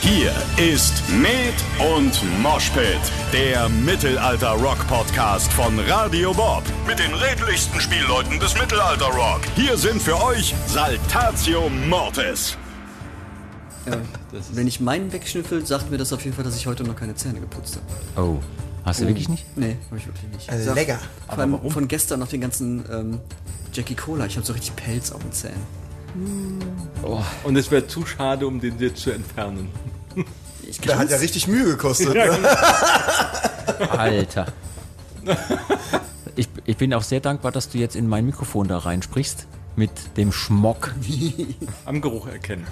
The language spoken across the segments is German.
Hier ist Med und Moshpit, der Mittelalter-Rock-Podcast von Radio Bob. Mit den redlichsten Spielleuten des Mittelalter-Rock. Hier sind für euch Saltatio Mortis. Ja, wenn ich meinen wegschnüffel, sagt mir das auf jeden Fall, dass ich heute noch keine Zähne geputzt habe. Oh, hast du wirklich nicht? Nee, habe ich wirklich nicht. Also lecker. Vor allem von gestern noch den ganzen ähm, Jackie Cola. Ich habe so richtig Pelz auf den Zähnen. Und es wäre zu schade, um den jetzt zu entfernen. Ich Der hat ja richtig Mühe gekostet. Alter. Ich, ich bin auch sehr dankbar, dass du jetzt in mein Mikrofon da reinsprichst. Mit dem Schmock. Am Geruch erkennen.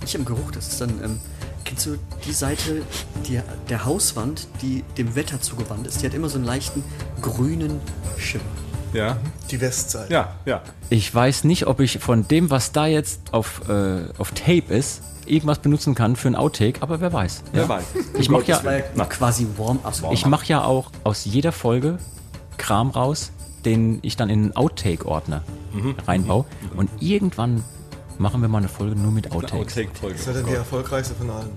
Nicht im Geruch, das ist dann. Ähm, kennst du die Seite die, der Hauswand, die dem Wetter zugewandt ist? Die hat immer so einen leichten grünen Schimmer. Ja, Die Westseite. ja, ja. Ich weiß nicht, ob ich von dem, was da jetzt auf, äh, auf Tape ist, irgendwas benutzen kann für ein Outtake, aber wer weiß. Wer ja. weiß. Ich mache ja, ja quasi Warm-up. ich mach ja auch aus jeder Folge Kram raus, den ich dann in einen Outtake-Ordner reinbaue. Und irgendwann machen wir mal eine Folge nur mit Outtakes. Outtake-Folge. Das war dann die erfolgreichste von allen.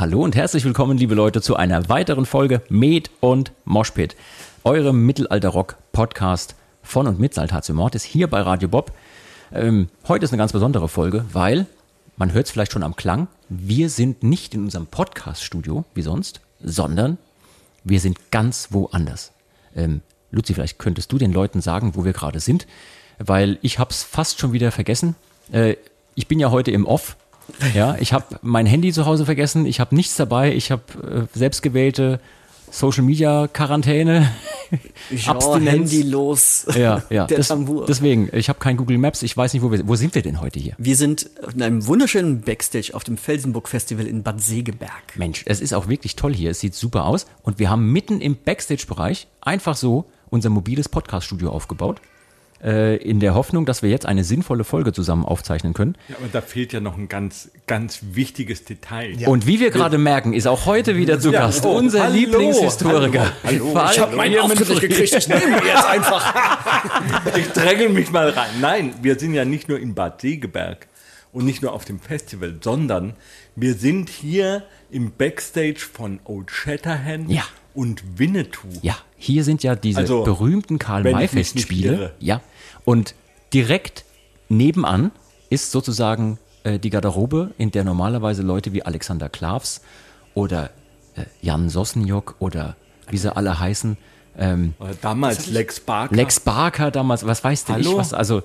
Hallo und herzlich willkommen, liebe Leute, zu einer weiteren Folge Med und Moshpit, eurem Mittelalter-Rock-Podcast von und mit Saltatio Mortis hier bei Radio Bob. Ähm, heute ist eine ganz besondere Folge, weil, man hört es vielleicht schon am Klang, wir sind nicht in unserem Podcast-Studio wie sonst, sondern wir sind ganz woanders. Ähm, Luzi, vielleicht könntest du den Leuten sagen, wo wir gerade sind, weil ich hab's fast schon wieder vergessen. Äh, ich bin ja heute im Off. Ja, ich habe mein Handy zu Hause vergessen, ich habe nichts dabei, ich habe äh, selbstgewählte Social Media Quarantäne. Genre Handy los. Ja, ja. Der das, Tambour. deswegen, ich habe kein Google Maps, ich weiß nicht, wo wir Wo sind wir denn heute hier? Wir sind in einem wunderschönen Backstage auf dem Felsenburg Festival in Bad Segeberg. Mensch, es ist auch wirklich toll hier. Es sieht super aus. Und wir haben mitten im Backstage-Bereich einfach so unser mobiles Podcast-Studio aufgebaut. Äh, in der Hoffnung, dass wir jetzt eine sinnvolle Folge zusammen aufzeichnen können. Ja, aber da fehlt ja noch ein ganz, ganz wichtiges Detail. Und wie wir gerade merken, ist auch heute wieder zu Ja, Gast oh, unser hallo, Lieblingshistoriker. Falk Irmenfried. gekriegt, ich nehme jetzt einfach. Ich dränge mich mal rein. Nein, wir sind ja nicht nur in Bad Segeberg und nicht nur auf dem Festival, sondern wir sind hier im Backstage von Old Shatterhand Ja. und Winnetou. Ja, hier sind ja diese Also, berühmten ich Karl-May-Festspiele. Ja. Und direkt nebenan ist sozusagen äh, die Garderobe, in der normalerweise Leute wie Alexander Klavs oder äh, Jan Sossenjock oder wie sie alle heißen, ähm, Oder damals Lex Barker. Lex Barker damals, was weiß denn ich Hallo? was, also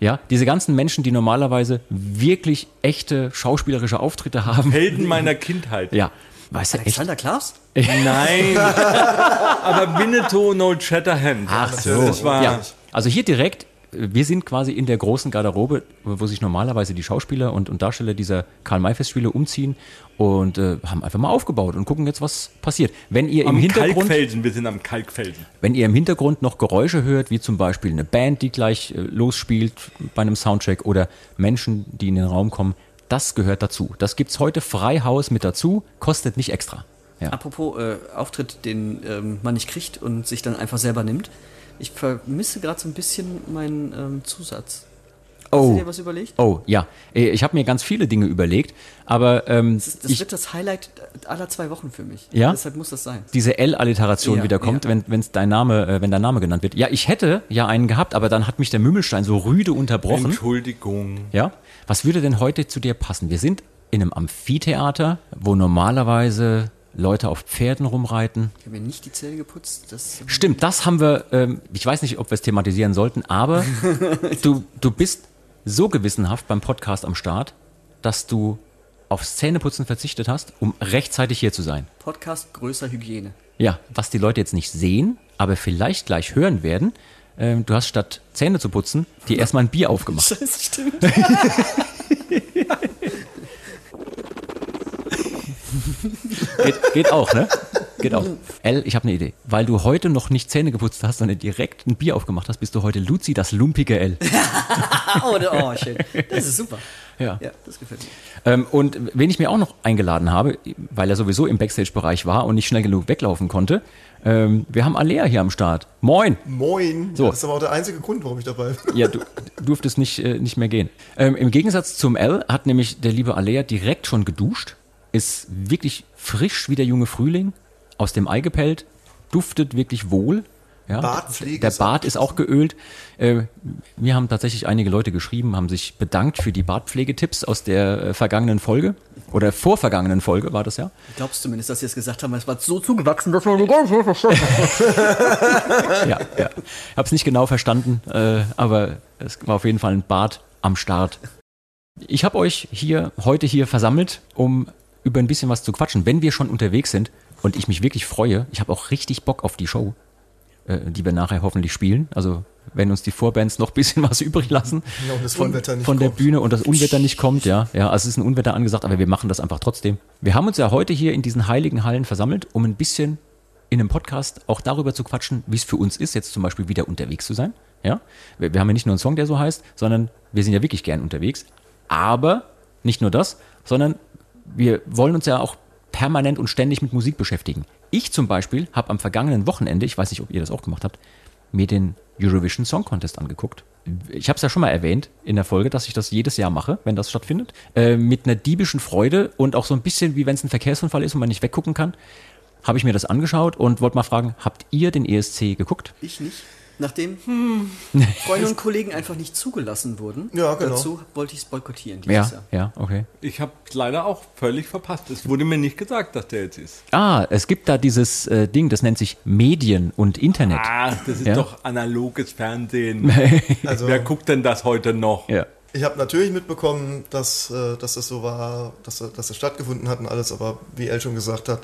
ja, diese ganzen Menschen, die normalerweise wirklich echte schauspielerische Auftritte haben. Helden meiner Kindheit. Ja, weißt du, echt? Alexander Klaas? Nein. aber Winnetou und Old Shatterhand. Ach so. Das war, Ja, also hier direkt, wir sind quasi in der großen Garderobe, wo sich normalerweise die Schauspieler und, und Darsteller dieser Karl-May-Festspiele umziehen und äh, haben einfach mal aufgebaut und gucken jetzt, was passiert. Wenn ihr im am Hintergrund, Kalkfelsen. Wir sind am Kalkfelsen. wenn ihr im Hintergrund noch Geräusche hört, wie zum Beispiel eine Band, die gleich äh, losspielt bei einem Soundcheck oder Menschen, die in den Raum kommen, das gehört dazu. Das gibt's heute frei Haus mit dazu, kostet nicht extra. Ja. Apropos äh, Auftritt, den ähm, man nicht kriegt und sich dann einfach selber nimmt. Ich vermisse gerade so ein bisschen meinen ähm, Zusatz. Hast du Oh. dir was überlegt? Oh, ja. Äh, Ich habe mir ganz viele Dinge überlegt, aber ähm, Das, das ich, wird das Highlight aller zwei Wochen für mich. Ja? Deshalb muss das sein. diese L-Alliteration Ja, wiederkommt, ja. wenn wenn's dein Name, äh, wenn dein Name genannt wird. Ja, ich hätte ja einen gehabt, aber dann hat mich der Mümmelstein so rüde unterbrochen. Entschuldigung. Ja. Was würde denn heute zu dir passen? Wir sind in einem Amphitheater, wo normalerweise Leute auf Pferden rumreiten. Ich habe mir nicht die Zähne geputzt. Das, Stimmt, das haben wir, ähm, ich weiß nicht, ob wir es thematisieren sollten, aber du, du bist so gewissenhaft beim Podcast am Start, dass du aufs Zähneputzen verzichtet hast, um rechtzeitig hier zu sein. Podcast größer Hygiene. Ja, was die Leute jetzt nicht sehen, aber vielleicht gleich hören werden, ähm, du hast statt Zähne zu putzen, dir erstmal ein Bier aufgemacht. Das stimmt. Geht, geht auch, ne? Genau. L, ich habe eine Idee. Weil du heute noch nicht Zähne geputzt hast, sondern direkt ein Bier aufgemacht hast, bist du heute Luzi, das lumpige L. oh, oh, schön. Das ist super. Ja. Ja, das gefällt mir. Ähm, und wen ich mir auch noch eingeladen habe, weil er sowieso im Backstage-Bereich war und nicht schnell genug weglaufen konnte, ähm, wir haben Alea hier am Start. Moin! Moin. So. Das ist aber auch der einzige Grund, warum ich dabei bin. Ja, du durftest nicht, äh, nicht mehr gehen. Ähm, Im Gegensatz zum L hat nämlich der liebe Alea direkt schon geduscht, ist wirklich frisch wie der junge Frühling, aus dem Ei gepellt, duftet wirklich wohl. Ja, Bartpflege der Bart ist auch geölt. Äh, mir haben tatsächlich einige Leute geschrieben, haben sich bedankt für die Bartpflegetipps aus der äh, vergangenen Folge oder vorvergangenen Folge war das ja. Ich glaub's zumindest, dass sie es gesagt haben, es war so zugewachsen, dass man gar nicht verstanden hat. ja, ja. Ich habe es nicht genau verstanden, äh, aber es war auf jeden Fall ein Bart am Start. Ich habe euch hier heute hier versammelt, um über ein bisschen was zu quatschen, wenn wir schon unterwegs sind und ich mich wirklich freue. Ich habe auch richtig Bock auf die Show, äh, die wir nachher hoffentlich spielen. Also wenn uns die Vorbands noch ein bisschen was übrig lassen Ja, und das von, Unwetter nicht von der kommt. Bühne und das Unwetter nicht kommt, ja. Ja, also es ist ein Unwetter angesagt, aber wir machen das einfach trotzdem. Wir haben uns ja heute hier in diesen heiligen Hallen versammelt, um ein bisschen in einem Podcast auch darüber zu quatschen, wie es für uns ist, jetzt zum Beispiel wieder unterwegs zu sein. Ja, wir, wir haben ja nicht nur einen Song, der so heißt, sondern wir sind ja wirklich gern unterwegs. Aber nicht nur das, sondern wir wollen uns ja auch permanent und ständig mit Musik beschäftigen. Ich zum Beispiel habe am vergangenen Wochenende, ich weiß nicht, ob ihr das auch gemacht habt, mir den Eurovision Song Contest angeguckt. Ich habe es ja schon mal erwähnt in der Folge, dass ich das jedes Jahr mache, wenn das stattfindet. Äh, mit einer diebischen Freude und auch so ein bisschen wie wenn es ein Verkehrsunfall ist und man nicht weggucken kann, habe ich mir das angeschaut und wollte mal fragen, habt ihr den ESC geguckt? Ich nicht. Nachdem Freunde und Kollegen einfach nicht zugelassen wurden, Ja, genau. dazu wollte ich es boykottieren dieses Ja, Jahr. ja, okay. Ich habe leider auch völlig verpasst. Es wurde mir nicht gesagt, dass der jetzt ist. Ah, es gibt da dieses äh, Ding, das nennt sich Medien und Internet. Ah, das ist Ja. doch analoges Fernsehen. Also, Wer guckt denn das heute noch? Ja. ich habe natürlich mitbekommen, dass, äh, dass das so war, dass, dass das stattgefunden hat und alles, aber wie El schon gesagt hat,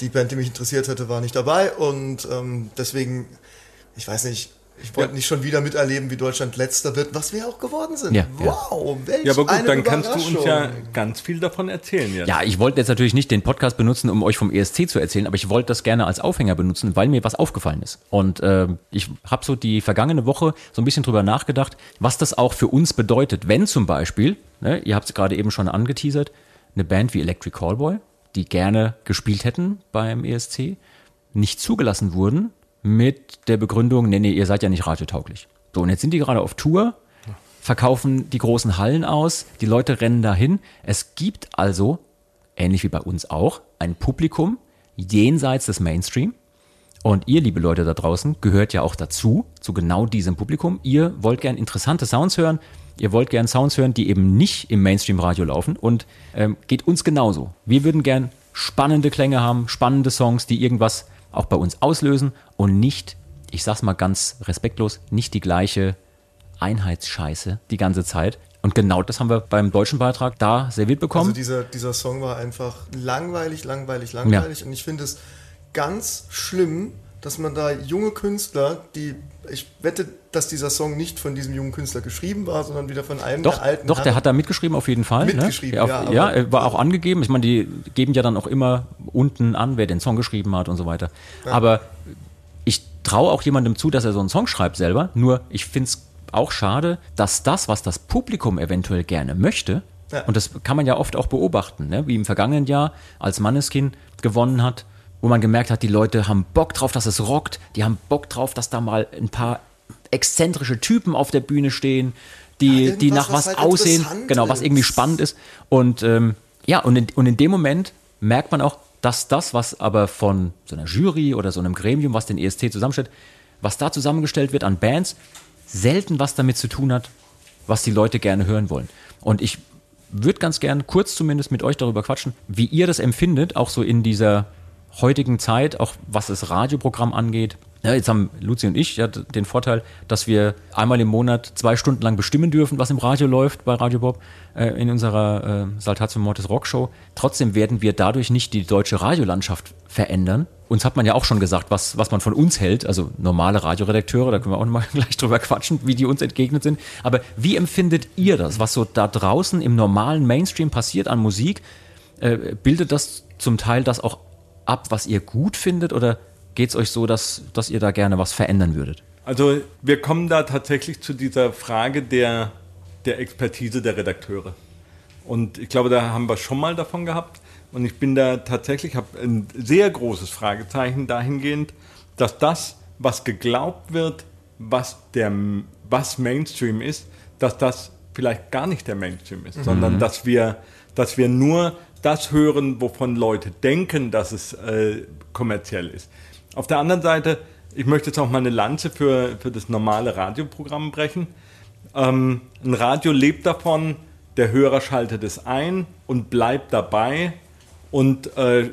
die Band, die mich interessiert hätte, war nicht dabei und ähm, deswegen, ich weiß nicht, ich wollte nicht schon wieder miterleben, wie Deutschland letzter wird, was wir auch geworden sind. Ja, ja. wow, welch Ja, aber gut, dann kannst du uns ja ganz viel davon erzählen jetzt. Ja, ich wollte jetzt natürlich nicht den Podcast benutzen, um euch vom ESC zu erzählen, aber ich wollte das gerne als Aufhänger benutzen, weil mir was aufgefallen ist. Und ähm, ich habe so die vergangene Woche so ein bisschen drüber nachgedacht, was das auch für uns bedeutet, wenn zum Beispiel, ne, ihr habt es gerade eben schon angeteasert, eine Band wie Electric Callboy, die gerne gespielt hätten beim ESC, nicht zugelassen wurden mit der Begründung, nee, nee, ihr seid ja nicht radiotauglich. So, und jetzt sind die gerade auf Tour, verkaufen die großen Hallen aus, die Leute rennen dahin. Es gibt also, ähnlich wie bei uns auch, ein Publikum jenseits des Mainstream. Und ihr, liebe Leute da draußen, gehört ja auch dazu, zu genau diesem Publikum. Ihr wollt gern interessante Sounds hören. Ihr wollt gern Sounds hören, die eben nicht im Mainstream-Radio laufen. Und ähm, geht uns genauso. Wir würden gern spannende Klänge haben, spannende Songs, die irgendwas auch bei uns auslösen und nicht, ich sag's mal ganz respektlos, nicht die gleiche Einheitsscheiße die ganze Zeit. Und genau das haben wir beim deutschen Beitrag da serviert bekommen. Also dieser, dieser Song war einfach langweilig, langweilig, langweilig. Und ich finde es ganz schlimm, dass man da junge Künstler, die, ich wette, dass dieser Song nicht von diesem jungen Künstler geschrieben war, sondern wieder von einem Doch, der alten doch, der hat da mitgeschrieben auf jeden Fall. Mitgeschrieben, ne? ja, Auf, ja, er war auch angegeben. Ich meine, die geben ja dann auch immer unten an, wer den Song geschrieben hat und so weiter. Aber ich traue auch jemandem zu, dass er so einen Song schreibt selber. Nur ich finde es auch schade, dass das, was das Publikum eventuell gerne möchte, Ja. und das kann man ja oft auch beobachten, ne? wie im vergangenen Jahr, als Manneskin gewonnen hat, wo man gemerkt hat, die Leute haben Bock drauf, dass es rockt, die haben Bock drauf, dass da mal ein paar exzentrische Typen auf der Bühne stehen, die, Ja, die nach was, was halt aussehen, genau, was irgendwie spannend ist. Und ähm, ja, und in, und in dem Moment merkt man auch, dass das, was aber von so einer Jury oder so einem Gremium, was den ESC zusammenstellt, was da zusammengestellt wird an Bands, selten was damit zu tun hat, was die Leute gerne hören wollen. Und ich würde ganz gern kurz zumindest mit euch darüber quatschen, wie ihr das empfindet, auch so in dieser heutigen Zeit, auch was das Radioprogramm angeht. Ja, jetzt haben Luzi und ich ja den Vorteil, dass wir einmal im Monat zwei Stunden lang bestimmen dürfen, was im Radio läuft bei Radio Bob äh, in unserer äh, Saltatio Mortis Rockshow. Trotzdem werden wir dadurch nicht die deutsche Radiolandschaft verändern. Uns hat man ja auch schon gesagt, was, was man von uns hält, also normale Radioredakteure, da können wir auch noch mal gleich drüber quatschen, wie die uns entgegnet sind. Aber wie empfindet ihr das, was so da draußen im normalen Mainstream passiert an Musik? Äh, bildet das zum Teil das auch ab, was ihr gut findet oder geht es euch so, dass, dass ihr da gerne was verändern würdet? Also wir kommen da tatsächlich zu dieser Frage der, der Expertise der Redakteure. Und ich glaube, da haben wir schon mal davon gehabt. Und ich bin da tatsächlich, habe ein sehr großes Fragezeichen dahingehend, dass das, was geglaubt wird, was, der, was Mainstream ist, dass das vielleicht gar nicht der Mainstream ist, sondern dass wir, dass wir nur das hören, wovon Leute denken, dass es äh, kommerziell ist. Auf der anderen Seite, ich möchte jetzt auch mal eine Lanze für, für das normale Radioprogramm brechen. Ähm, ein Radio lebt davon, der Hörer schaltet es ein und bleibt dabei und äh,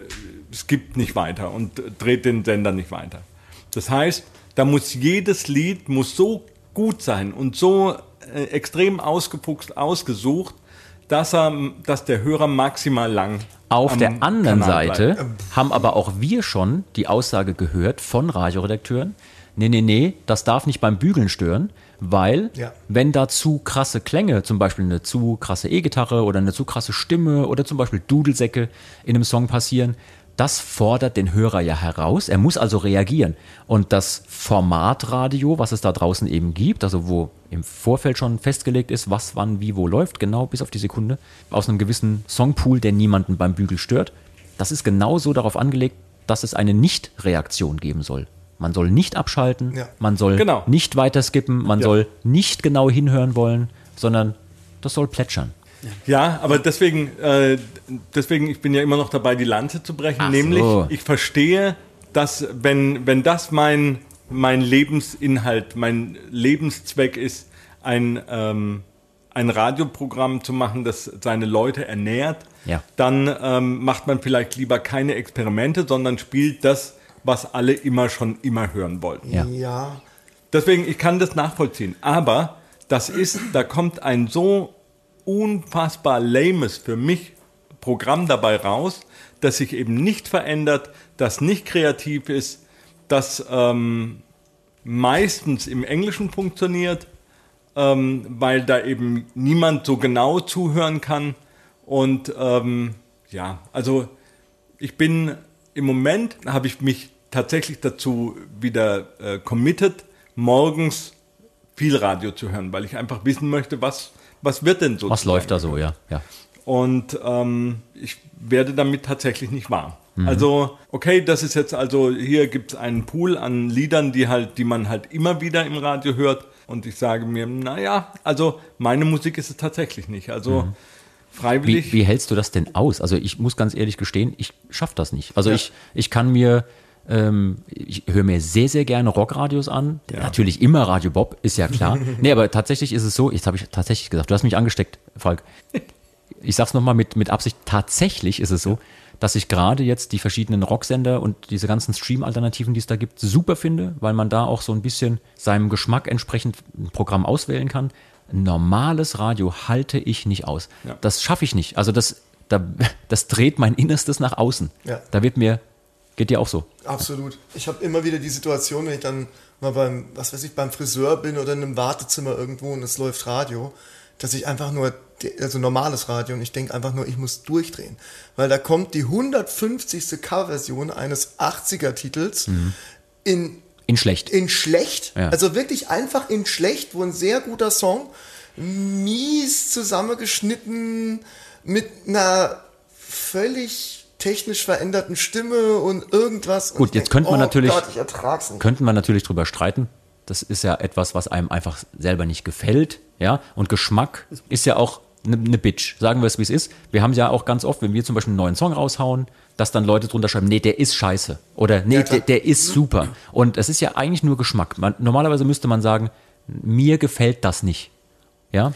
skippt nicht weiter und dreht den Sender nicht weiter. Das heißt, da muss jedes Lied muss so gut sein und so äh, extrem ausgefuchst, ausgesucht, dass, er, dass der Hörer maximal lang. Auf am der anderen Kanal Seite bleibt. haben aber auch wir schon die Aussage gehört von Radioredakteuren, nee, nee, nee, das darf nicht beim Bügeln stören, weil Ja. wenn da zu krasse Klänge, zum Beispiel eine zu krasse E-Gitarre oder eine zu krasse Stimme oder zum Beispiel Dudelsäcke in einem Song passieren, das fordert den Hörer ja heraus. Er muss also reagieren. Und das Formatradio, was es da draußen eben gibt, also wo im Vorfeld schon festgelegt ist, was wann wie wo läuft, genau bis auf die Sekunde, aus einem gewissen Songpool, der niemanden beim Bügel stört, das ist genauso darauf angelegt, dass es eine Nicht-Reaktion geben soll. Man soll nicht abschalten, Ja. man soll Genau. nicht weiter skippen, man Ja. soll nicht genau hinhören wollen, sondern das soll plätschern. Ja, aber deswegen, äh, deswegen, ich bin ja immer noch dabei, die Lanze zu brechen. Ach Nämlich, so. ich verstehe, dass wenn, wenn das mein, mein Lebensinhalt, mein Lebenszweck ist, ein, ähm, ein Radioprogramm zu machen, das seine Leute ernährt, Ja. dann ähm, macht man vielleicht lieber keine Experimente, sondern spielt das, was alle immer schon immer hören wollten. Ja. Ja, Deswegen, ich kann das nachvollziehen. Aber das ist, da kommt ein so unfassbar lames für mich Programm dabei raus, das sich eben nicht verändert, das nicht kreativ ist, das ähm, meistens im Englischen funktioniert, ähm, weil da eben niemand so genau zuhören kann. Und ähm, ja, also ich bin im Moment, habe ich mich tatsächlich dazu wieder äh, committed, morgens viel Radio zu hören, weil ich einfach wissen möchte, was, was wird denn so. Was läuft da so, ja. ja. Und ähm, ich werde damit tatsächlich nicht warm. Also, okay, das ist jetzt also, hier gibt es einen Pool an Liedern, die halt, die man halt immer wieder im Radio hört. Und ich sage mir, naja, also meine Musik ist es tatsächlich nicht. Also freiwillig. Wie, wie hältst du das denn aus? Also ich muss ganz ehrlich gestehen, ich schaffe das nicht. Also ich, ich kann mir, ähm, ich höre mir sehr, sehr gerne Rockradios an. Natürlich immer Radio Bob, ist ja klar. nee, aber tatsächlich ist es so, jetzt habe ich tatsächlich gesagt, du hast mich angesteckt, Falk. Ich sag's nochmal mit, mit Absicht, tatsächlich ist es so, dass ich gerade jetzt die verschiedenen Rocksender und diese ganzen Stream-Alternativen, die es da gibt, super finde, weil man da auch so ein bisschen seinem Geschmack entsprechend ein Programm auswählen kann. Ein normales Radio halte ich nicht aus. Ja. Das schaffe ich nicht. Also das, da, das dreht mein Innerstes nach außen. Ja. Da wird mir, geht dir auch so. absolut. Ich habe immer wieder die Situation, wenn ich dann mal beim, was weiß ich, beim Friseur bin oder in einem Wartezimmer irgendwo und es läuft Radio, dass ich einfach nur, also normales Radio und ich denke einfach nur, ich muss durchdrehen. Weil da kommt die 150. Coverversion eines 80er-Titels in In schlecht. in schlecht, Ja. also wirklich einfach in schlecht, wo ein sehr guter Song mies zusammengeschnitten mit einer völlig technisch veränderten Stimme und irgendwas. Und Gut, ich jetzt denk, könnte man oh natürlich- Gott. Könnten wir natürlich drüber streiten. Das ist ja etwas, was einem einfach selber nicht gefällt. Ja, und Geschmack ist ja auch eine ne Bitch. Sagen wir es, wie es ist. Wir haben ja auch ganz oft, wenn wir zum Beispiel einen neuen Song raushauen, dass dann Leute drunter schreiben, nee, der ist scheiße. Oder nee, Ja, der, der ist super. Und es ist ja eigentlich nur Geschmack. Man, normalerweise müsste man sagen, mir gefällt das nicht. Ja,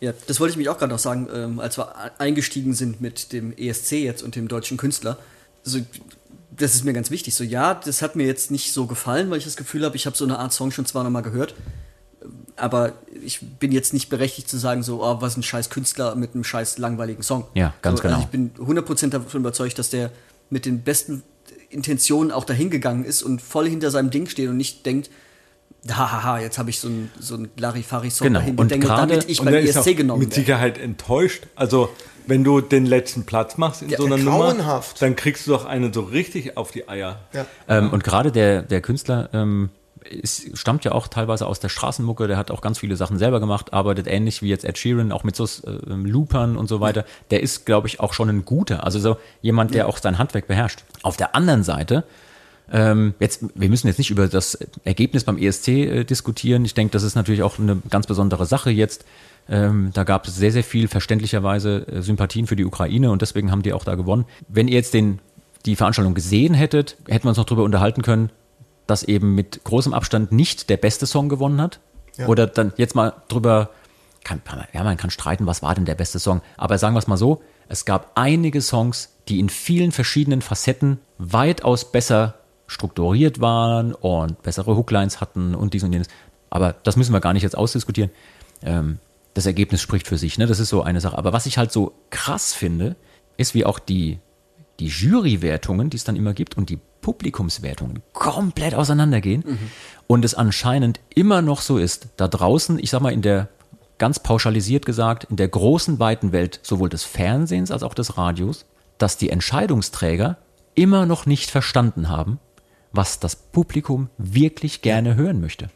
Ja, das wollte ich mich auch gerade noch sagen, ähm, als wir eingestiegen sind mit dem ESC jetzt und dem deutschen Künstler. Also, das ist mir ganz wichtig. So, ja, das hat mir jetzt nicht so gefallen, weil ich das Gefühl habe, ich habe so eine Art Song schon zwar nochmal gehört, aber ich bin jetzt nicht berechtigt zu sagen, so, oh, was ein scheiß Künstler mit einem scheiß langweiligen Song. Ja, ganz so, genau. Also ich bin 100% davon überzeugt, dass der mit den besten Intentionen auch dahin gegangen ist und voll hinter seinem Ding steht und nicht denkt, Hahaha, jetzt habe ich so ein, so ein Larifari-Song Genau, dahin und gedengelt, gerade- damit ich Und beim ist auch ESC genommen mit. Sicherheit enttäuscht. Also, wenn du den letzten Platz machst in Ja, so einer. Nummer, dann kriegst du doch einen so richtig auf die Eier. Ja. Ähm, und gerade der, der Künstler ähm, ist, stammt ja auch teilweise aus der Straßenmucke, der hat auch ganz viele Sachen selber gemacht, arbeitet ähnlich wie jetzt Ed Sheeran, auch mit so äh, Loopern und so weiter. Der ist, glaube ich, auch schon ein guter, also so jemand, der auch sein Handwerk beherrscht. Auf der anderen Seite, ähm, jetzt, wir müssen jetzt nicht über das Ergebnis beim ESC äh, diskutieren. Ich denke, das ist natürlich auch eine ganz besondere Sache jetzt. Ähm, da gab es sehr, sehr viel verständlicherweise äh, Sympathien für die Ukraine und deswegen haben die auch da gewonnen. Wenn ihr jetzt den, die Veranstaltung gesehen hättet, hätten wir uns noch darüber unterhalten können, dass eben mit großem Abstand nicht der beste Song gewonnen hat. Ja. Oder dann jetzt mal drüber, kann, ja, man kann streiten, was war denn der beste Song. Aber sagen wir es mal so, es gab einige Songs, die in vielen verschiedenen Facetten weitaus besser strukturiert waren und bessere Hooklines hatten und dies und jenes. Aber das müssen wir gar nicht jetzt ausdiskutieren. Ähm, das Ergebnis spricht für sich, ne? Das ist so eine Sache. Aber was ich halt so krass finde, ist, wie auch die, die Jurywertungen, die es dann immer gibt, und die Publikumswertungen komplett auseinandergehen. Und es anscheinend immer noch so ist, da draußen, ich sag mal, in der, ganz pauschalisiert gesagt, in der großen, weiten Welt sowohl des Fernsehens als auch des Radios, dass die Entscheidungsträger immer noch nicht verstanden haben, was das Publikum wirklich gerne hören möchte.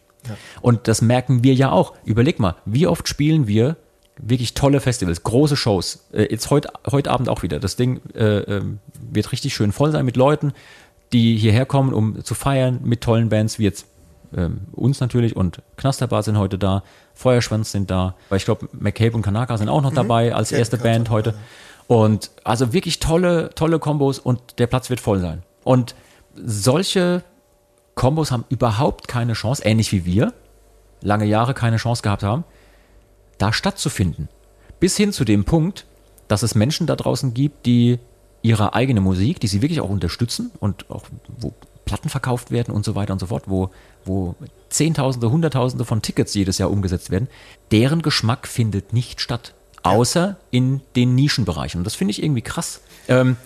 Und das merken wir ja auch. Überleg mal, wie oft spielen wir wirklich tolle Festivals, große Shows. Äh, jetzt heute heute Abend auch wieder. Das Ding äh, ähm, wird richtig schön voll sein mit Leuten, die hierher kommen, um zu feiern mit tollen Bands wie jetzt ähm, uns natürlich und Knasterbar sind heute da, Feuerschwanz sind da, weil ich glaube McCabe und Kanaka sind auch noch dabei als Ja, erste Band heute. Und also wirklich tolle, tolle Kombos und der Platz wird voll sein. Und solche Kombos haben überhaupt keine Chance, ähnlich wie wir, lange Jahre keine Chance gehabt haben, da stattzufinden. Bis hin zu dem Punkt, dass es Menschen da draußen gibt, die ihre eigene Musik, die sie wirklich auch unterstützen und auch wo Platten verkauft werden und so weiter und so fort, wo, wo Zehntausende, Hunderttausende von Tickets jedes Jahr umgesetzt werden, deren Geschmack findet nicht statt. Außer in den Nischenbereichen. Und das finde ich irgendwie krass. Ähm,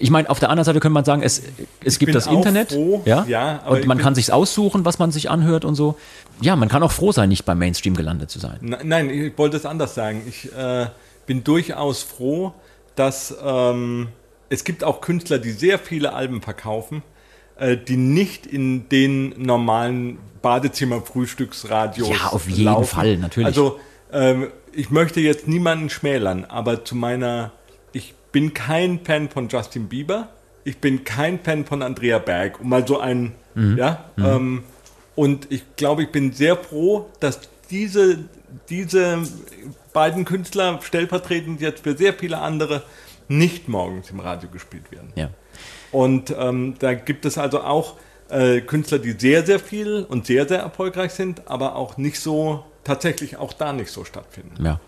ich meine, auf der anderen Seite könnte man sagen, es, es gibt das Internet. froh, ja, ja, und man kann sich's aussuchen, was man sich anhört und so. Ja, man kann auch froh sein, nicht beim Mainstream gelandet zu sein. Ne- Nein, ich wollte es anders sagen. Ich äh, bin durchaus froh, dass ähm, es gibt auch Künstler, die sehr viele Alben verkaufen, äh, die nicht in den normalen Badezimmer-Frühstücksradios Ja, auf jeden laufen. Fall, natürlich. Also ähm, ich möchte jetzt niemanden schmälern, aber zu meiner, bin kein Fan von Justin Bieber, ich bin kein Fan von Andrea Berg, um mal so einen, Mhm. ja, ähm, und ich glaube, ich bin sehr froh, dass diese, diese beiden Künstler stellvertretend jetzt für sehr viele andere nicht morgens im Radio gespielt werden. Ja. Und ähm, da gibt es also auch äh, Künstler, die sehr, sehr viel und sehr, sehr erfolgreich sind, aber auch nicht so, tatsächlich auch da nicht so stattfinden. Ja.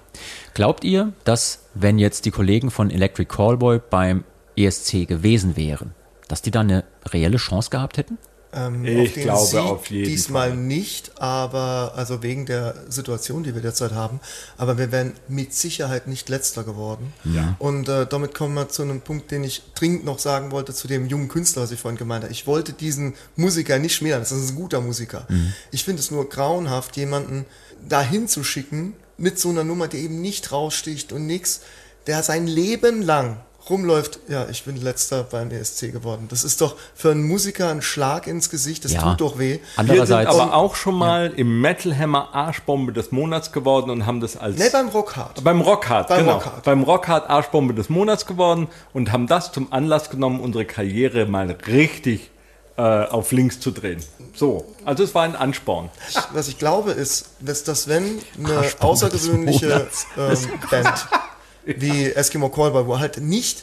Glaubt ihr, dass wenn jetzt die Kollegen von Electric Callboy beim ESC gewesen wären, dass die da eine reelle Chance gehabt hätten? Ähm, Ich auf den glaube Sieg auf jeden diesmal Fall. nicht, aber also wegen der Situation, die wir derzeit haben. Aber wir wären mit Sicherheit nicht letzter geworden. Ja. Und äh, damit kommen wir zu einem Punkt, den ich dringend noch sagen wollte zu dem jungen Künstler, was ich vorhin gemeint habe. Ich wollte diesen Musiker nicht schmälern. Das ist ein guter Musiker. Ich finde es nur grauenhaft, jemanden dahin zu schicken mit so einer Nummer, die eben nicht raussticht und nix, der sein Leben lang rumläuft, ja, ich bin letzter beim ESC geworden. Das ist doch für einen Musiker ein Schlag ins Gesicht, das Ja. tut doch weh. Wir sind Andererseits, aber auch schon mal im Metal Hammer Arschbombe des Monats geworden und haben das als Ne, beim Rockhard. beim Rockhard, Beim genau, Rockhard. beim Rockhard Arschbombe des Monats geworden und haben das zum Anlass genommen, unsere Karriere mal richtig äh, auf links zu drehen. So, also es war ein Ansporn. Was ich glaube ist, dass, dass wenn eine Arschbombe außergewöhnliche ähm, Band wie Eskimo Callboy, wo halt nicht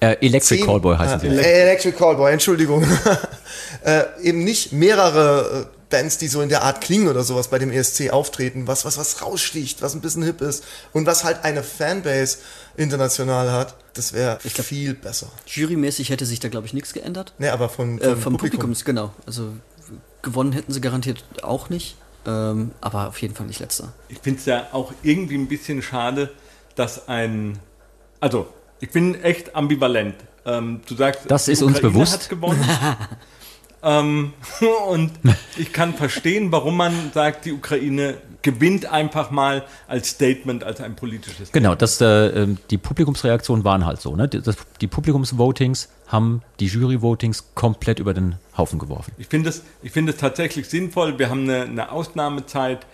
äh, Electric zehn- Callboy heißen äh, sie. äh, Electric Callboy, Entschuldigung. äh, eben nicht mehrere äh, Bands, die so in der Art klingen oder sowas bei dem ESC auftreten, was, was, was raussticht, was ein bisschen hip ist und was halt eine Fanbase international hat, das wäre viel besser. Jurymäßig hätte sich da, glaube ich, nichts geändert. Ne, aber von, Äh, vom vom Publikum. Publikums, genau. Also gewonnen hätten sie garantiert auch nicht. Ähm, aber auf jeden Fall nicht letzter. Ich finde es ja auch irgendwie ein bisschen schade, dass ein. Also, ich bin echt ambivalent. Ähm, du sagst, Das ist uns Ukraine bewusst. Hat gewonnen, Ähm, und ich kann verstehen, warum man sagt, die Ukraine gewinnt einfach mal als Statement, als ein politisches. Genau, das, äh, ähm, die Publikumsreaktionen waren halt so. Ne? Die, das, die Publikumsvotings haben die Jury-Votings komplett über den Haufen geworfen. Ich finde es, es tatsächlich sinnvoll. Wir haben eine, eine Ausnahmezeit.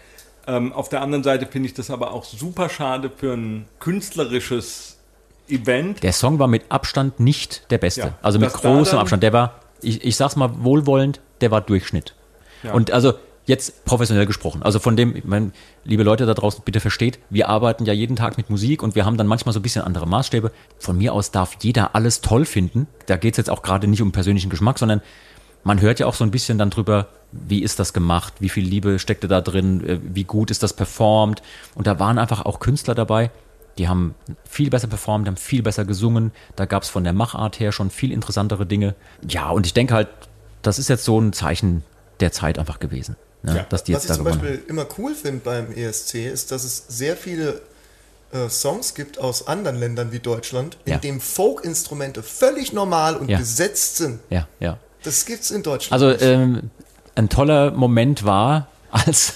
Ähm, auf der anderen Seite finde ich das aber auch super schade für ein künstlerisches Event. Der Song war mit Abstand nicht der beste. Ja, also mit großem Abstand. Der war, ich, ich sag's mal wohlwollend, der war Durchschnitt. Ja. Und also jetzt professionell gesprochen. Also von dem, ich meine, liebe Leute da draußen, bitte versteht, wir arbeiten ja jeden Tag mit Musik und wir haben dann manchmal so ein bisschen andere Maßstäbe. Von mir aus darf jeder alles toll finden. Da geht's jetzt auch gerade nicht um persönlichen Geschmack, sondern man hört ja auch so ein bisschen dann drüber, wie ist das gemacht, wie viel Liebe steckte da drin, äh, wie gut ist das performt. Und da waren einfach auch Künstler dabei, die haben viel besser performt, haben viel besser gesungen. Da gab es von der Machart her schon viel interessantere Dinge. Ja, und ich denke halt, das ist jetzt so ein Zeichen der Zeit einfach gewesen, ne? Ja. dass die Was jetzt ich da zum Beispiel haben. immer cool finde beim ESC, ist, dass es sehr viele äh, Songs gibt aus anderen Ländern wie Deutschland, in Ja. dem Folk-Instrumente völlig normal und Ja. gesetzt sind. Ja, ja. Das gibt's in Deutschland. Also ähm, ein toller Moment war, als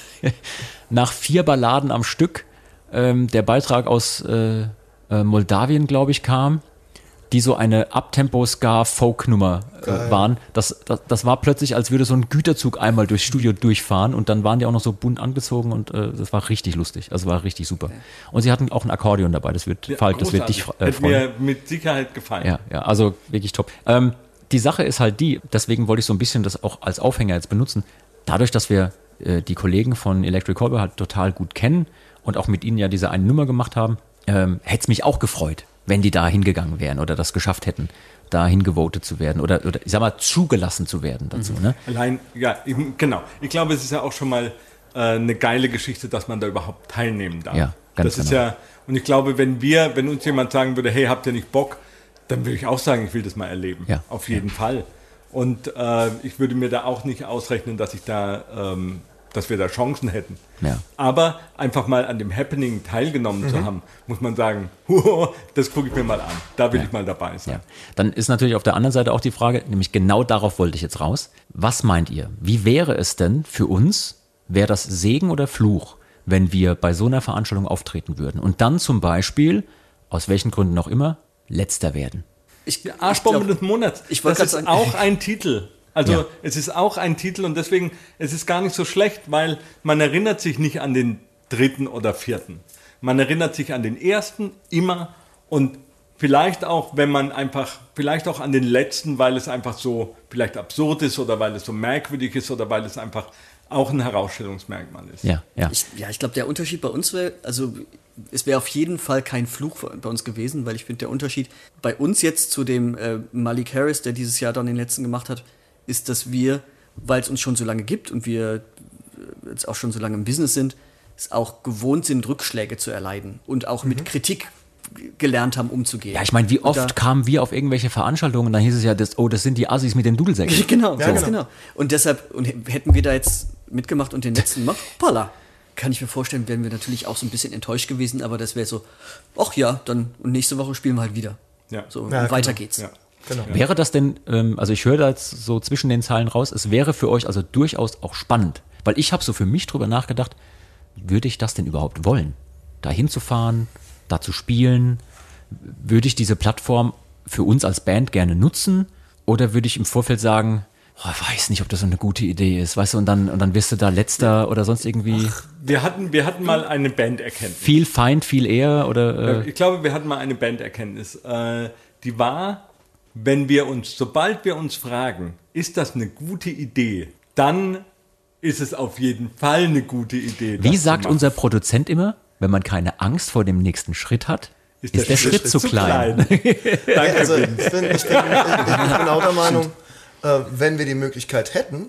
nach vier Balladen am Stück ähm, der Beitrag aus äh, äh, Moldawien, glaube ich, kam, die so eine Abtempo-Ska-Folk-Nummer äh, waren. Das, das, das war plötzlich, als würde so ein Güterzug einmal durchs Studio durchfahren und dann waren die auch noch so bunt angezogen und äh, das war richtig lustig. Also war richtig super. Und sie hatten auch ein Akkordeon dabei. Das wird, Falk, das wird dich Großartig. äh, freuen. Hätte mir mit Sicherheit gefallen. Ja, ja, also wirklich top. Ähm, die Sache ist halt die, deswegen wollte ich so ein bisschen das auch als Aufhänger jetzt benutzen. Dadurch, dass wir äh, die Kollegen von Electric Callboy halt total gut kennen und auch mit ihnen ja diese eine Nummer gemacht haben, ähm, hätte es mich auch gefreut, wenn die da hingegangen wären oder das geschafft hätten, da hingevotet zu werden oder, oder ich sag mal, zugelassen zu werden dazu. Mhm. Ne? Allein, ja, eben, genau. Ich glaube, es ist ja auch schon mal äh, eine geile Geschichte, dass man da überhaupt teilnehmen darf. Ja, ganz das ist genau. ja, und ich glaube, wenn wir, wenn uns jemand sagen würde, hey, habt ihr nicht Bock, dann würde ich auch sagen, ich will das mal erleben. Ja, Auf jeden Fall. Und äh, ich würde mir da auch nicht ausrechnen, dass ich da, ähm, dass wir da Chancen hätten. Ja. Aber einfach mal an dem Happening teilgenommen Mhm. zu haben, muss man sagen, das gucke ich mir mal an. Da will ich mal dabei sein. Ja. Dann ist natürlich auf der anderen Seite auch die Frage, nämlich genau darauf wollte ich jetzt raus. Was meint ihr? Wie wäre es denn für uns, wäre das Segen oder Fluch, wenn wir bei so einer Veranstaltung auftreten würden und dann zum Beispiel, aus welchen Gründen auch immer, letzter werden? Ich, Arschbombe ich glaub, des Monats. ich das ist sagen- auch ein Titel. Also Ja. es ist auch ein Titel und deswegen, es ist gar nicht so schlecht, weil man erinnert sich nicht an den dritten oder vierten. Man erinnert sich an den ersten immer und vielleicht auch, wenn man einfach, vielleicht auch an den letzten, weil es einfach so vielleicht absurd ist oder weil es so merkwürdig ist oder weil es einfach auch ein Herausstellungsmerkmal ist. Ja, ja. Ich, ja, ich glaube, der Unterschied bei uns wäre, also es wäre auf jeden Fall kein Fluch bei uns gewesen, weil ich finde, der Unterschied bei uns jetzt zu dem äh, Malik Harris, der dieses Jahr dann den letzten gemacht hat, ist, dass wir, weil es uns schon so lange gibt und wir äh, jetzt auch schon so lange im Business sind, es auch gewohnt sind, Rückschläge zu erleiden und auch mit Kritik gelernt haben, umzugehen. Ja, ich meine, wie oft kamen wir auf irgendwelche Veranstaltungen und dann hieß es ja, das, oh, das sind die Assis mit den Dudelsäcken. Genau, Ja, ganz genau. genau. Und deshalb, und hätten wir da jetzt mitgemacht und den letzten gemacht, hoppala, kann ich mir vorstellen, wären wir natürlich auch so ein bisschen enttäuscht gewesen, aber das wäre so, ach ja, dann und nächste Woche spielen wir halt wieder. Ja. So, Ja, und weiter genau. geht's. Ja. genau. Wäre das denn, ähm, also ich höre da jetzt so zwischen den Zeilen raus, es wäre für euch also durchaus auch spannend, weil ich habe so für mich drüber nachgedacht, würde ich das denn überhaupt wollen? Da hinzufahren, da zu spielen, würde ich diese Plattform für uns als Band gerne nutzen oder würde ich im Vorfeld sagen, oh, ich weiß nicht, ob das so eine gute Idee ist, weißt du, und dann, und dann wirst du da letzter oder sonst irgendwie Wir hatten, wir hatten mal eine Banderkenntnis. viel Feind, viel eher oder äh, Ich glaube, wir hatten mal eine Banderkenntnis. Äh, die war, wenn wir uns, sobald wir uns fragen, ist das eine gute Idee, dann ist es auf jeden Fall eine gute Idee. wie sagt unser Produzent immer, wenn man keine Angst vor dem nächsten Schritt hat, ist, der, Schritt, zu klein. Danke, Also ich bin, ich, bin, ich, ich bin auch der Meinung, äh, wenn wir die Möglichkeit hätten,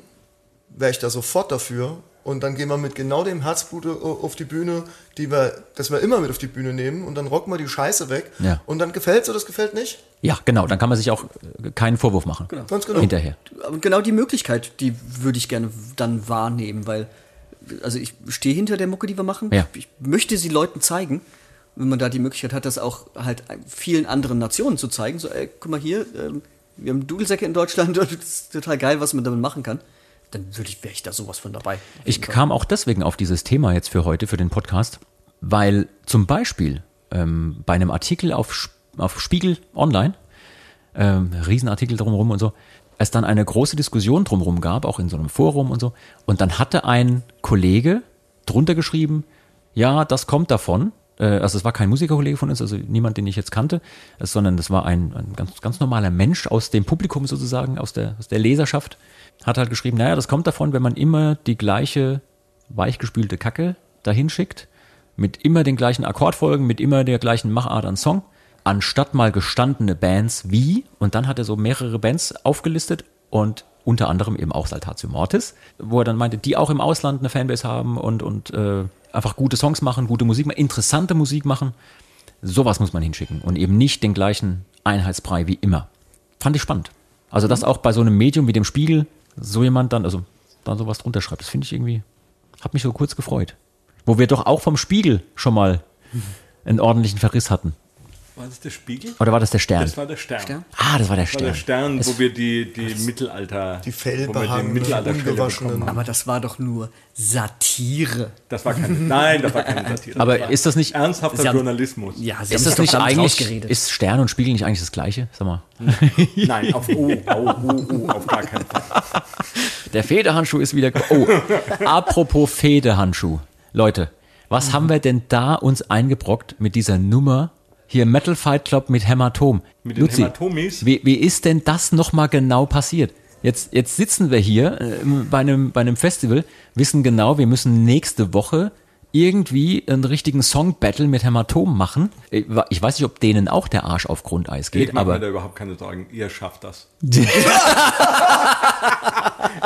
wäre ich da sofort dafür. Und dann gehen wir mit genau dem Herzblut o- auf die Bühne, die wir, das wir immer mit auf die Bühne nehmen. Und dann rocken wir die Scheiße weg. Ja. Und dann gefällt's oder das gefällt nicht. Ja, genau, dann kann man sich auch äh, keinen Vorwurf machen. Ganz genau. Hinterher. Aber genau die Möglichkeit, die würde ich gerne dann wahrnehmen, weil, also ich stehe hinter der Mucke, die wir machen. Ja. Ich möchte sie Leuten zeigen. Wenn man da die Möglichkeit hat, das auch halt vielen anderen Nationen zu zeigen, so, ey, guck mal hier, ähm, wir haben Dudelsäcke in Deutschland und es ist total geil, was man damit machen kann, dann würde ich, wäre ich da sowas von dabei. Ich kam auch deswegen auf dieses Thema jetzt für heute, für den Podcast, weil zum Beispiel ähm, bei einem Artikel auf, auf Spiegel Online, ähm, Riesenartikel drumherum und so, es dann eine große Diskussion drumherum gab, auch in so einem Forum und so. Und dann hatte ein Kollege drunter geschrieben, ja, das kommt davon. Äh, Also es war kein Musikerkollege von uns, also niemand, den ich jetzt kannte, äh, sondern das war ein, ein ganz, ganz normaler Mensch aus dem Publikum sozusagen, aus der, aus der Leserschaft. Hat halt geschrieben, naja, das kommt davon, wenn man immer die gleiche weichgespülte Kacke dahin schickt, mit immer den gleichen Akkordfolgen, mit immer der gleichen Machart an Song, anstatt mal gestandene Bands wie, und dann hat er so mehrere Bands aufgelistet und unter anderem eben auch Saltatio Mortis, wo er dann meinte, die auch im Ausland eine Fanbase haben und, und äh, einfach gute Songs machen, gute Musik machen, interessante Musik machen. Sowas muss man hinschicken und eben nicht den gleichen Einheitsbrei wie immer. Fand ich spannend. Also, dass auch bei so einem Medium wie dem Spiegel so jemand dann, also dann sowas drunter schreibt, das finde ich irgendwie, hat mich so kurz gefreut. Wo wir doch auch vom Spiegel schon mal einen ordentlichen Verriss hatten. War das der Spiegel? Oder war das der Stern? Das war der Stern. Stern? ah, das war der Das war Stern. der Stern, Es- wo wir die, die Mittelalter, Die Fellbehangenen, Mittelalterstelle ungewaschenen. Aber das war doch nur Satire. Das war keine, nein, das war keine Satire. Aber ist das nicht- ernsthafter Sie haben- Journalismus? Ja, sie ist haben das nicht eigentlich, ist Stern und Spiegel nicht eigentlich das Gleiche? Sag mal. Nein, auf, oh, oh, oh, oh, auf gar keinen Fall. Der Federhandschuh ist wieder. Oh, apropos Federhandschuh. Leute, was haben wir denn da uns eingebrockt mit dieser Nummer? Hier Metal Fight Club mit Hämatom. Mit den Hämatomis? Wie, wie ist denn das nochmal genau passiert? Jetzt, jetzt sitzen wir hier äh, bei, einem, bei einem Festival, wissen genau, wir müssen nächste Woche irgendwie einen richtigen Song-Battle mit Hämatom machen. Ich weiß nicht, ob denen auch der Arsch auf Grundeis geht, Ich mache mir da überhaupt keine Sorgen. Ihr schafft das.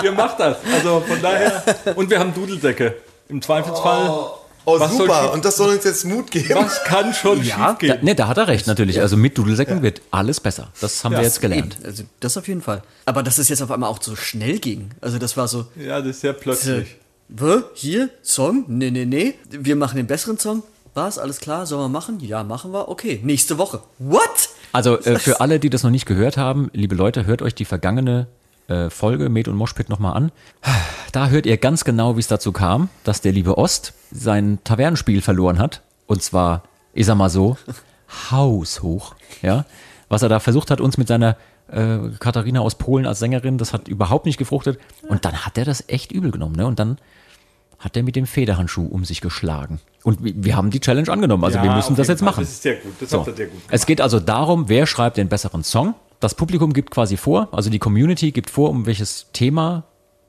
Ihr macht das. Also von daher. Und wir haben Dudelsäcke. Im Zweifelsfall. Oh, Was soll super. Und das soll uns jetzt Mut geben. Was kann schon Ja, da, schiefgehen? ne, da hat er recht natürlich. Also mit Dudelsäcken wird alles besser. Das haben Ja, wir jetzt gelernt. Eben, also das auf jeden Fall. Aber dass es jetzt auf einmal auch so schnell ging. Also das war so, Ja, das ist sehr plötzlich. Wä? Hier, Song? Nee, nee, nee. Wir machen den besseren Song. Was? Alles klar? Sollen wir machen? Ja, machen wir. Okay, nächste Woche. What? Also äh, für alle, die das noch nicht gehört haben, liebe Leute, hört euch die vergangene äh, Folge Med und Moshpit nochmal an. Da hört ihr ganz genau, wie es dazu kam, dass der liebe Ost sein Tavernenspiel verloren hat. Und zwar, ich sag mal so, haushoch. Ja? Was er da versucht hat, uns mit seiner äh, Katharina aus Polen als Sängerin, das hat überhaupt nicht gefruchtet. Und dann hat er das echt übel genommen. Ne? Und dann hat er mit dem Federhandschuh um sich geschlagen. Und wir, haben die Challenge angenommen. Also Ja, wir müssen das jetzt Fall. machen. Das ist sehr gut. Das So. habt ihr sehr gut Es geht also darum, wer schreibt den besseren Song. Das Publikum gibt quasi vor, also die Community gibt vor, um welches Thema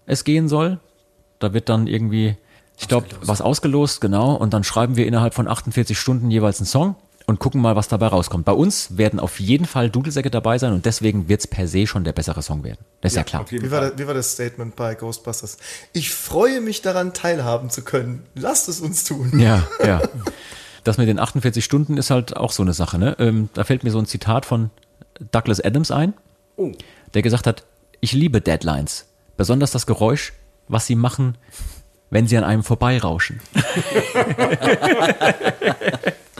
es gehen soll. Da wird dann irgendwie, ich glaube, was ausgelost, genau. Und dann schreiben wir innerhalb von 48 Stunden jeweils einen Song und gucken mal, was dabei rauskommt. Bei uns werden auf jeden Fall Dudelsäcke dabei sein und deswegen wird es per se schon der bessere Song werden. Das ist ja, klar. Auf jeden Wie war, das, wie war das Statement bei Ghostbusters? Ich freue mich daran, teilhaben zu können. Lasst es uns tun. Ja, ja. Das mit den 48 Stunden ist halt auch so eine Sache. Ne? Ähm, da fällt mir so ein Zitat von Douglas Adams ein, Oh. der gesagt hat, ich liebe Deadlines. Besonders das Geräusch, was sie machen, wenn sie an einem vorbeirauschen.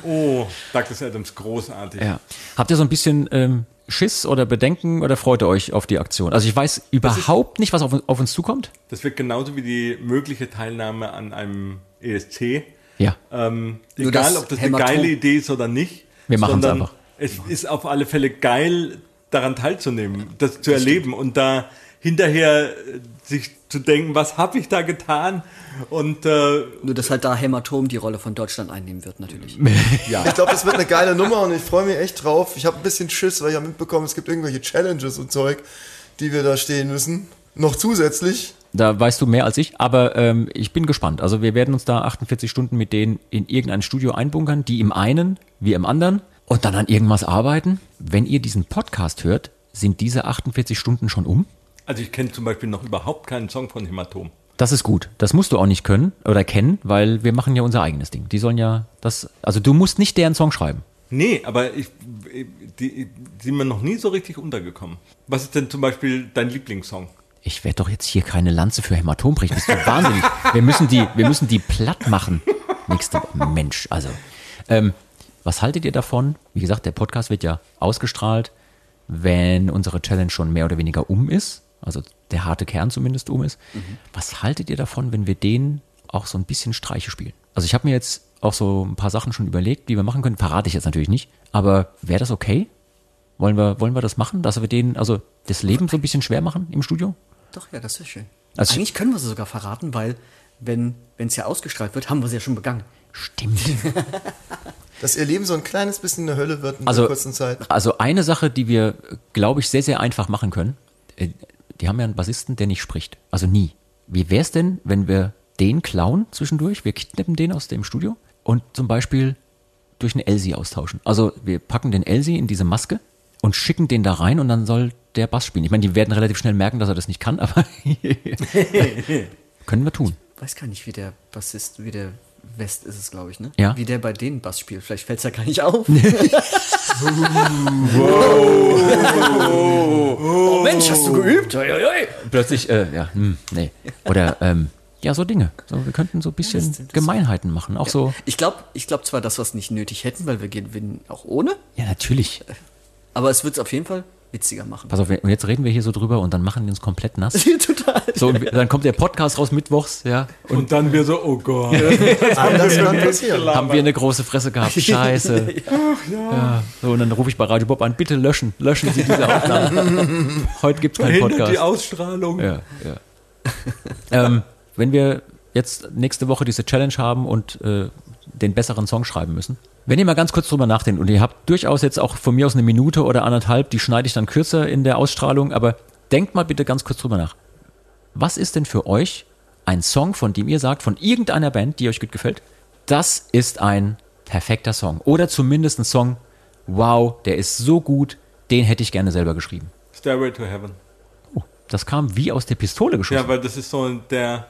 Oh, Douglas Adams, großartig. Ja. Habt ihr so ein bisschen ähm, Schiss oder Bedenken oder freut ihr euch auf die Aktion? Also ich weiß überhaupt nicht, was auf, auf uns zukommt. Das wird genauso wie die mögliche Teilnahme an einem ESC. Ja. Ähm, egal, das ob das Hämatom- eine geile Idee ist oder nicht. Wir machen's sondern einfach. Es ist auf alle Fälle geil, daran teilzunehmen, das zu erleben und da hinterher äh, sich zu denken, was habe ich da getan? Und äh, Nur, dass halt da Hämatom die Rolle von Deutschland einnehmen wird, natürlich. Ich glaube, das wird eine geile Nummer und ich freue mich echt drauf. Ich habe ein bisschen Schiss, weil ich habe mitbekommen, es gibt irgendwelche Challenges und Zeug, die wir da stehen müssen. Noch zusätzlich. Da weißt du mehr als ich, aber ähm, ich bin gespannt. Also wir werden uns da 48 Stunden mit denen in irgendein Studio einbunkern, die im einen, wir im anderen und dann an irgendwas arbeiten. Wenn ihr diesen Podcast hört, sind diese 48 Stunden schon um? also ich kenne zum Beispiel noch überhaupt keinen Song von Hämatom. Das ist gut. Das musst du auch nicht können oder kennen, weil wir machen ja unser eigenes Ding. Die sollen ja das, also du musst nicht deren Song schreiben. Nee, aber ich, die, die sind mir noch nie so richtig untergekommen. Was ist denn zum Beispiel dein Lieblingssong? Ich werde doch jetzt hier keine Lanze für Hämatom brechen. Bist du wahnsinnig? Wir müssen die, wir müssen die platt machen. Nächste. Mensch, also. Ähm, was haltet ihr davon? Wie gesagt, der Podcast wird ja ausgestrahlt wenn unsere Challenge schon mehr oder weniger um ist, also der harte Kern zumindest um ist. Was haltet ihr davon, wenn wir den auch so ein bisschen Streiche spielen? Also ich habe mir jetzt auch so ein paar Sachen schon überlegt, die wir machen können. Verrate ich jetzt natürlich nicht. Aber wäre das okay? Wollen wir, wollen wir das machen, dass wir denen also das Leben so ein bisschen schwer machen im Studio? Doch, ja, das wäre schön. Also- Eigentlich können wir sie sogar verraten, weil wenn es ja ausgestrahlt wird, haben wir sie ja schon begangen. Stimmt. Dass ihr Leben so ein kleines bisschen eine Hölle wird in Also, der kurzen Zeit. also eine Sache, die wir, glaube ich, sehr, sehr einfach machen können. äh, Die haben ja einen Bassisten, der nicht spricht. Also nie. Wie wäre es denn, wenn wir den klauen zwischendurch? Wir kidnappen den aus dem Studio und zum Beispiel durch eine Elsie austauschen. Also wir packen den Elsie in diese Maske und schicken den da rein und dann soll der Bass spielen. Ich meine, die werden relativ schnell merken, dass er das nicht kann, aber können wir tun. weiß gar nicht, wie der Bassist, wie der West ist es, glaube ich, ne? Ja. Wie der bei denen Bass spielt. Vielleicht fällt es ja gar nicht auf. oh, Mensch, hast du geübt? Oi, oi, oi. Plötzlich, äh, ja, hm, nee. Oder, ähm, ja, so Dinge. So, wir könnten so ein bisschen das- Gemeinheiten machen. Auch so, Ich glaube ich glaub zwar, dass wir es nicht nötig hätten, weil wir gewinnen auch ohne, ja, natürlich. aber es wird es auf jeden Fall witziger machen. Pass auf, und jetzt reden wir hier so drüber und dann machen die uns komplett nass. Total. So, und wir- dann kommt der Podcast raus mittwochs, ja. Und Und dann wir so, oh Gott. Anders kann passieren. haben wir eine große Fresse gehabt. Scheiße. ja. So, und dann rufe ich bei Radio Bob an, bitte löschen, löschen Sie diese Aufnahme. Heute gibt es keinen Verhindert die Podcast. Ausstrahlung. Ja, ja. ähm, wenn wir jetzt nächste Woche diese Challenge haben und äh, den besseren Song schreiben müssen, wenn ihr mal ganz kurz drüber nachdenkt und ihr habt durchaus jetzt auch von mir aus eine Minute oder anderthalb, die schneide ich dann kürzer in der Ausstrahlung, aber denkt mal bitte ganz kurz drüber nach. Was ist denn für euch ein Song, von dem ihr sagt, von irgendeiner Band, die euch gut gefällt, das ist ein perfekter Song oder zumindest ein Song, wow, der ist so gut, den hätte ich gerne selber geschrieben. Stairway to Heaven. Oh, das kam wie aus der Pistole geschossen. Ja, weil das ist so der,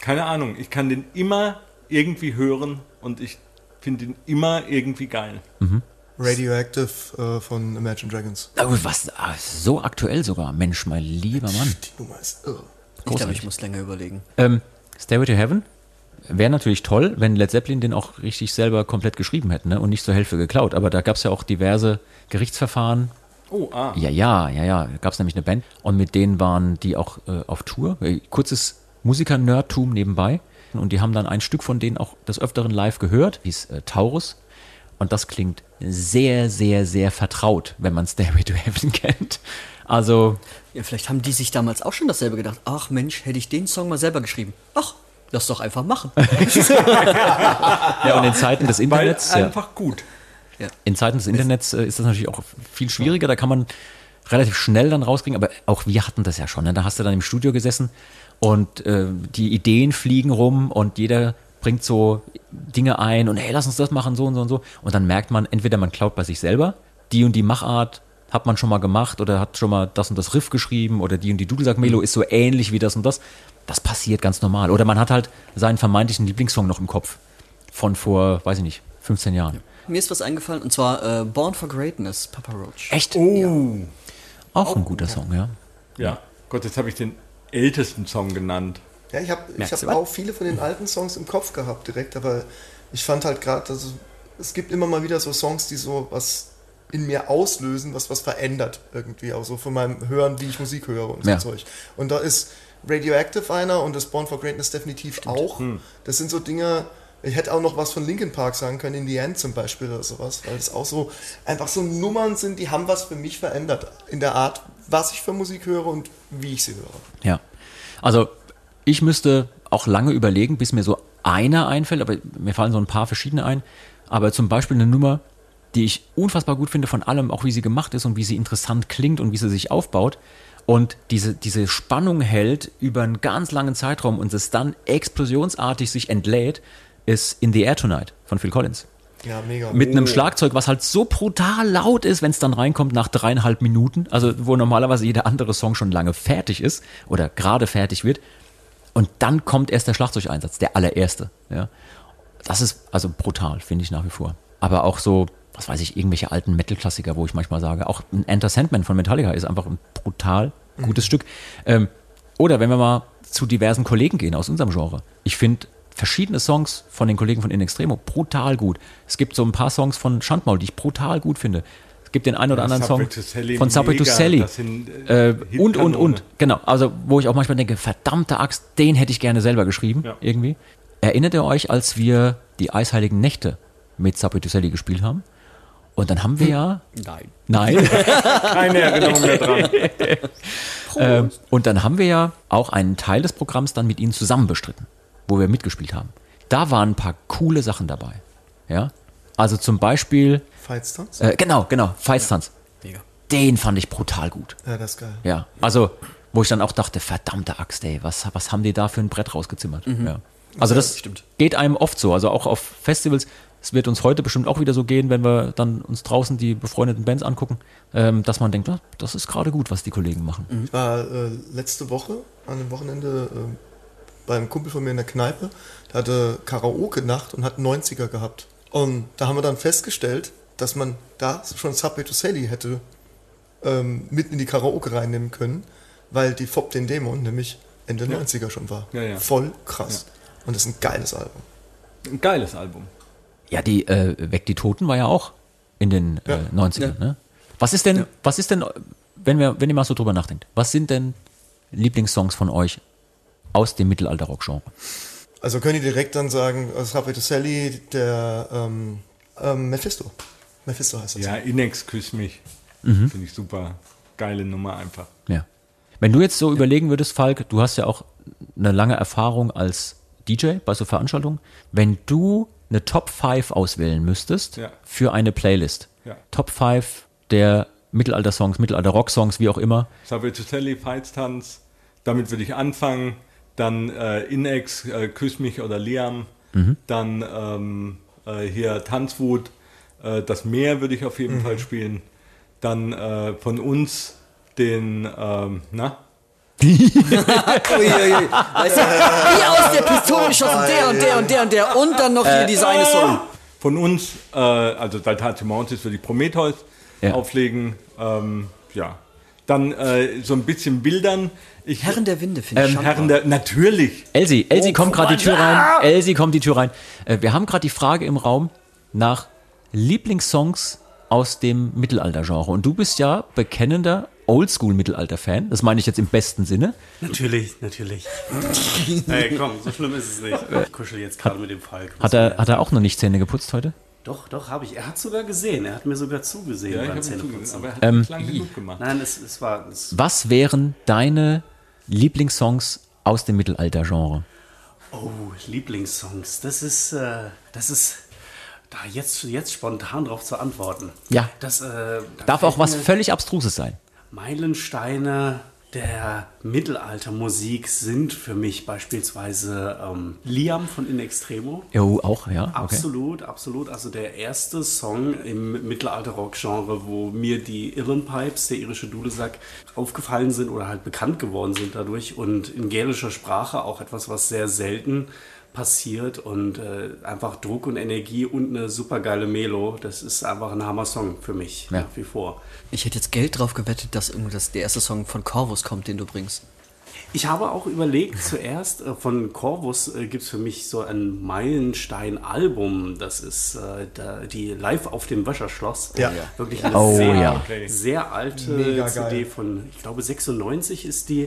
keine Ahnung, ich kann den immer irgendwie hören und ich finde ihn immer irgendwie geil. Radioactive äh, von Imagine Dragons. Oh, was? ah, So aktuell sogar. Mensch, mein lieber Mann. Die Nummer ist irre. Ich glaube, Großartig. ich muss länger überlegen. Ähm, Stairway to Heaven wäre natürlich toll, wenn Led Zeppelin den auch richtig selber komplett geschrieben hätten ne? und nicht zur Hälfte geklaut. Aber da gab es ja auch diverse Gerichtsverfahren. Oh, ah. Ja, ja, ja, ja. Da gab es nämlich eine Band und mit denen waren die auch äh, auf Tour. Äh, kurzes Musiker-Nerdtum nebenbei. Und die haben dann ein Stück von denen auch des Öfteren live gehört, hieß äh, Taurus. Und das klingt sehr, sehr, sehr vertraut, wenn man Stairway to Heaven kennt. Also, Ja, vielleicht haben die sich damals auch schon dasselbe gedacht. Ach Mensch, hätte ich den Song mal selber geschrieben. Ach, lass doch einfach machen. ja, und in Zeiten des Weil Internets. ja. einfach gut. In Zeiten des Internets äh, ist das natürlich auch viel schwieriger. Da kann man relativ schnell dann rauskriegen. Aber auch wir hatten das ja schon. Ne? Da hast du dann im Studio gesessen und äh, die Ideen fliegen rum und jeder bringt so Dinge ein und hey, lass uns das machen, so und so und so. Und dann merkt man, entweder man klaut bei sich selber, die und die Machart hat man schon mal gemacht oder hat schon mal das und das Riff geschrieben oder die und die Dudelsack-Melo ist so ähnlich wie das und das. Das passiert ganz normal. Oder man hat halt seinen vermeintlichen Lieblingssong noch im Kopf von vor, weiß ich nicht, 15 Jahren. Mir ist was eingefallen und zwar äh, Born for Greatness, Papa Roach. Echt? Oh. Auch ein guter Song, ja. Ja. Gott, jetzt habe ich den ältesten Song genannt. Ja, ich habe ich hab auch viele von den alten Songs im Kopf gehabt direkt, aber ich fand halt gerade, dass es, gibt immer mal wieder so Songs, die so was in mir auslösen, was was verändert irgendwie, auch so von meinem Hören, wie ich Musik höre und so Ja. Zeug. Und da ist Radioactive einer und das Born for Greatness definitiv auch. Das sind so Dinge, ich hätte auch noch was von Linkin Park sagen können, In the End zum Beispiel oder sowas, weil es auch so einfach so Nummern sind, die haben was für mich verändert in der Art, was ich für Musik höre und wie ich sie höre. Ja. Also, ich müsste auch lange überlegen, bis mir so einer einfällt, aber mir fallen so ein paar verschiedene ein. Aber zum Beispiel eine Nummer, die ich unfassbar gut finde von allem, auch wie sie gemacht ist und wie sie interessant klingt und wie sie sich aufbaut. Und diese, diese Spannung hält über einen ganz langen Zeitraum und es dann explosionsartig sich entlädt, ist In the Air Tonight von Phil Collins. Ja, mega. Mit einem Schlagzeug, was halt so brutal laut ist, wenn es dann reinkommt nach dreieinhalb Minuten, also wo normalerweise jeder andere Song schon lange fertig ist oder gerade fertig wird. Und dann kommt erst der Schlagzeugeinsatz, der allererste. Ja. Das ist also brutal, finde ich nach wie vor. Aber auch so, was weiß ich, irgendwelche alten Metal-Klassiker, wo ich manchmal sage, auch ein Enter Sandman von Metallica ist einfach ein brutal gutes Stück. Ähm, oder wenn wir mal zu diversen Kollegen gehen aus unserem Genre. Ich finde verschiedene Songs von den Kollegen von In Extremo brutal gut. Es gibt so ein paar Songs von Schandmaul, die ich brutal gut finde. gibt den einen oder anderen Song Subway to Sally, von Subway to Sally. das sind, äh, äh, und, und, und. Genau. Also, wo ich auch manchmal denke, verdammte Axt, den hätte ich gerne selber geschrieben. Ja. Irgendwie. Erinnert ihr euch, als wir die Eisheiligen Nächte mit Subway to Sally gespielt haben? Und dann haben wir ja. Nein. Nein. Keine Erinnerung mehr dran. ähm, und dann haben wir ja auch einen Teil des Programms dann mit ihnen zusammen bestritten, wo wir mitgespielt haben. Da waren ein paar coole Sachen dabei. Ja. Also zum Beispiel, Fightstanz? äh, genau, genau, Feitstanz. Mega. Den fand ich brutal gut. Ja, das ist geil. Ja, also wo ich dann auch dachte, verdammte Axt, ey, was, was haben die da für ein Brett rausgezimmert? Ja. Also das stimmt. geht einem oft so, also auch auf Festivals. Es wird uns heute bestimmt auch wieder so gehen, wenn wir dann uns draußen die befreundeten Bands angucken, ähm, dass man denkt, "Ah, das ist gerade gut, was die Kollegen machen. Ich war äh, letzte Woche an einem Wochenende äh, beim Kumpel von mir in der Kneipe. Der hatte Karaoke-Nacht und hat 90er gehabt. Und da haben wir dann festgestellt, dass man da schon Subway to Sally hätte ähm, mitten in die Karaoke reinnehmen können, weil die Fob den Dämon nämlich Ende 90er schon war. Ja, ja. Voll krass. Und das ist ein geiles Album. Ein geiles Album. Ja, die äh, Weg die Toten war ja auch in den äh, Ja. 90ern. Ne? Was ist denn, was ist denn, wenn wir, wenn ihr mal so drüber nachdenkt, was sind denn Lieblingssongs von euch aus dem Mittelalter-Rock-Genre? Also können die direkt dann sagen, Subway to Sally, der ähm, ähm, Mephisto. Mephisto heißt das. Ja, Inex küss mich. Finde ich super. Geile Nummer einfach. Ja. Wenn du jetzt so überlegen würdest, Falk, du hast ja auch eine lange Erfahrung als DJ bei so Veranstaltungen. Wenn du eine Top 5 auswählen müsstest Ja. für eine Playlist, Ja. Top 5 der Mittelalter-Songs, Mittelalter-Rock-Songs, wie auch immer, Sally, Feitstanz. Damit würde ich anfangen. Dann äh, Inex, äh, Küss mich oder Liam. Dann ähm, äh, hier Tanzwut. Äh, das Meer würde ich auf jeden Fall spielen. Dann äh, von uns den, ähm, na? Weißt du, wie aus der Pistole geschossen, der und der und der und der und dann noch hier diese eine Song. Von uns, äh, also Daltatio Mountains würde ich Prometheus Ja. auflegen. Ähm, ja. Dann äh, so ein bisschen wildern. Ich, Herren der Winde, finde ich. ähm, schon Herren der, natürlich. Elsie, Elsie Oh, kommt gerade die Tür rein. Elsie kommt die Tür rein. Äh, wir haben gerade die Frage im Raum nach Lieblingssongs aus dem Mittelalter-Genre. Und du bist ja bekennender Oldschool-Mittelalter-Fan. Das meine ich jetzt im besten Sinne. Natürlich, natürlich. hey, komm, so schlimm ist es nicht. Ich kuschel jetzt gerade mit dem Falk. Hat er, hat er auch noch nicht Zähne geputzt heute? Doch, doch, habe ich. Er hat sogar gesehen. Er hat mir sogar zugesehen Ja, ich beim Zähneputzen. aber er hat Ähm, nicht lang genug gemacht. Nein, es, es war. Es, Was wären deine Lieblingssongs aus dem Mittelalter-Genre? oh, Lieblingssongs. Das ist. Äh, das ist. Da jetzt, jetzt spontan drauf zu antworten. Ja. Das äh, da Darf auch was völlig Abstruses sein. Meilensteine der Mittelaltermusik sind für mich beispielsweise ähm, Liam von In Extremo. Jo, auch, ja. Okay. Absolut, absolut. Also der erste Song im Mittelalter-Rock-Genre, wo mir die Irren Pipes, der irische Dudelsack, aufgefallen sind oder halt bekannt geworden sind dadurch und in gälischer Sprache auch etwas, was sehr selten passiert und äh, einfach Druck und Energie und eine supergeile Melo. Das ist einfach ein Hammer-Song für mich Ja. nach wie vor. Ich hätte jetzt Geld drauf gewettet, dass irgendwie das der erste Song von Corvus kommt, den du bringst. Ich habe auch überlegt, zuerst äh, von Corvus äh, gibt es für mich so ein Meilenstein-Album. Das ist äh, da, die Live auf dem Wäscherschloss. Ja. Wirklich eine Oh, sehr, ja. sehr alte Mega CD geil. von, ich glaube 96 ist die.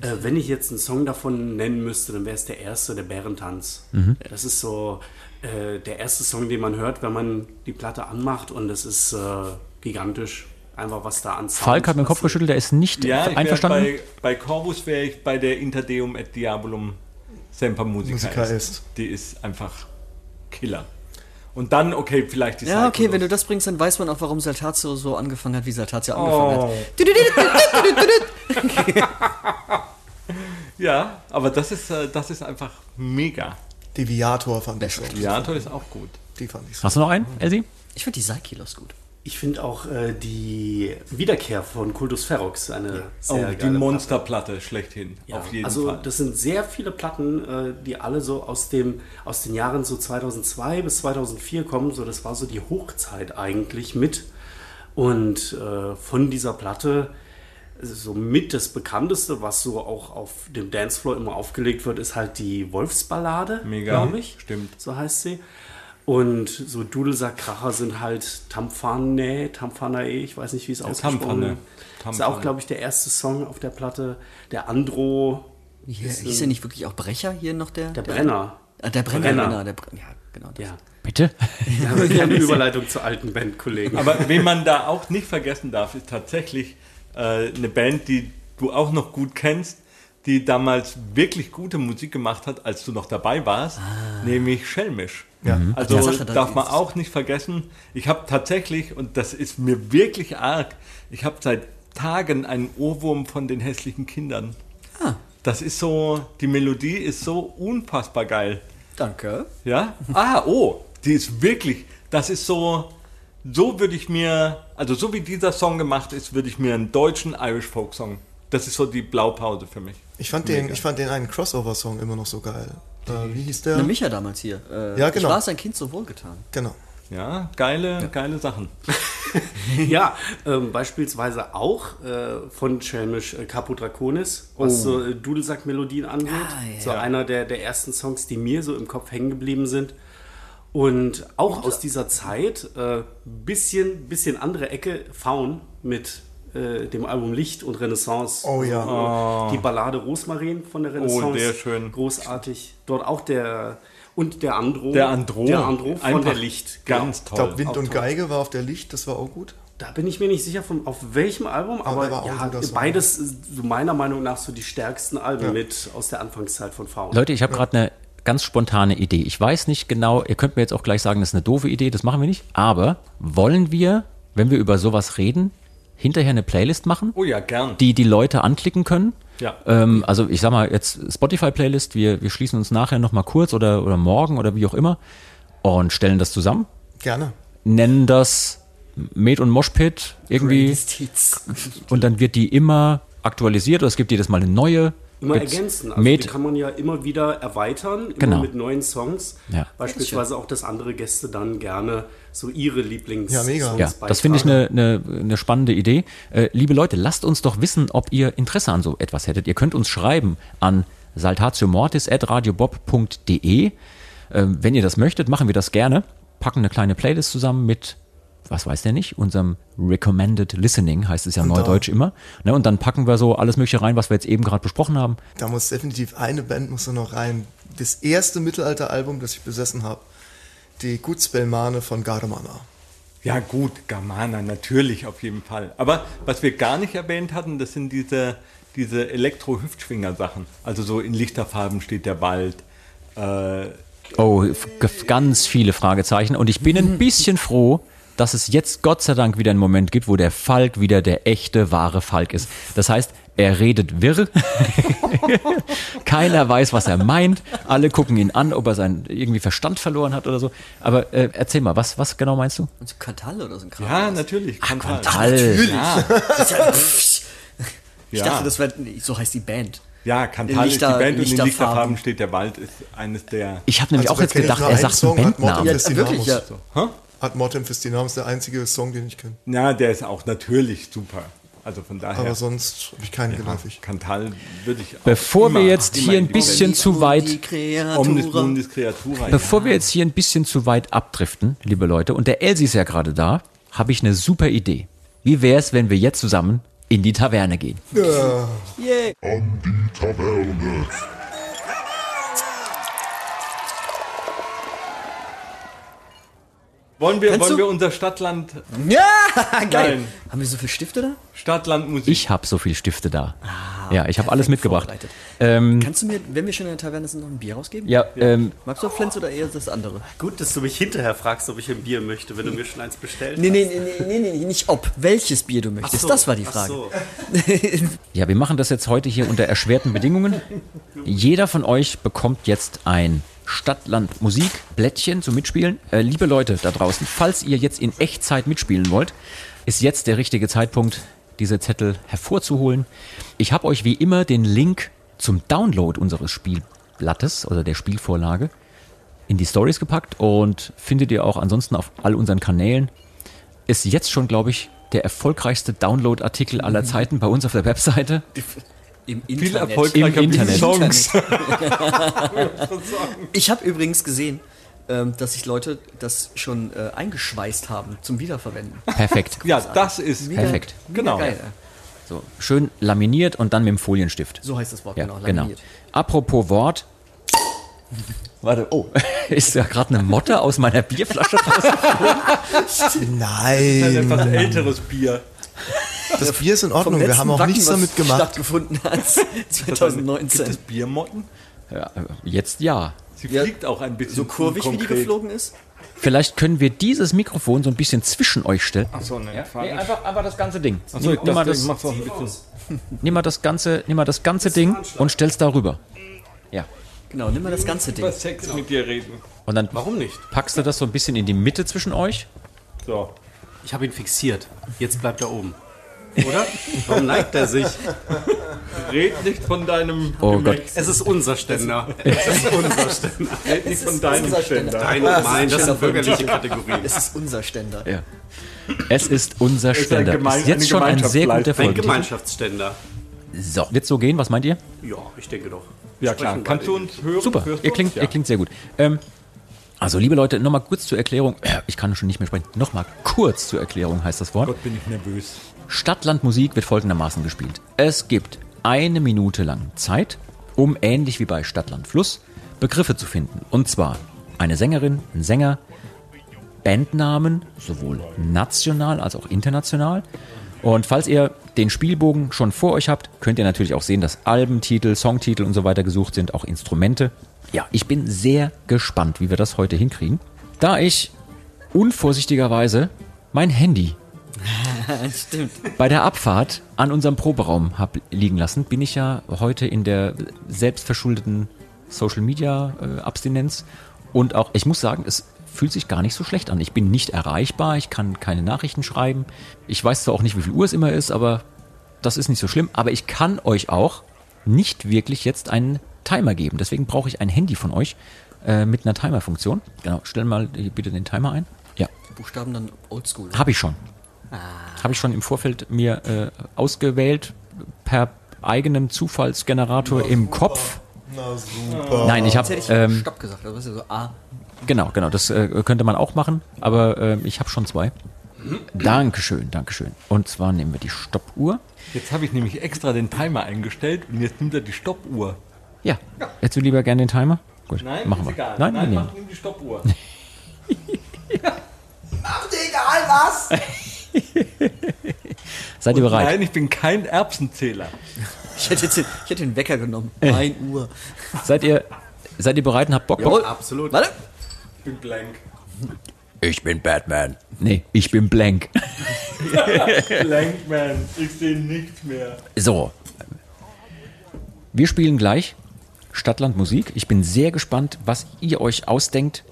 Äh, wenn ich jetzt einen Song davon nennen müsste, dann wäre es der erste, der Bärentanz. Mhm. Das ist so äh, der erste Song, den man hört, wenn man die Platte anmacht und es ist äh, gigantisch. Einfach was da an Sound Falk hat mir den Kopf geschüttelt, der ist nicht Ja, einverstanden. bei, bei Corvus wäre ich bei der Interdeum et Diabolum Semper Musica, Musica ist. est. Die ist einfach Killer. Und dann, okay, vielleicht die Ja, okay, wenn du das bringst, dann weiß man auch, warum Saltatio so angefangen hat, wie Saltatio Oh. angefangen hat. Ja, aber das ist, äh, das ist einfach mega. Deviator fand ich Best. so. Viator ist auch gut. Die fand ich so. Hast du noch einen, Elsie? Ich finde die Saikilos gut. Ich finde auch äh, die Wiederkehr von Kultus Ferox eine Oh, sehr die geile Monsterplatte schlechthin. Ja, Auf jeden also Fall. das sind sehr viele Platten, äh, die alle so aus dem aus den Jahren so 2002 bis 2004 kommen. So, das war so die Hochzeit eigentlich mit. Und äh, von dieser Platte so mit das bekannteste, was so auch auf dem Dancefloor immer aufgelegt wird, ist halt die Wolfsballade, Mega, glaube ich. stimmt. So heißt sie. Und so Dudelsackkracher sind halt Tampfane, Tampfanae, ich weiß nicht, wie es ausgesprochen Tampfane. wird. Ist auch, glaube ich, der erste Song auf der Platte. Der Andro, Hier, hieß ja nicht wirklich auch Brecher hier noch der? der Brenner. Ah, der Brenner, Brenner. genau. Der Brenner, ja, genau. das. Ja. Bitte? Wir haben keine Überleitung zu alten Bandkollegen. Aber wen man da auch nicht vergessen darf, ist tatsächlich äh, eine Band, die du auch noch gut kennst, die damals wirklich gute Musik gemacht hat, als du noch dabei warst, nämlich Schelmisch. Ja. Also Ja, Sache, da darf man auch nicht vergessen, ich habe tatsächlich, und das ist mir wirklich arg, ich habe seit Tagen einen Ohrwurm von den hässlichen Kindern. Ah. Das ist so, die Melodie ist so unfassbar geil. Danke. Ja? Ah, oh, die ist wirklich, das ist so, so würde ich mir, also so wie dieser Song gemacht ist, würde ich mir einen deutschen Irish Folk Song, das ist so die Blaupause für mich. Ich fand den, ich fand den einen Crossover-Song immer noch so geil. Äh, wie hieß der? Der Micha damals hier. Äh, Ja, genau. Ich war sein Kind so wohlgetan. Genau. Ja, geile, geile Sachen. Ja, ähm, beispielsweise auch äh, von Schelmisch äh, Capo Draconis, was so äh, Dudelsack-Melodien angeht. Ah, ja. So einer der, der ersten Songs, die mir so im Kopf hängen geblieben sind. Und auch aus dieser Zeit, äh, bisschen, bisschen andere Ecke, Faun mit äh, dem Album Licht und Renaissance. Oh ja. Also, Die Ballade Rosmarin von der Renaissance. Oh, sehr schön. Großartig. Dort auch der, und der Andro. Der Andro, Der Andro von einfach der Licht. Ganz Ich toll. glaube, Wind auch und toll. Geige war auf der Licht, das war auch gut. Da bin ich mir nicht sicher, von, auf welchem Album, aber, auch ja, beides so meiner Meinung nach so die stärksten Alben Ja. mit aus der Anfangszeit von Faun. Leute, ich habe gerade eine ganz spontane Idee. Ich weiß nicht genau, ihr könnt mir jetzt auch gleich sagen, das ist eine doofe Idee, das machen wir nicht. Aber wollen wir, wenn wir über sowas reden, hinterher eine Playlist machen, oh ja, gern. die die Leute anklicken können? Ja. Ähm, also ich sag mal jetzt Spotify-Playlist, wir, wir schließen uns nachher nochmal kurz oder, oder morgen oder wie auch immer und stellen das zusammen, Gerne. nennen das Med und Moshpit irgendwie und dann wird die immer aktualisiert oder es gibt jedes Mal eine neue. Immer ergänzen. Also Med die kann man ja immer wieder erweitern, immer Genau. mit neuen Songs. Ja. Beispielsweise auch, dass andere Gäste dann gerne so ihre Lieblings Ja, mega. Songs Ja, das finde ich eine, eine, eine spannende Idee. Äh, liebe Leute, lasst uns doch wissen, ob ihr Interesse an so etwas hättet. Ihr könnt uns schreiben an saltatiomortis.radiobob.de. Ähm, wenn ihr das möchtet, machen wir das gerne. Packen eine kleine Playlist zusammen mit, was weiß der nicht, unserem Recommended Listening, heißt es ja Und neudeutsch immer. Ne, und dann packen wir so alles Mögliche rein, was wir jetzt eben gerade besprochen haben. Da muss definitiv eine Band muss da noch rein. Das erste Mittelalter-Album, das ich besessen habe. Die Gutsbellmane von Gardemana. Ja gut, Germana, natürlich, auf jeden Fall. Aber was wir gar nicht erwähnt hatten, das sind diese, diese Elektro-Hüftschwinger-Sachen. Also so in Lichterfarben steht der Wald. Äh, Oh, ganz viele Fragezeichen. Und ich bin ein bisschen froh, dass es jetzt Gott sei Dank wieder einen Moment gibt, wo der Falk wieder der echte, wahre Falk ist. Das heißt, er redet wirr. Keiner weiß, was er meint. Alle gucken ihn an, ob er seinen irgendwie Verstand verloren hat oder so. Aber äh, erzähl mal, was, was genau meinst du? Und so Kantal oder so ein Kram. ja, natürlich. Kantal. All. Ja, Das ist ja. Ich dachte, das wäre, so heißt die Band. ja, Kantal ist die Lichter- Band und in Lichterfarben. Steht der Wald, ist eines der... Ich habe nämlich Also, auch jetzt gedacht, er sagt einen Bandnamen. Ja, wirklich, ja. Hä? Ad Mortem Festinam ist der einzige Song, den ich kenne. Ja, der ist auch natürlich super. Also von daher... Aber sonst habe ich keinen geläufig. Kantal würde ich auch Bevor wir immer- jetzt hier in ein bisschen zu weit. Omnis Mundis Creatura. Bevor wir jetzt hier ein bisschen zu weit abdriften, liebe Leute, und der Elsie ist ja gerade da, habe ich eine super Idee. Wie wäre es, wenn wir jetzt zusammen in die Taverne gehen? Yeah. An die Taverne. Wollen wir, Kennst wollen du? wir unser Stadtland, Ja, geil. Nein. Haben wir so viele Stifte da? Stadtland Musik? Ich habe so viele Stifte da. ja, ich habe alles mitgebracht. Ähm, Kannst du mir, wenn wir schon in der Taverne sind, noch ein Bier rausgeben? ja, ähm, Magst du auch Flens oder eher das andere? Gut, dass du mich hinterher fragst, ob ich ein Bier möchte, wenn du mir schon eins bestellt Nee, nee, hast. nee, nee, nee, nicht ob. Welches Bier du Ach möchtest. so, das war die ach Frage. so. ja, wir machen das jetzt heute hier unter erschwerten Bedingungen. Jeder von euch bekommt jetzt ein Stadtland Musik Blättchen zum Mitspielen. Äh, liebe Leute da draußen, falls ihr jetzt in Echtzeit mitspielen wollt, ist jetzt der richtige Zeitpunkt, diese Zettel hervorzuholen. Ich habe euch wie immer den Link zum Download unseres Spielblattes oder der Spielvorlage in die Stories gepackt und findet ihr auch ansonsten auf all unseren Kanälen. Ist jetzt schon, glaube ich, der erfolgreichste Download-Artikel aller Zeiten bei uns auf der Webseite. Im Viel Internet. erfolgreicher Im Internet. Songs. Ich habe übrigens gesehen, ähm, dass sich Leute das schon äh, eingeschweißt haben zum Wiederverwenden. Perfekt. Ja, das ist Mega- Perfekt. Genau. Geil. So, schön laminiert und dann mit dem Folienstift. So heißt das Wort, Ja, genau. genau. laminiert. Apropos Wort. Warte, oh, ist ja gerade eine Motte aus meiner Bierflasche raus. ein Nein, etwas älteres Bier. Das Bier ist in Ordnung. Wir haben auch Backen, nichts damit gemacht. stattgefunden hat Gibt 2019. es Biermotten? Ja, jetzt ja. Sie Ja, fliegt auch ein bisschen So kurvig, wie die geflogen ist? Vielleicht können wir dieses Mikrofon so ein bisschen zwischen euch stellen. Achso, ne, Nee, einfach, einfach das ganze Ding. Achso, ich nimm, mal das, mach's auch ein bisschen. nimm mal das ganze, nimm mal das ganze Ding und stell's darüber. Ja. Genau, nimm mal das ganze Ding. Über Sex mit dir reden. Und dann Warum nicht? packst du das so ein bisschen in die Mitte zwischen euch. So. Ich habe ihn fixiert. Jetzt bleibt er oben. Oder? Warum neigt er sich? Red nicht von deinem Oh Gemächt. Es ist unser Ständer. Es ist unser Ständer. Red nicht von deinem unser Ständer. Nein, nein, das sind bürgerliche Kategorien. Es ist unser Ständer. Ja. Es ist unser ist ein Ständer. Gemein- ist jetzt schon ein sehr guter Ein Folge. Gemeinschaftsständer. So, wird so gehen? Was meint ihr? Ja, ich denke doch. Ja klar, kannst du uns hören? Super, ihr klingt? Ja. ihr klingt sehr gut. Ähm, also, liebe Leute, nochmal kurz zur Erklärung. Äh, Ich kann schon nicht mehr sprechen. Nochmal kurz zur Erklärung heißt das Wort. Gott, bin ich nervös. Stadtlandmusik wird folgendermaßen gespielt. Es gibt eine Minute lang Zeit, um ähnlich wie bei Stadtland Fluss Begriffe zu finden. Und zwar eine Sängerin, ein Sänger, Bandnamen, sowohl national als auch international. Und falls ihr den Spielbogen schon vor euch habt, könnt ihr natürlich auch sehen, dass Albentitel, Songtitel und so weiter gesucht sind, auch Instrumente. Ja, ich bin sehr gespannt, wie wir das heute hinkriegen. Da ich unvorsichtigerweise mein Handy Stimmt. bei der Abfahrt an unserem Proberaum hab liegen lassen, bin ich ja heute in der selbstverschuldeten Social Media äh, Abstinenz und auch, ich muss sagen, es fühlt sich gar nicht so schlecht an. Ich bin nicht erreichbar, ich kann keine Nachrichten schreiben. Ich weiß zwar auch nicht, wie viel Uhr es immer ist, aber das ist nicht so schlimm. Aber ich kann euch auch nicht wirklich jetzt einen Timer geben. Deswegen brauche ich ein Handy von euch äh, mit einer Timer-Funktion. Genau, stell mal bitte den Timer ein. Ja, Buchstaben dann oldschool. habe ich schon. Habe ich schon im Vorfeld mir äh, ausgewählt per eigenem Zufallsgenerator im Kopf. Na super. Nein, ich habe ähm, Stopp gesagt. Das ist ja so A. genau, genau, das äh, könnte man auch machen, aber äh, ich habe schon zwei. Dankeschön, Dankeschön. Und zwar nehmen wir die Stoppuhr. Jetzt habe ich nämlich extra den Timer eingestellt und jetzt nimmt er die Stoppuhr. Ja, hättest du lieber gerne den Timer? Gut, machen ist wir. egal. Nein, Nein wir nehmen. die Stoppuhr. Seid ihr bereit? Nein, ich bin kein Erbsenzähler. Ich hätte, jetzt den, ich hätte den Wecker genommen. 1 Uhr. Seid ihr, seid ihr bereit und habt Bock? Jawohl. Absolut. Warte. Ich bin blank. Ich bin Batman. Nee, ich bin blank. Blank, man. Ich sehe nichts mehr. So. Wir spielen gleich Stadtland Musik. Ich bin sehr gespannt, was ihr euch ausdenkt.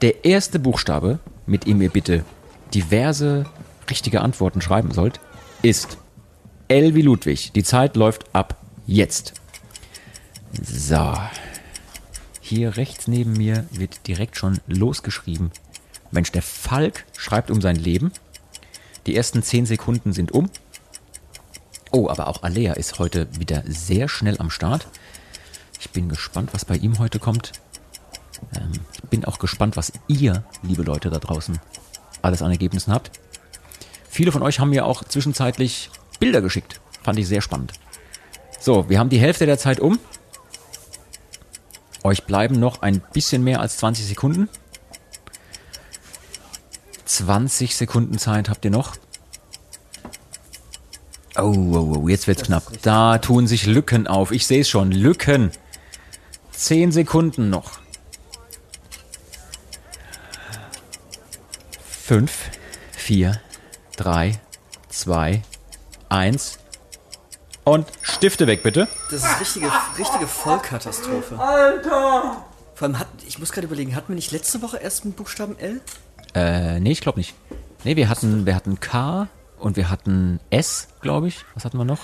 Der erste Buchstabe, mit dem ihr bitte diverse richtige Antworten schreiben sollt, ist L wie Ludwig. Die Zeit läuft ab jetzt. So. Hier rechts neben mir wird direkt schon losgeschrieben. Mensch, der Falk schreibt um sein Leben. Die ersten zehn Sekunden sind um. Oh, aber auch Alea ist heute wieder sehr schnell am Start. Ich bin gespannt, was bei ihm heute kommt. Ähm, ich bin auch gespannt, was ihr, liebe Leute da draußen, alles an Ergebnissen habt. Viele von euch haben mir auch zwischenzeitlich Bilder geschickt. Fand ich sehr spannend. So, wir haben die Hälfte der Zeit um. Euch bleiben noch ein bisschen mehr als 20 Sekunden. 20 Sekunden Zeit habt ihr noch. Oh, oh, oh, jetzt wird's knapp. Da tun sich Lücken auf. Ich sehe es schon. Lücken. Zehn Sekunden noch. Fünf, vier, drei, zwei, eins. Und Stifte weg, bitte. Das ist richtige, richtige Vollkatastrophe. Alter! Vor allem hat, ich muss gerade überlegen, hatten wir nicht letzte Woche erst einen Buchstaben L? Äh, nee, ich glaube nicht. Nee, wir hatten, wir hatten K und wir hatten S, glaube ich. Was hatten wir noch?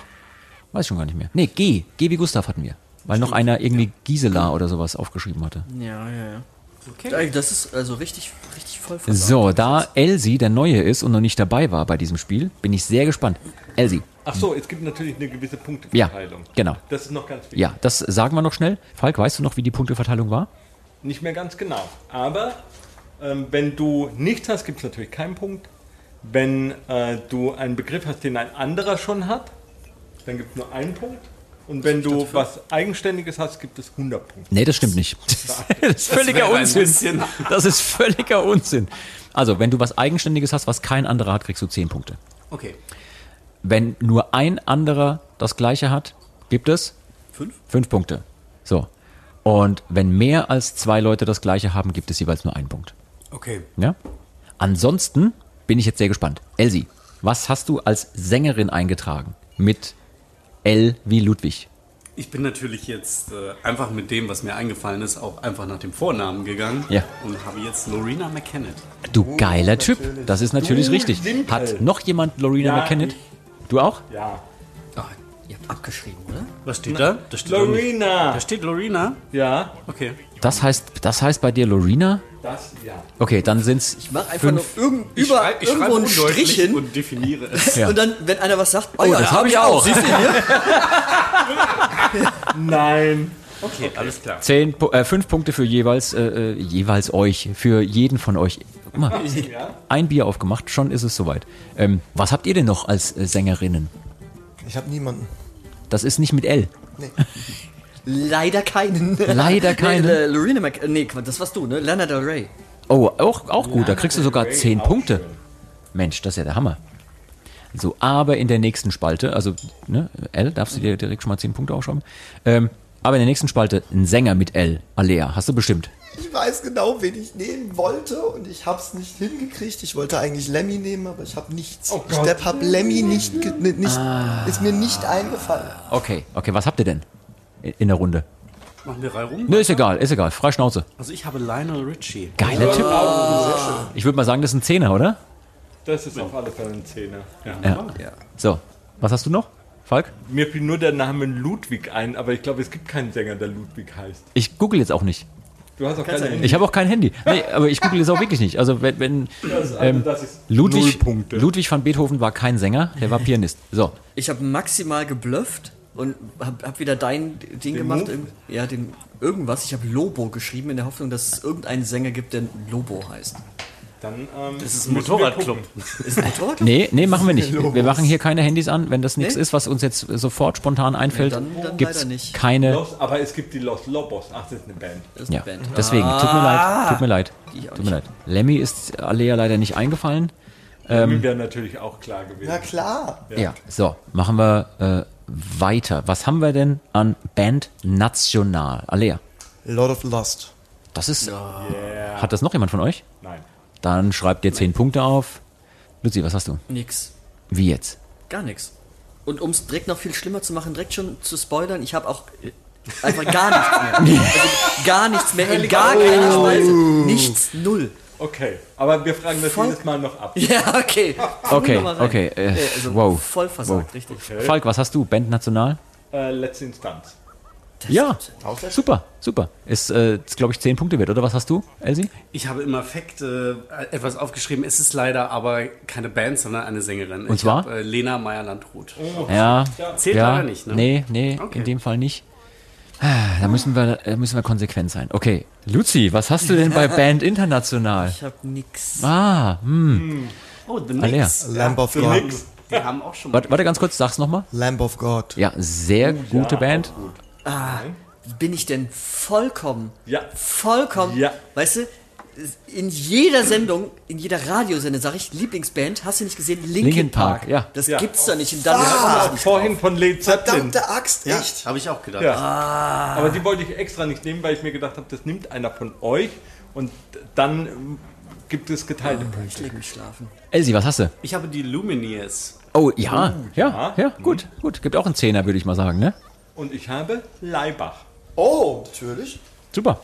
Weiß ich schon gar nicht mehr. Nee, G. G wie Gustav hatten wir. Weil noch einer irgendwie Gisela oder sowas aufgeschrieben hatte. Ja, ja, ja. Okay. Das ist also richtig, richtig voll versagt. So, da Elsie der Neue ist und noch nicht dabei war bei diesem Spiel, bin ich sehr gespannt. Elsie. Ach so, es gibt natürlich eine gewisse Ja, Punkteverteilung. genau. Das ist noch ganz wichtig. Ja, das sagen wir noch schnell. Falk, weißt du noch, wie die Punkteverteilung war? nicht mehr ganz genau. Aber ähm, wenn du nichts hast, gibt es natürlich keinen Punkt. Wenn äh, du einen Begriff hast, den ein anderer schon hat, dann gibt es nur einen Punkt. Und wenn du was Eigenständiges hast, gibt es 100 Punkte. Nee, das stimmt nicht. Das ist völliger ein Unsinn. Das ist völliger Unsinn. Also, wenn du was Eigenständiges hast, was kein anderer hat, kriegst du 10 Punkte. Okay. Wenn nur ein anderer das gleiche hat, gibt es Fünf? fünf Punkte. So. Und wenn mehr als zwei Leute das gleiche haben, gibt es jeweils nur einen Punkt. Okay. Ja? Ansonsten bin ich jetzt sehr gespannt. Elsie, was hast du als Sängerin eingetragen mit L wie Ludwig? Ich bin natürlich jetzt äh, einfach mit dem, was mir eingefallen ist, auch einfach nach dem Vornamen gegangen. Ja. Und habe jetzt Lorena McKennitt. Du geiler Typ. Das ist natürlich richtig. Wimpel. Hat noch jemand Lorena Ja, McKennitt? ich. Du auch? Ja. Ah, ihr habt abgeschrieben, oder? Was steht da? Da steht Lorena! Da steht Lorena. Ja, Okay. Das heißt, das heißt bei dir Lorena? Das, ja. Okay, dann sind's Ich mach einfach fünf. nur irgend, über schreib- irgendwo einen Strich hin. und definiere es. Ja. Und dann, wenn einer was sagt, oh, Oh, das hab ich auch. Siehst du hier? Nein. Okay, alles klar. Zehn, äh, fünf Punkte für jeweils, äh, äh, jeweils euch, für jeden von euch. Guck mal, ein Bier aufgemacht, schon ist es soweit. Ähm, was habt ihr denn noch als äh, Sängerinnen? Ich habe niemanden. Das ist nicht mit L. Leider keinen. Leider keinen. Nee, äh, Lorena Mc... Nee, das warst du, ne? Lana Del Rey. Oh, auch, auch gut, da kriegst du sogar Del Rey, zehn auch Punkte. schön. Mensch, das ist ja der Hammer. So, aber in der nächsten Spalte, also ne, L, darfst du dir direkt schon mal zehn Punkte aufschreiben. Ähm, aber in der nächsten Spalte ein Sänger mit L, Alea, hast du bestimmt. Ich weiß genau, wen ich nehmen wollte und ich habe es nicht hingekriegt. Ich wollte eigentlich Lemmy nehmen, aber ich habe nichts. Oh ich habe Lemmy nicht, ni- nicht ist mir nicht eingefallen. Okay, okay, was habt ihr denn in, der Runde? Machen wir drei rum? Ne, ist egal, ist egal, frei Schnauze. Also ich habe Lionel Richie. Geiler Typ. Ich würde mal sagen, das ist ein Zehner, oder? Das ist auf alle Fälle ein Zehner. Ja. Ja. Ja. So, was hast du noch, Falk? Mir fiel nur der Name Ludwig ein, aber ich glaube, es gibt keinen Sänger, der Ludwig heißt. Ich google jetzt auch nicht. Du hast auch du Handy. Ich habe auch kein Handy. Nee, aber ich google jetzt auch wirklich nicht. Also wenn, wenn also ähm, das ist Ludwig. Ludwig van Beethoven war kein Sänger, der war Pianist. So, Ich habe maximal geblufft und hab, hab wieder dein Ding gemacht. Move? Ja, den irgendwas. Ich habe Lobo geschrieben in der Hoffnung, dass es irgendeinen Sänger gibt, der Lobo heißt. Dann, ähm, Das ist ein Motorradclub. Ist ein Motorrad? nee, nee, machen wir nicht. Wir machen hier keine Handys an. Wenn das nichts Nee? ist, was uns jetzt sofort spontan einfällt, dann- dann gibt's leider nicht. keine. Los, aber es gibt die Los Lobos. Ach, das ist eine Band. Das ist eine Ja, Band. deswegen, tut mir leid, tut mir leid, Die auch tut mir leid. Lemmy ist Alea leider nicht eingefallen. Ähm, wäre natürlich auch klar gewesen. Na klar. Ja, so, machen wir äh, weiter. Was haben wir denn an Band National? Alea, Lord of Lust. das ist. Hat das noch jemand von euch? Nein. Dann schreibt ihr 10 Punkte auf. Luzi, was hast du? Nix. Wie jetzt? Gar nichts. Und um es direkt noch viel schlimmer zu machen, direkt schon zu spoilern, ich habe auch äh, einfach gar nichts mehr. Also gar nichts mehr, in gar keiner Spalte. Nichts, null. Okay, aber wir fragen das Voll- jedes Mal noch ab. Ja, okay. Okay, okay, äh, also wow, Voll versagt, richtig. Falk, was hast du? Band National? Äh, letzte Instanz. Ja, super, super. Ist, äh, glaube ich, 10 Punkte wert, oder was hast du, Elsie? Ich habe im Affekt äh, etwas aufgeschrieben. Es ist leider aber keine Band, sondern eine Sängerin. Und ich zwar? Hab, äh, Lena Meyer-Landrut. Ja, Zählt ja, leider nicht, ne? Nee, nee, Okay. in dem Fall nicht. Ah, Da müssen wir, da müssen wir konsequent sein. Okay, Luzi, was hast du denn bei Band International? Ich habe nix. Ah, hm. Oh, The Alea. Nix. Lamb of God. Die haben auch schon mal. Warte, warte ganz kurz, sag's nochmal. Lamb of God. Ja, sehr gute Band. Bin ich denn vollkommen, Ja. vollkommen, Ja. weißt du, in jeder Sendung, in jeder Radiosendung sage ich, Lieblingsband, hast du nicht gesehen? Linkin, Linkin Park, Park. ja. Das Ja. gibt's doch nicht. Und dann Ah, ich Vorhin von Led Zeppelin. Verdammte Axt, Ja, echt. habe ich auch gedacht. Ja. Aber die wollte ich extra nicht nehmen, weil ich mir gedacht habe, das nimmt einer von euch und dann gibt es geteilte Ich Punkte. leg mich schlafen. Elsie, was hast du? Ich habe die Lumineers. Oh, ja, ja, ja. ja, gut, gut. Gibt auch einen Zehner, würde ich mal sagen, ne? Und ich habe Leibach. Oh, natürlich. Super.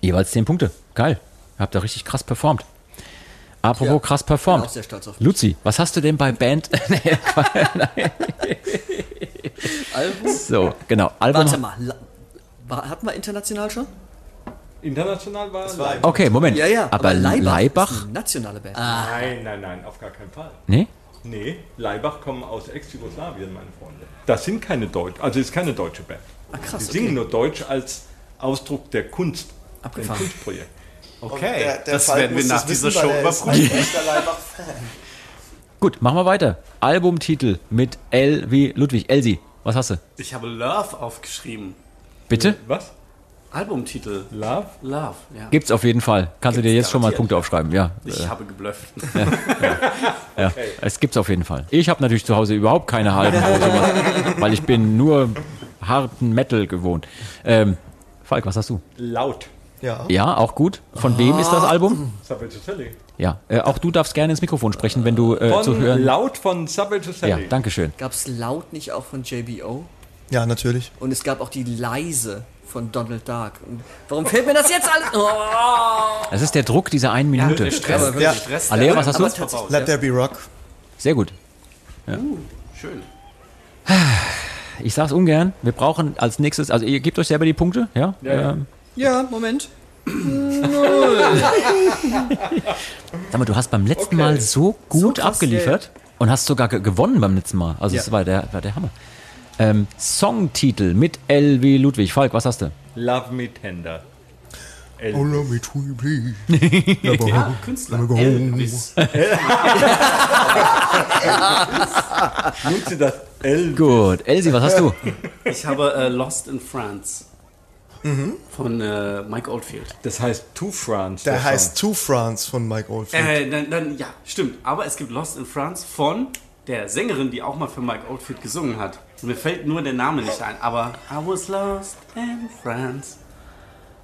Jeweils 10 Punkte. Geil. Habt ihr richtig krass performt. Apropos Ja, krass Bin performt. auch sehr stolz auf Luzi, was hast du denn bei Band? Album. so, genau. Album. Warte mal, war, hatten wir international schon? International war war Leibach. Okay, Moment. Ja, ja. Aber, Leibach? ist eine nationale Band. Nein, nein, nein, auf gar keinen Fall. Nee? Nee, Leibach kommen aus Ex-Jugoslawien, meine Freunde. Das sind keine Deutsche, also ist keine deutsche Band. Ah, krass, Die singen okay. nur Deutsch als Ausdruck der Kunst. Ein Abgefahren. Kunstprojekt. Okay, Der, der das Falk werden wir nach das dieser wissen, Show er überprüfen. Leibach-Fan. Gut, machen wir weiter. Albumtitel mit L wie Ludwig. Elsie, was hast du? Ich habe Love aufgeschrieben. Bitte? Was? Albumtitel. Love? Love, ja. Gibt's auf jeden Fall. Kannst du dir Gibt's jetzt schon mal garantiert. Punkte aufschreiben, ja. Ich habe geblufft. Ja, es gibt's auf jeden Fall. Ich habe natürlich zu Hause überhaupt keine halben sowas, weil ich bin nur harten Metal gewohnt. Ähm, Falk, was hast du? Laut. Ja. Ja, auch gut. Von wem ist das Album? Subway to Sally. Ja, äh, auch du darfst gerne ins Mikrofon sprechen, wenn du äh, Von zu hören. Laut von Subway to Sally. Ja, danke schön. Gab es laut nicht auch von JBO? ja, natürlich. Und es gab auch die leise von Donald Duck. Und warum fällt mir das jetzt alles? Oh! Das ist der Druck dieser einen Minute. Der Stress, Aber Ja. Stress. Alea, was hast du? Let There Be Rock. Sehr gut. Schön. Ich sag's ungern. Wir brauchen als nächstes, also ihr gebt euch selber die Punkte, ja? Ja. Ähm, Ja, Moment. Sag mal, du hast beim letzten Okay. Mal so gut krass, abgeliefert und hast sogar ge gewonnen beim letzten Mal. Also Ja. das war der, war der Hammer. Ähm, Songtitel mit L wie Ludwig. Falk, was hast du? Love Me Tender. El Oh, love me sweetly. Ja, Künstler. Elvis. Nimmt sie das L. Gut. Elsie, was hast du? Ich habe äh, Lost in France. Von äh, Mike Oldfield. Das heißt To France. Der Song. heißt To France von Mike Oldfield. Äh, dann, dann, ja, stimmt. Aber es gibt Lost in France von der Sängerin, die auch mal für Mike Oldfield gesungen hat. Und mir fällt nur der Name nicht ein. Aber I was lost in France.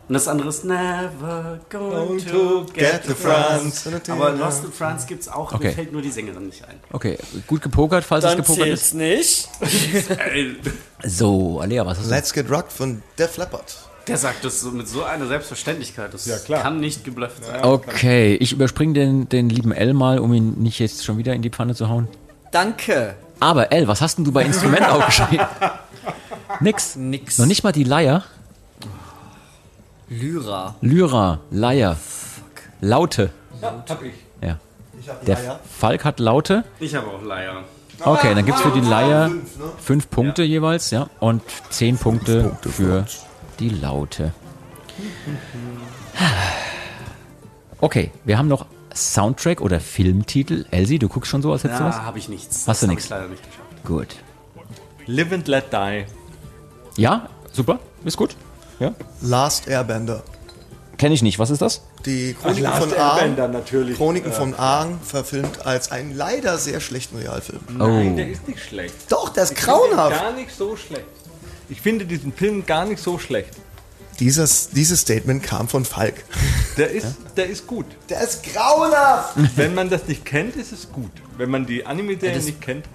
Und das andere ist Never going to get to France. Aber Lost in France gibt's auch. Okay. Mir fällt nur die Sängerin nicht ein. Okay, gut gepokert, falls es Dann gepokert ist. nicht. So, Alea, was hast du? Let's Get Rocked von Def Leppard. Der sagt das so mit so einer Selbstverständlichkeit. Das Ja, klar. kann nicht geblufft sein. Okay, ich überspringe den, den lieben L mal, um ihn nicht jetzt schon wieder in die Pfanne zu hauen. Danke. Aber L, was hast denn du bei Instrument aufgeschrieben? Nix. Nix. Noch nicht mal die Leier. Lyra. Lyra, Leier. Laute. Ja, hab ich. Ja. Ich hab Der Leier. Falk hat Laute. Ich habe auch Leier. Okay, dann gibt's für die Leier Fünf, ne? fünf Punkte jeweils, ja. Und zehn Punkte, für die Laute. Okay, wir haben noch Soundtrack oder Filmtitel. Elsie, du guckst schon so, als hättest du was? Ja, habe ich nichts. Hast du Das hab nichts? Ich leider nicht geschafft. Gut. Live and Let Die. Ja, super, ist gut. Ja. Last Airbender. Kenne ich nicht. Was ist das? Die Chroniken Last von Aang. Natürlich. Chroniken Äh, von Aang verfilmt als einen leider sehr schlechten Realfilm. Nein, Oh. der ist nicht schlecht. Doch, der ist Ich grauenhaft. Gar nicht so schlecht. Ich finde diesen Film gar nicht so schlecht. Dieses, dieses Statement kam von Falk. Der ist, der ist gut. Der ist grauenhaft! Wenn man das nicht kennt, ist es gut. Wenn man die Anime-Serie nicht kennt,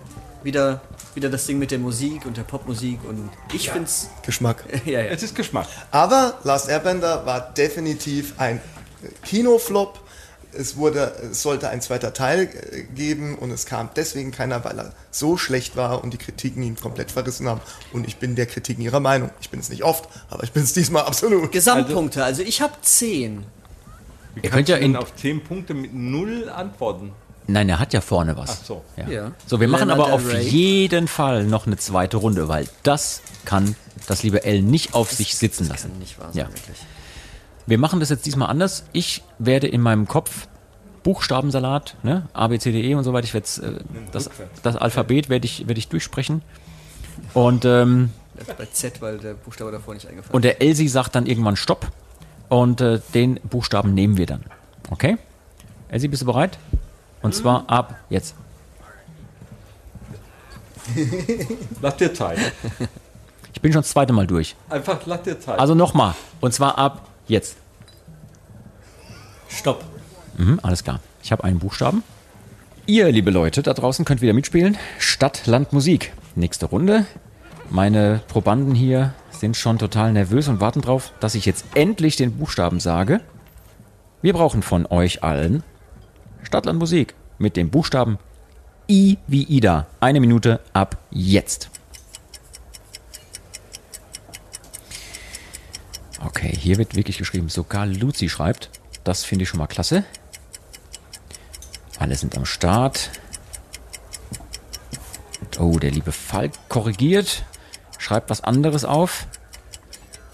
Wieder, wieder das Ding mit der Musik und der Popmusik und ich find's. Geschmack. Ja, ja. es ist Geschmack. Aber Last Airbender war definitiv ein Kinoflop. Es, wurde, es sollte ein zweiter Teil äh, geben und es kam deswegen keiner, weil er so schlecht war und die Kritiken ihn komplett verrissen haben. Und ich bin der Kritiken ihrer Meinung. Ich bin es nicht oft, aber ich bin es diesmal absolut. Gesamtpunkte, also ich habe 10. Wie Ihr könnt ja in- auf 10 Punkte mit null antworten? Nein, er hat ja vorne was. Ach so. Ja. Ja. So, wir machen Lana aber auf jeden Fall noch eine zweite Runde, weil das kann das liebe L nicht auf sich sitzen lassen. Kann nicht wahr sein, Ja. wirklich. Wir machen das jetzt diesmal anders. Ich werde in meinem Kopf Buchstabensalat, ne, A, B, C, D, E und so weiter. Ich werde äh, das, das Alphabet werde ich, werde ich durchsprechen. Und, ähm, Das ist bei Z, weil der Buchstabe davor nicht eingefallen und der Elsie sagt dann irgendwann Stopp. Und äh, den Buchstaben nehmen wir dann. Okay? Elsie, bist du bereit? Und zwar ab jetzt. Dir Zeit. Ich bin schon das zweite Mal durch. Einfach dir Zeit. Also nochmal. Und zwar ab jetzt. Stopp. Mhm, alles klar. Ich habe einen Buchstaben. Ihr, liebe Leute, da draußen könnt wieder mitspielen. Stadt, Land, Musik. Nächste Runde. Meine Probanden hier sind schon total nervös und warten drauf, dass ich jetzt endlich den Buchstaben sage. Wir brauchen von euch allen Stadt, Land, Musik mit dem Buchstaben I wie Ida. Eine Minute ab jetzt. Okay, hier wird wirklich geschrieben. Sogar Luzi schreibt. Das finde ich schon mal klasse. Alle sind am Start. Oh, der liebe Falk korrigiert. Schreibt was anderes auf.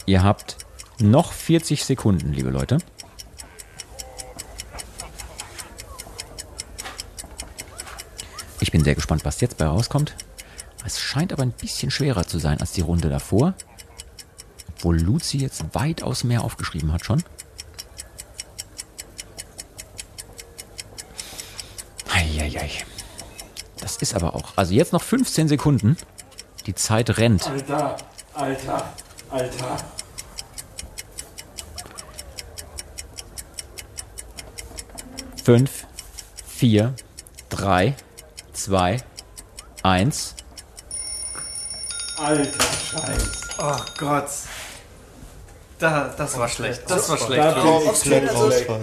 Ihr habt Noch 40 Sekunden, liebe Leute. Bin sehr gespannt, was jetzt bei rauskommt. Es scheint aber ein bisschen schwerer zu sein als die Runde davor. Obwohl Luzi jetzt weitaus mehr aufgeschrieben hat schon. Eieiei. Das ist aber auch. Also jetzt noch 15 Sekunden. Die Zeit rennt. Alter, Alter, Alter. Fünf, vier, drei, zwei, eins. Alter Scheiß. Oh Gott. Da, das war schlecht. Das war schlecht. Da Komplett also- Ausfall.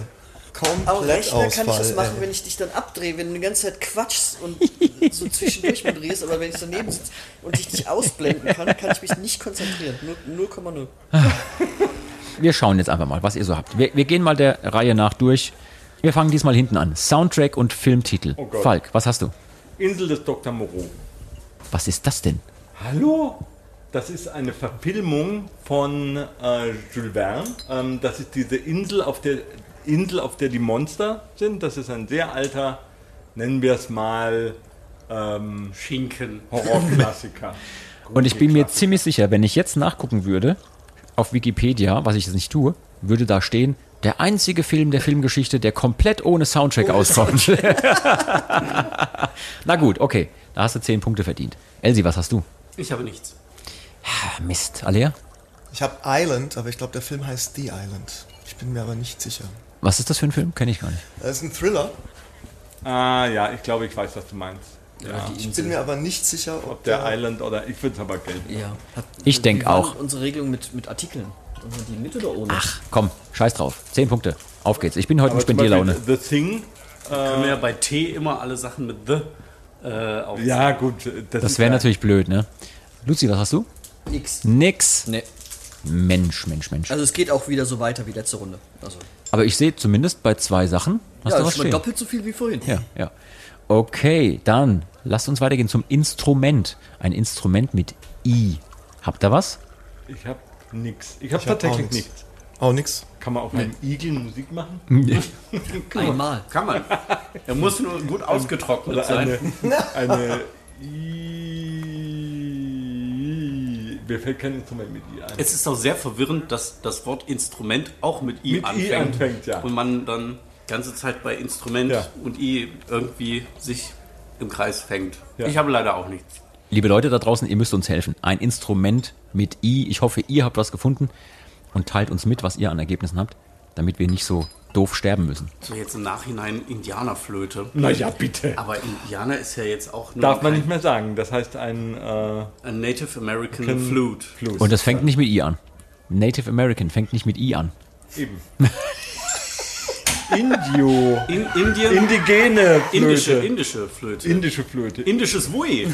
Auch Komplett Rechner kann ich das machen, ey. wenn ich dich dann abdrehe, wenn du die ganze Zeit quatschst und so zwischendurch mal drehst, aber wenn ich daneben sitze und ich dich ausblenden kann, kann ich mich nicht konzentrieren. Nur 0,0. Wir schauen jetzt einfach mal, was ihr so habt. Wir, wir gehen mal der Reihe nach durch. Wir fangen diesmal hinten an. Soundtrack und Filmtitel. Oh. Falk, was hast du? Insel des Dr. Moreau. Was ist das denn? Hallo? Das ist eine Verfilmung von äh, Jules Verne. Ähm, das ist diese Insel auf der Insel, auf der die Monster sind. Das ist ein sehr alter, nennen wir es mal, ähm, Schinken. Horrorklassiker. Und ich bin mir ziemlich sicher, wenn ich jetzt nachgucken würde auf Wikipedia, was ich jetzt nicht tue, würde da stehen, der einzige Film der Filmgeschichte, der komplett ohne Soundtrack auskommt. Na gut, okay. Da hast du 10 Punkte verdient. Elsie, was hast du? Ich habe nichts. Ah, Mist. Alea? Ich habe Island, aber ich glaube, der Film heißt The Island. Ich bin mir aber nicht sicher. Was ist das für ein Film? Kenne ich gar nicht. Das ist ein Thriller. ah ja, ich glaube, ich weiß, was du meinst. Ja. Ich bin mir aber nicht sicher, ob, Ob der Island oder ich würde es aber gelten. Ja. Ich denk wie war auch. Unsere Regelung mit, mit Artikeln. Die mit oder ohne? Ach, komm, scheiß drauf. 10 Punkte. Auf geht's. Ich bin heute in Spendierlaune. The Thing. Können wir ja bei T immer alle Sachen mit The äh, auf. Ja, gut. Das, Das wäre natürlich blöd, ne? Luzi, was hast du? Nix. Nix. Nee. Mensch, Mensch, Mensch. Also es geht auch wieder so weiter wie letzte Runde. Also, Aber ich sehe zumindest bei zwei Sachen. Hast ja, du das was ist schon mal stehen? doppelt so viel wie vorhin. Ja, ja. Okay, dann lasst uns weitergehen zum Instrument. Ein Instrument mit I. Habt ihr was? Ich habe nichts. Ich habe hab tatsächlich auch nix. nichts. Auch nix. Kann man auf einem Igel Musik machen? Einmal. Kann man. Er muss nur gut ausgetrocknet Oder eine, sein. eine I. Mir fällt kein Instrument mit I ein. Es ist auch sehr verwirrend, dass das Wort Instrument auch mit I Mit I anfängt. anfängt, ja. Und man dann ganze Zeit bei Instrument Ja. und I irgendwie sich im Kreis fängt. Ja. Ich habe leider auch nichts. Liebe Leute da draußen, ihr müsst uns helfen. Ein Instrument mit I. Ich hoffe, ihr habt was gefunden und teilt uns mit, was ihr an Ergebnissen habt, damit wir nicht so doof sterben müssen. So jetzt im Nachhinein Indianerflöte. Naja, bitte. Aber Indianer ist ja jetzt auch nur Darf man nicht mehr sagen. Das heißt ein äh, ein Native American Flute. Fluss. Und das fängt nicht mit I an. Native American fängt nicht mit I an. Eben. Indio. In Indien Indigene Flöte. indische, indische Flöte. Indische Flöte. Indisches Wui.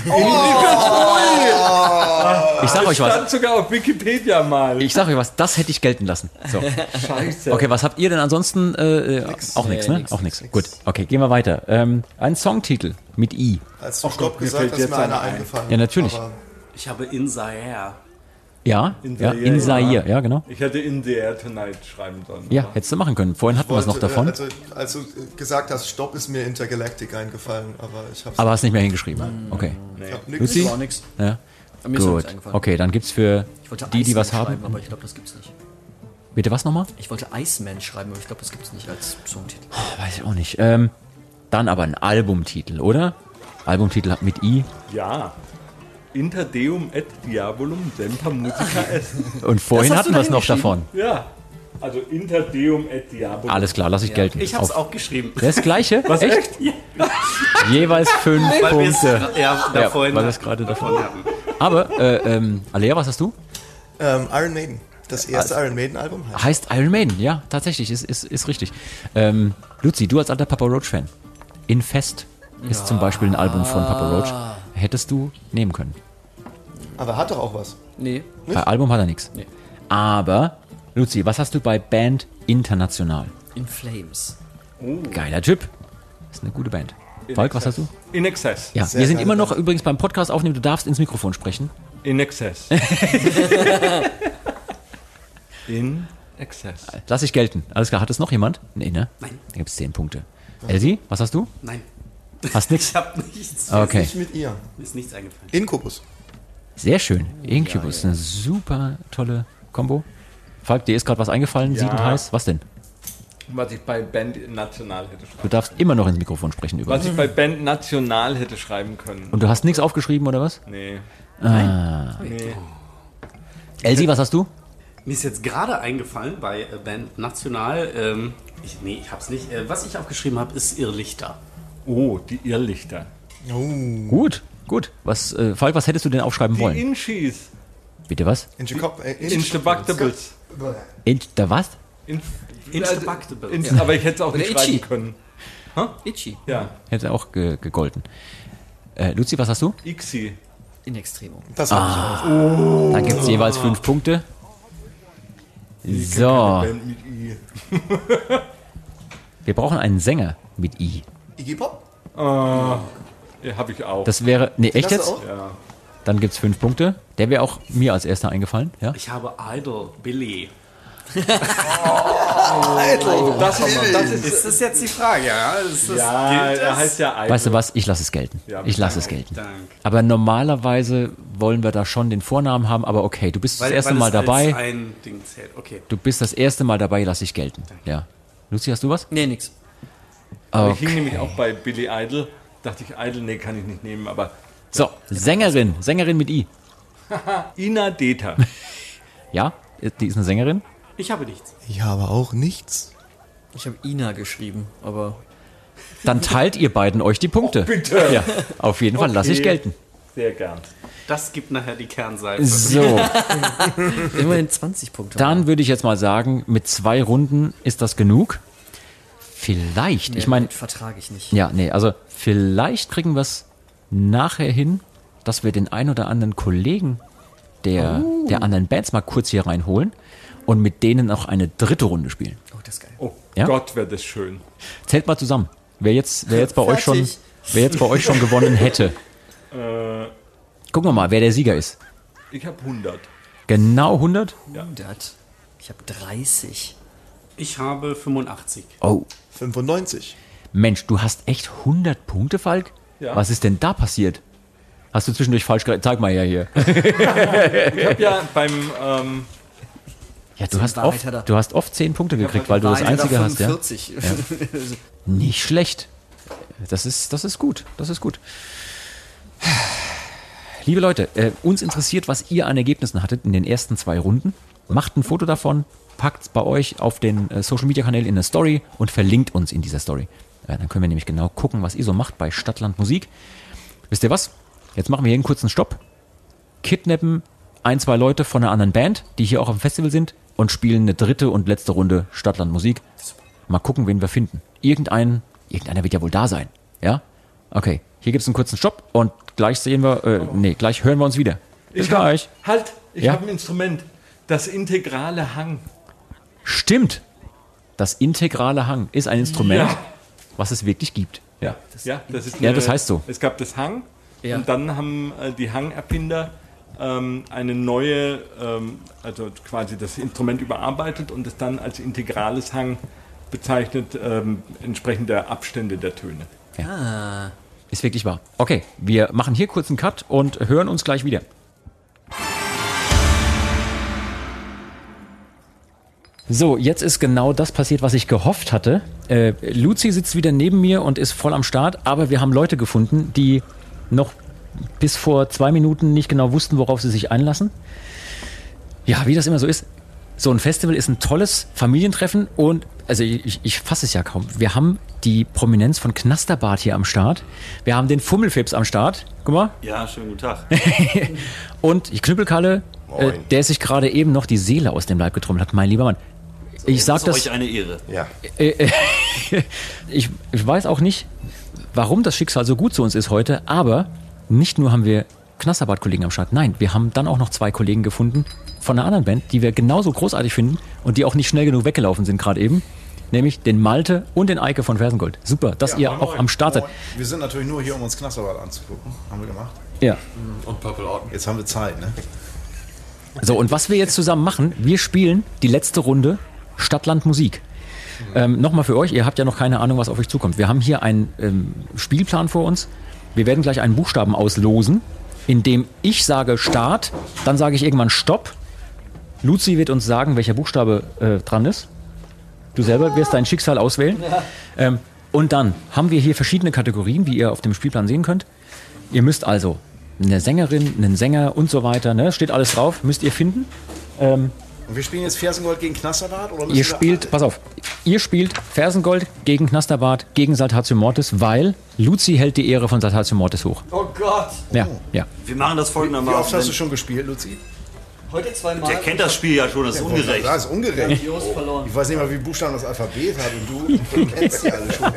Ich sag euch was. Stand sogar auf Wikipedia mal. Ich sag euch was, das hätte ich gelten lassen. So. Scheiße. Okay, was habt ihr denn ansonsten? Äh, äh, auch nichts, Nee, ne? nix, auch nix, nichts. Gut, okay, gehen wir weiter. Ähm, ein Songtitel mit I. Als du Oh Stopp Gott, mir gesagt fällt hast, mir einer einer ein. eingefallen. Ja, natürlich. Aber Ich habe In Zaire. Ja, In ja, Zaire, in ja. Zaire, ja, genau. Ich hätte In the Air Tonight schreiben sollen. Ja, aber- hättest du machen können. Vorhin hatten wir es noch wollte, davon, Also, als du gesagt hast, Stopp, ist mir Intergalactic eingefallen, aber ich hab's aber hast nicht mehr hingeschrieben. Okay. ich hab nix. Ja. Mir Gut. nichts eingefallen. Okay, dann gibt's für die, die was haben. schreiben, aber ich glaube, das gibt's nicht. Bitte was nochmal? Ich wollte Iceman schreiben, aber ich glaube, das gibt's nicht als Songtitel. Weiß ich auch nicht. Ähm, dann aber ein Albumtitel, oder? Albumtitel mit I. Ja. Inter Deum et Diabolum Semper Musica est. Und vorhin hatten wir es noch davon. Ja. Also Inter Deum et Diabolum. Alles klar, lass ich gelten. Ich habe es Auf- auch geschrieben. Das gleiche? Was echt? Jeweils fünf Weil Punkte. ja, da Ja, vorhin weil wir es gerade davon hatten. Aber, äh, ähm, Alea, was hast du? Ähm, Iron Maiden. Das erste Iron Maiden Album heißt. Heißt Iron Maiden, ja, tatsächlich, ist, ist, ist richtig. Ähm, Luzi, du als alter Papa Roach-Fan. Infest ist zum Beispiel ein Album von Papa Roach. Hättest du nehmen können. Aber hat doch auch was. Nee. Bei Album hat er nichts. Nee. Aber, Luzi, was hast du bei Band International? In Flames. Geiler Typ. Ist eine gute Band. Falk, was hast du? In Excess. Ja, Sehr wir sind immer noch Band. übrigens beim Podcast aufnehmen. Du darfst ins Mikrofon sprechen. In Excess. In Excess. Lass ich gelten. Alles klar, hat es noch jemand? Nee, ne? Nein. Da gibt es 10 Punkte. Elsie, was hast du? Nein. Hast nix? Ich habe nichts. Okay. Nicht mit ihr. Mir ist nichts eingefallen. Inkubus. Sehr schön. Incubus, eine super tolle Kombo. Falk, dir ist gerade was eingefallen, Ja. siedend heiß. Was denn? Was ich bei Band National hätte schreiben Du darfst immer noch ins Mikrofon sprechen über. Was ich bei Band National hätte schreiben können. Und du hast nichts aufgeschrieben, oder was? Nee. Nee. Elsie, was hast du? Mir ist jetzt gerade eingefallen bei äh, Band National, ähm, ich, nee, ich hab's nicht. Äh, was ich aufgeschrieben habe, ist Irrlichter. Oh, die Irrlichter. Gut, gut. Was, äh, Falk, was hättest du denn aufschreiben Die wollen? Inchis. Bitte was? Inchikop. Äh, Inchtabactables. In, da was? In, Inchtabactables. in, Aber ich hätte es auch nicht Oder schreiben Itchy. können. Itchy. Ja, Hätte auch ge gegolten. Äh, Luzi, was hast du? Ixi. In Extremo. Das habe ich auch. Da gibt es jeweils fünf Punkte. So, Band mit I. wir brauchen einen Sänger mit I. Iggy Pop? Ja, habe ich auch. Das wäre. Nee, echt jetzt? auch? ja. Dann gibt es fünf Punkte. Der wäre auch mir als erster eingefallen. Ja? Ich habe Idol Billy. Das ist, das ist, Ist das jetzt die Frage? Ja, ist das, ja gilt er das? heißt ja Idol. Weißt du was? Ich lasse es gelten. Ja, ich lasse es gelten. Dank. Aber normalerweise wollen wir da schon den Vornamen haben. Aber okay, du bist das Weil, erste weil Mal es als dabei. ein Ding zählt. Okay. Du bist das erste Mal dabei, lasse ich gelten. Ja. Luzi, hast du was? Nee, nix. Ich hing nämlich auch bei Billy Idol. Dachte ich, Idol, nee, kann ich nicht nehmen. Aber So, Sängerin. Sängerin mit I. Ina Deta. Ja, die ist eine Sängerin. Ich habe nichts. Ich habe auch nichts. Ich habe Ina geschrieben, aber Dann teilt ihr beiden euch die Punkte. bitte. Ja, auf jeden Fall lasse ich Okay. gelten. Sehr gern. Das gibt nachher die Kernseife. So, immerhin 20 Punkte. dann würde ich jetzt mal sagen, mit zwei Runden ist das genug. Vielleicht, ich meine, vertrage ich nicht. ja, nee, also vielleicht kriegen wir es nachher hin, dass wir den ein oder anderen Kollegen der, der anderen Bands mal kurz hier reinholen und mit denen auch eine dritte Runde spielen. Oh, das ist geil. Oh Ja? Gott, wäre das schön. Zählt mal zusammen. Wer jetzt, wer jetzt bei euch schon, wer jetzt bei euch schon gewonnen hätte. Äh, Gucken wir mal, wer der Sieger ist. ich habe 100. Genau 100? 100. Ich habe 30. Ich habe 85. Oh, 95. Mensch, du hast echt 100 Punkte, Falk? Ja. Was ist denn da passiert? Hast du zwischendurch falsch gerechnet? Zeig mal her hier. Ich habe ja beim, ähm, Ja, du hast, oft, du hast oft 10 Punkte gekriegt, weil du das einzige hast, ja? 45. Nicht schlecht. Das ist, das ist gut. Das ist gut. Liebe Leute, äh, uns interessiert, was ihr an Ergebnissen hattet in den ersten zwei Runden. Macht ein Foto davon, packt es bei euch auf den äh, Social Media Kanälen in eine Story und verlinkt uns in dieser Story. Äh, dann können wir nämlich genau gucken, was ihr so macht bei Stadtland Musik. Wisst ihr was? Jetzt machen wir hier einen kurzen Stopp. Kidnappen ein, zwei Leute von einer anderen Band, die hier auch am Festival sind und spielen eine dritte und letzte Runde Stadtland Musik. Mal gucken, wen wir finden. Irgendein, irgendeiner wird ja wohl da sein. Ja? Okay, hier gibt es einen kurzen Stopp und gleich sehen wir, äh, nee, gleich hören wir uns wieder. Bis ich hab, gleich. Halt, ich Ja? habe ein Instrument. Das integrale Hang. Stimmt. Das integrale Hang ist ein Instrument, Ja. was es wirklich gibt. Ja. ja, das ist Ja, das heißt so. Es gab das Hang Ja. und dann haben äh, die Hang-Erfinder ähm, eine neue, ähm, also quasi das Instrument überarbeitet und es dann als integrales Hang bezeichnet, ähm, entsprechend der Abstände der Töne. Ist wirklich wahr. Okay, wir machen hier kurz einen Cut und hören uns gleich wieder. So, jetzt ist genau das passiert, was ich gehofft hatte. Äh, Luzi sitzt wieder neben mir und ist voll am Start, aber wir haben Leute gefunden, die noch bis vor zwei Minuten nicht genau wussten, worauf sie sich einlassen. Ja, wie das immer so ist. So ein Festival ist ein tolles Familientreffen und, also ich, ich, fasse es ja kaum. Wir haben die Prominenz von Knasterbart hier am Start. Wir haben den Fummelfips am Start. Guck mal. Ja, schönen guten Tag. Und ich Knüppelkalle, äh, der sich gerade eben noch die Seele aus dem Leib getrommelt hat. Mein lieber Mann. Ich sag ist das, euch eine Ehre. Ja. ich, ich weiß auch nicht, warum das Schicksal so gut zu uns ist heute, aber nicht nur haben wir Knasterbart-Kollegen am Start, nein, wir haben dann auch noch zwei Kollegen gefunden von einer anderen Band, die wir genauso großartig finden und die auch nicht schnell genug weggelaufen sind gerade eben, nämlich den Malte und den Eike von Fersengold. Super, dass ihr auch am Start seid. Wir sind natürlich nur hier, um uns Knasterbad anzugucken. Haben wir gemacht. Ja. Und Purple Orton. Jetzt haben wir Zeit, ne? So, und was wir jetzt zusammen machen, wir spielen die letzte Runde Stadtland Musik. Ähm, Nochmal für euch, ihr habt ja noch keine Ahnung, was auf euch zukommt. Wir haben hier einen ähm, Spielplan vor uns. Wir werden gleich einen Buchstaben auslosen, indem ich sage Start, dann sage ich irgendwann Stopp. Luzi wird uns sagen, welcher Buchstabe äh, dran ist. Du selber wirst dein Schicksal auswählen. Ähm, und dann haben wir hier verschiedene Kategorien, wie ihr auf dem Spielplan sehen könnt. Ihr müsst also eine Sängerin, einen Sänger und so weiter, ne? steht alles drauf, müsst ihr finden. Und wir spielen jetzt Fersengold gegen Knasterbart? Oder müssen Ihr wir- spielt, pass auf, ihr spielt Fersengold gegen Knasterbart, gegen Saltatio Mortis, weil Luzi hält die Ehre von Saltatio Mortis hoch. Oh Gott. Ja, ja. Wir machen das Wie oft folgendermaßen. hast du schon gespielt, Luzi? Heute zweimal. Der kennt das Spiel ja schon, das ist ungerecht. Das ist ungerecht. Verloren. Ich weiß nicht mal, wie Buchstaben das Alphabet hat und du, du kennst die alle schon.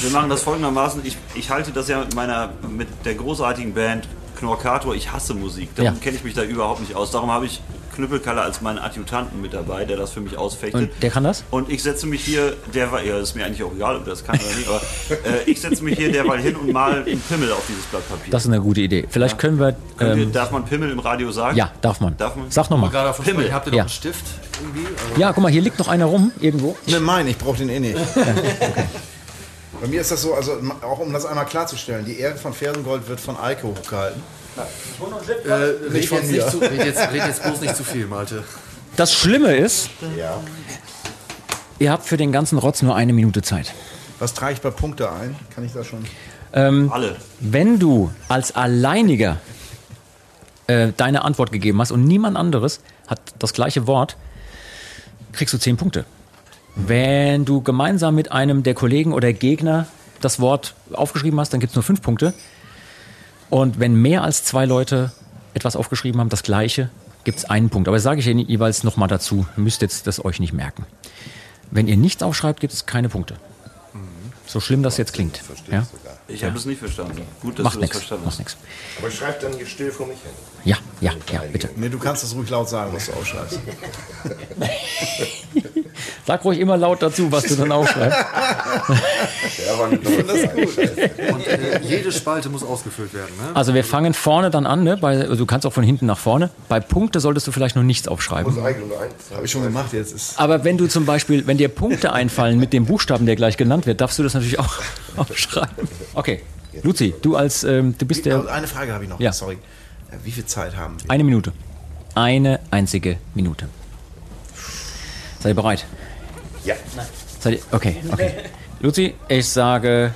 Wir machen das folgendermaßen. Ich, ich halte das ja mit meiner, mit der großartigen Band Knorkator, ich hasse Musik. Darum Ja. kenne ich mich da überhaupt nicht aus. Darum habe ich Knüppelkalle als meinen Adjutanten mit dabei, der das für mich ausfechtet. Und der kann das? Und ich setze mich hier, derweil, ja, ist mir eigentlich auch egal, ob das kann oder nicht, aber äh, ich setze mich hier derweil hin und mal einen Pimmel auf dieses Blatt Papier. Das ist eine gute Idee. Vielleicht können wir. Ähm, darf man Pimmel im Radio sagen? ja, darf man. Darf man? Sag nochmal. Pimmel. Habt ihr noch Ja. einen Stift irgendwie? Also Ja, guck mal, hier liegt noch einer rum, irgendwo. Ne, mein, ich brauche den eh nicht. Bei mir ist das so, also auch um das einmal klarzustellen, die Ehre von Fersengold wird von Eiko hochgehalten. Äh, red, Nicht von jetzt mir. nicht zu, red, jetzt, red jetzt bloß nicht zu viel, Malte. Das Schlimme ist, Ja. ihr habt für den ganzen Rotz nur eine Minute Zeit. Was trage ich bei Punkte ein? Kann ich da schon? Alle. Wenn du als Alleiniger äh, deine Antwort gegeben hast und niemand anderes hat das gleiche Wort, kriegst du 10 Punkte. Wenn du gemeinsam mit einem der Kollegen oder Gegner das Wort aufgeschrieben hast, dann gibt es nur 5 Punkte. Und wenn mehr als zwei Leute etwas aufgeschrieben haben, das gleiche, gibt es einen Punkt. Aber das sage ich Ihnen jeweils nochmal dazu. Ihr müsst jetzt das euch nicht merken. Wenn ihr nichts aufschreibt, gibt es keine Punkte. So schlimm das jetzt klingt. Ja? Ich habe es nicht verstanden. Gut, dass Macht du das nichts. verstanden Macht hast. nichts. Aber schreib dann still vor mich hin. Ja, ja, ja, bitte. Ne, du kannst das ruhig laut sagen, was du aufschreibst. Sag ruhig immer laut dazu, was du dann aufschreibst. Der war nicht das Und äh, jede Spalte muss ausgefüllt werden, ne? Also wir fangen vorne dann an, ne? Bei, du kannst auch von hinten nach vorne. Bei Punkte solltest du vielleicht noch nichts aufschreiben. eigentlich nur eins. Habe ich schon gemacht, jetzt ist. Aber wenn du zum Beispiel, wenn dir Punkte einfallen mit dem Buchstaben, der gleich genannt wird, darfst du das natürlich auch aufschreiben. Okay, Luzi, du als, ähm, du bist Also der, eine Frage habe ich noch, Ja. sorry. Wie viel Zeit haben wir? eine Minute. Eine einzige Minute. Seid ihr bereit? Ja. Seid ihr, okay, okay. Luzi, ich sage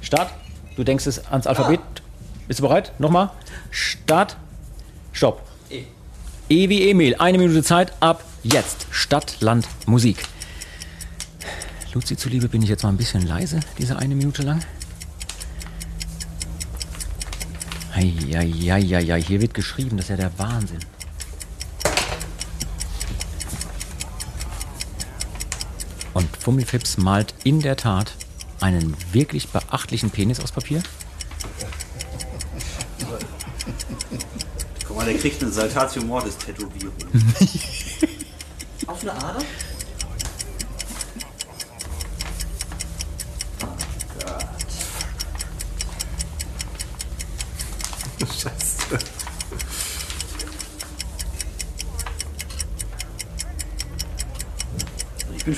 Start. Du denkst es ans Alphabet. Bist du bereit? Nochmal. Start. Stopp. E. E wie Emil. Eine Minute Zeit. Ab jetzt. Stadt, Land, Musik. Luzi zuliebe bin ich jetzt mal ein bisschen leise, diese eine Minute lang. Eieieiei, hier wird geschrieben, das ist ja der Wahnsinn. Und Fummelfips malt in der Tat einen wirklich beachtlichen Penis aus Papier. Guck mal, der kriegt eine Saltatio Mortis Tätowierung. Auf eine Ader?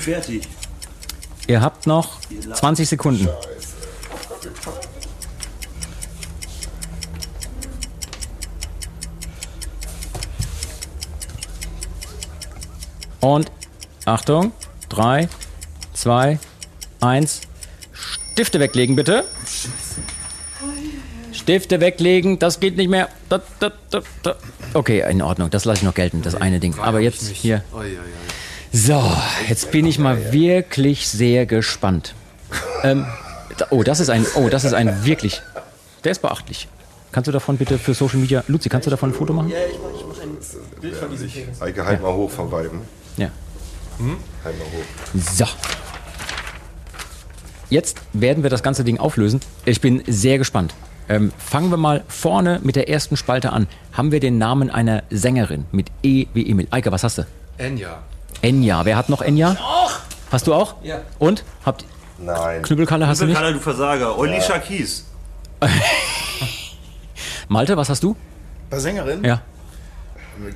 Fertig. Ihr habt noch 20 Sekunden. Und Achtung, 3, 2, 1. Stifte weglegen, bitte. Stifte weglegen, das geht nicht mehr. Da, da, da, da. Okay, in Ordnung, das lasse ich noch gelten, das eine Ding. Aber jetzt hier. So, jetzt bin ich mal wirklich sehr gespannt. Ähm, oh, das ist ein, oh, das ist ein wirklich, der ist beachtlich. Kannst du davon bitte für Social Media, Luzi, kannst du davon ein Foto machen? Ja, ich mache ich mach ein Bild von diesem Penis. Eike, halt mal hoch von Weiben. Ja. Halt mal hoch. So. Jetzt werden wir das ganze Ding auflösen. Ich bin sehr gespannt. Ähm, fangen wir mal vorne mit der ersten Spalte an. Haben wir den Namen einer Sängerin mit E wie Emil? Eike, was hast du? Enya. Enya. Wer hat noch Enya? Hast du auch? Ja. Und? Habt Nein. Knüppelkalle hast du nicht? Kalle, du Versager. Olisha Kies. Malte, was hast du? Bei Sängerin? Ja.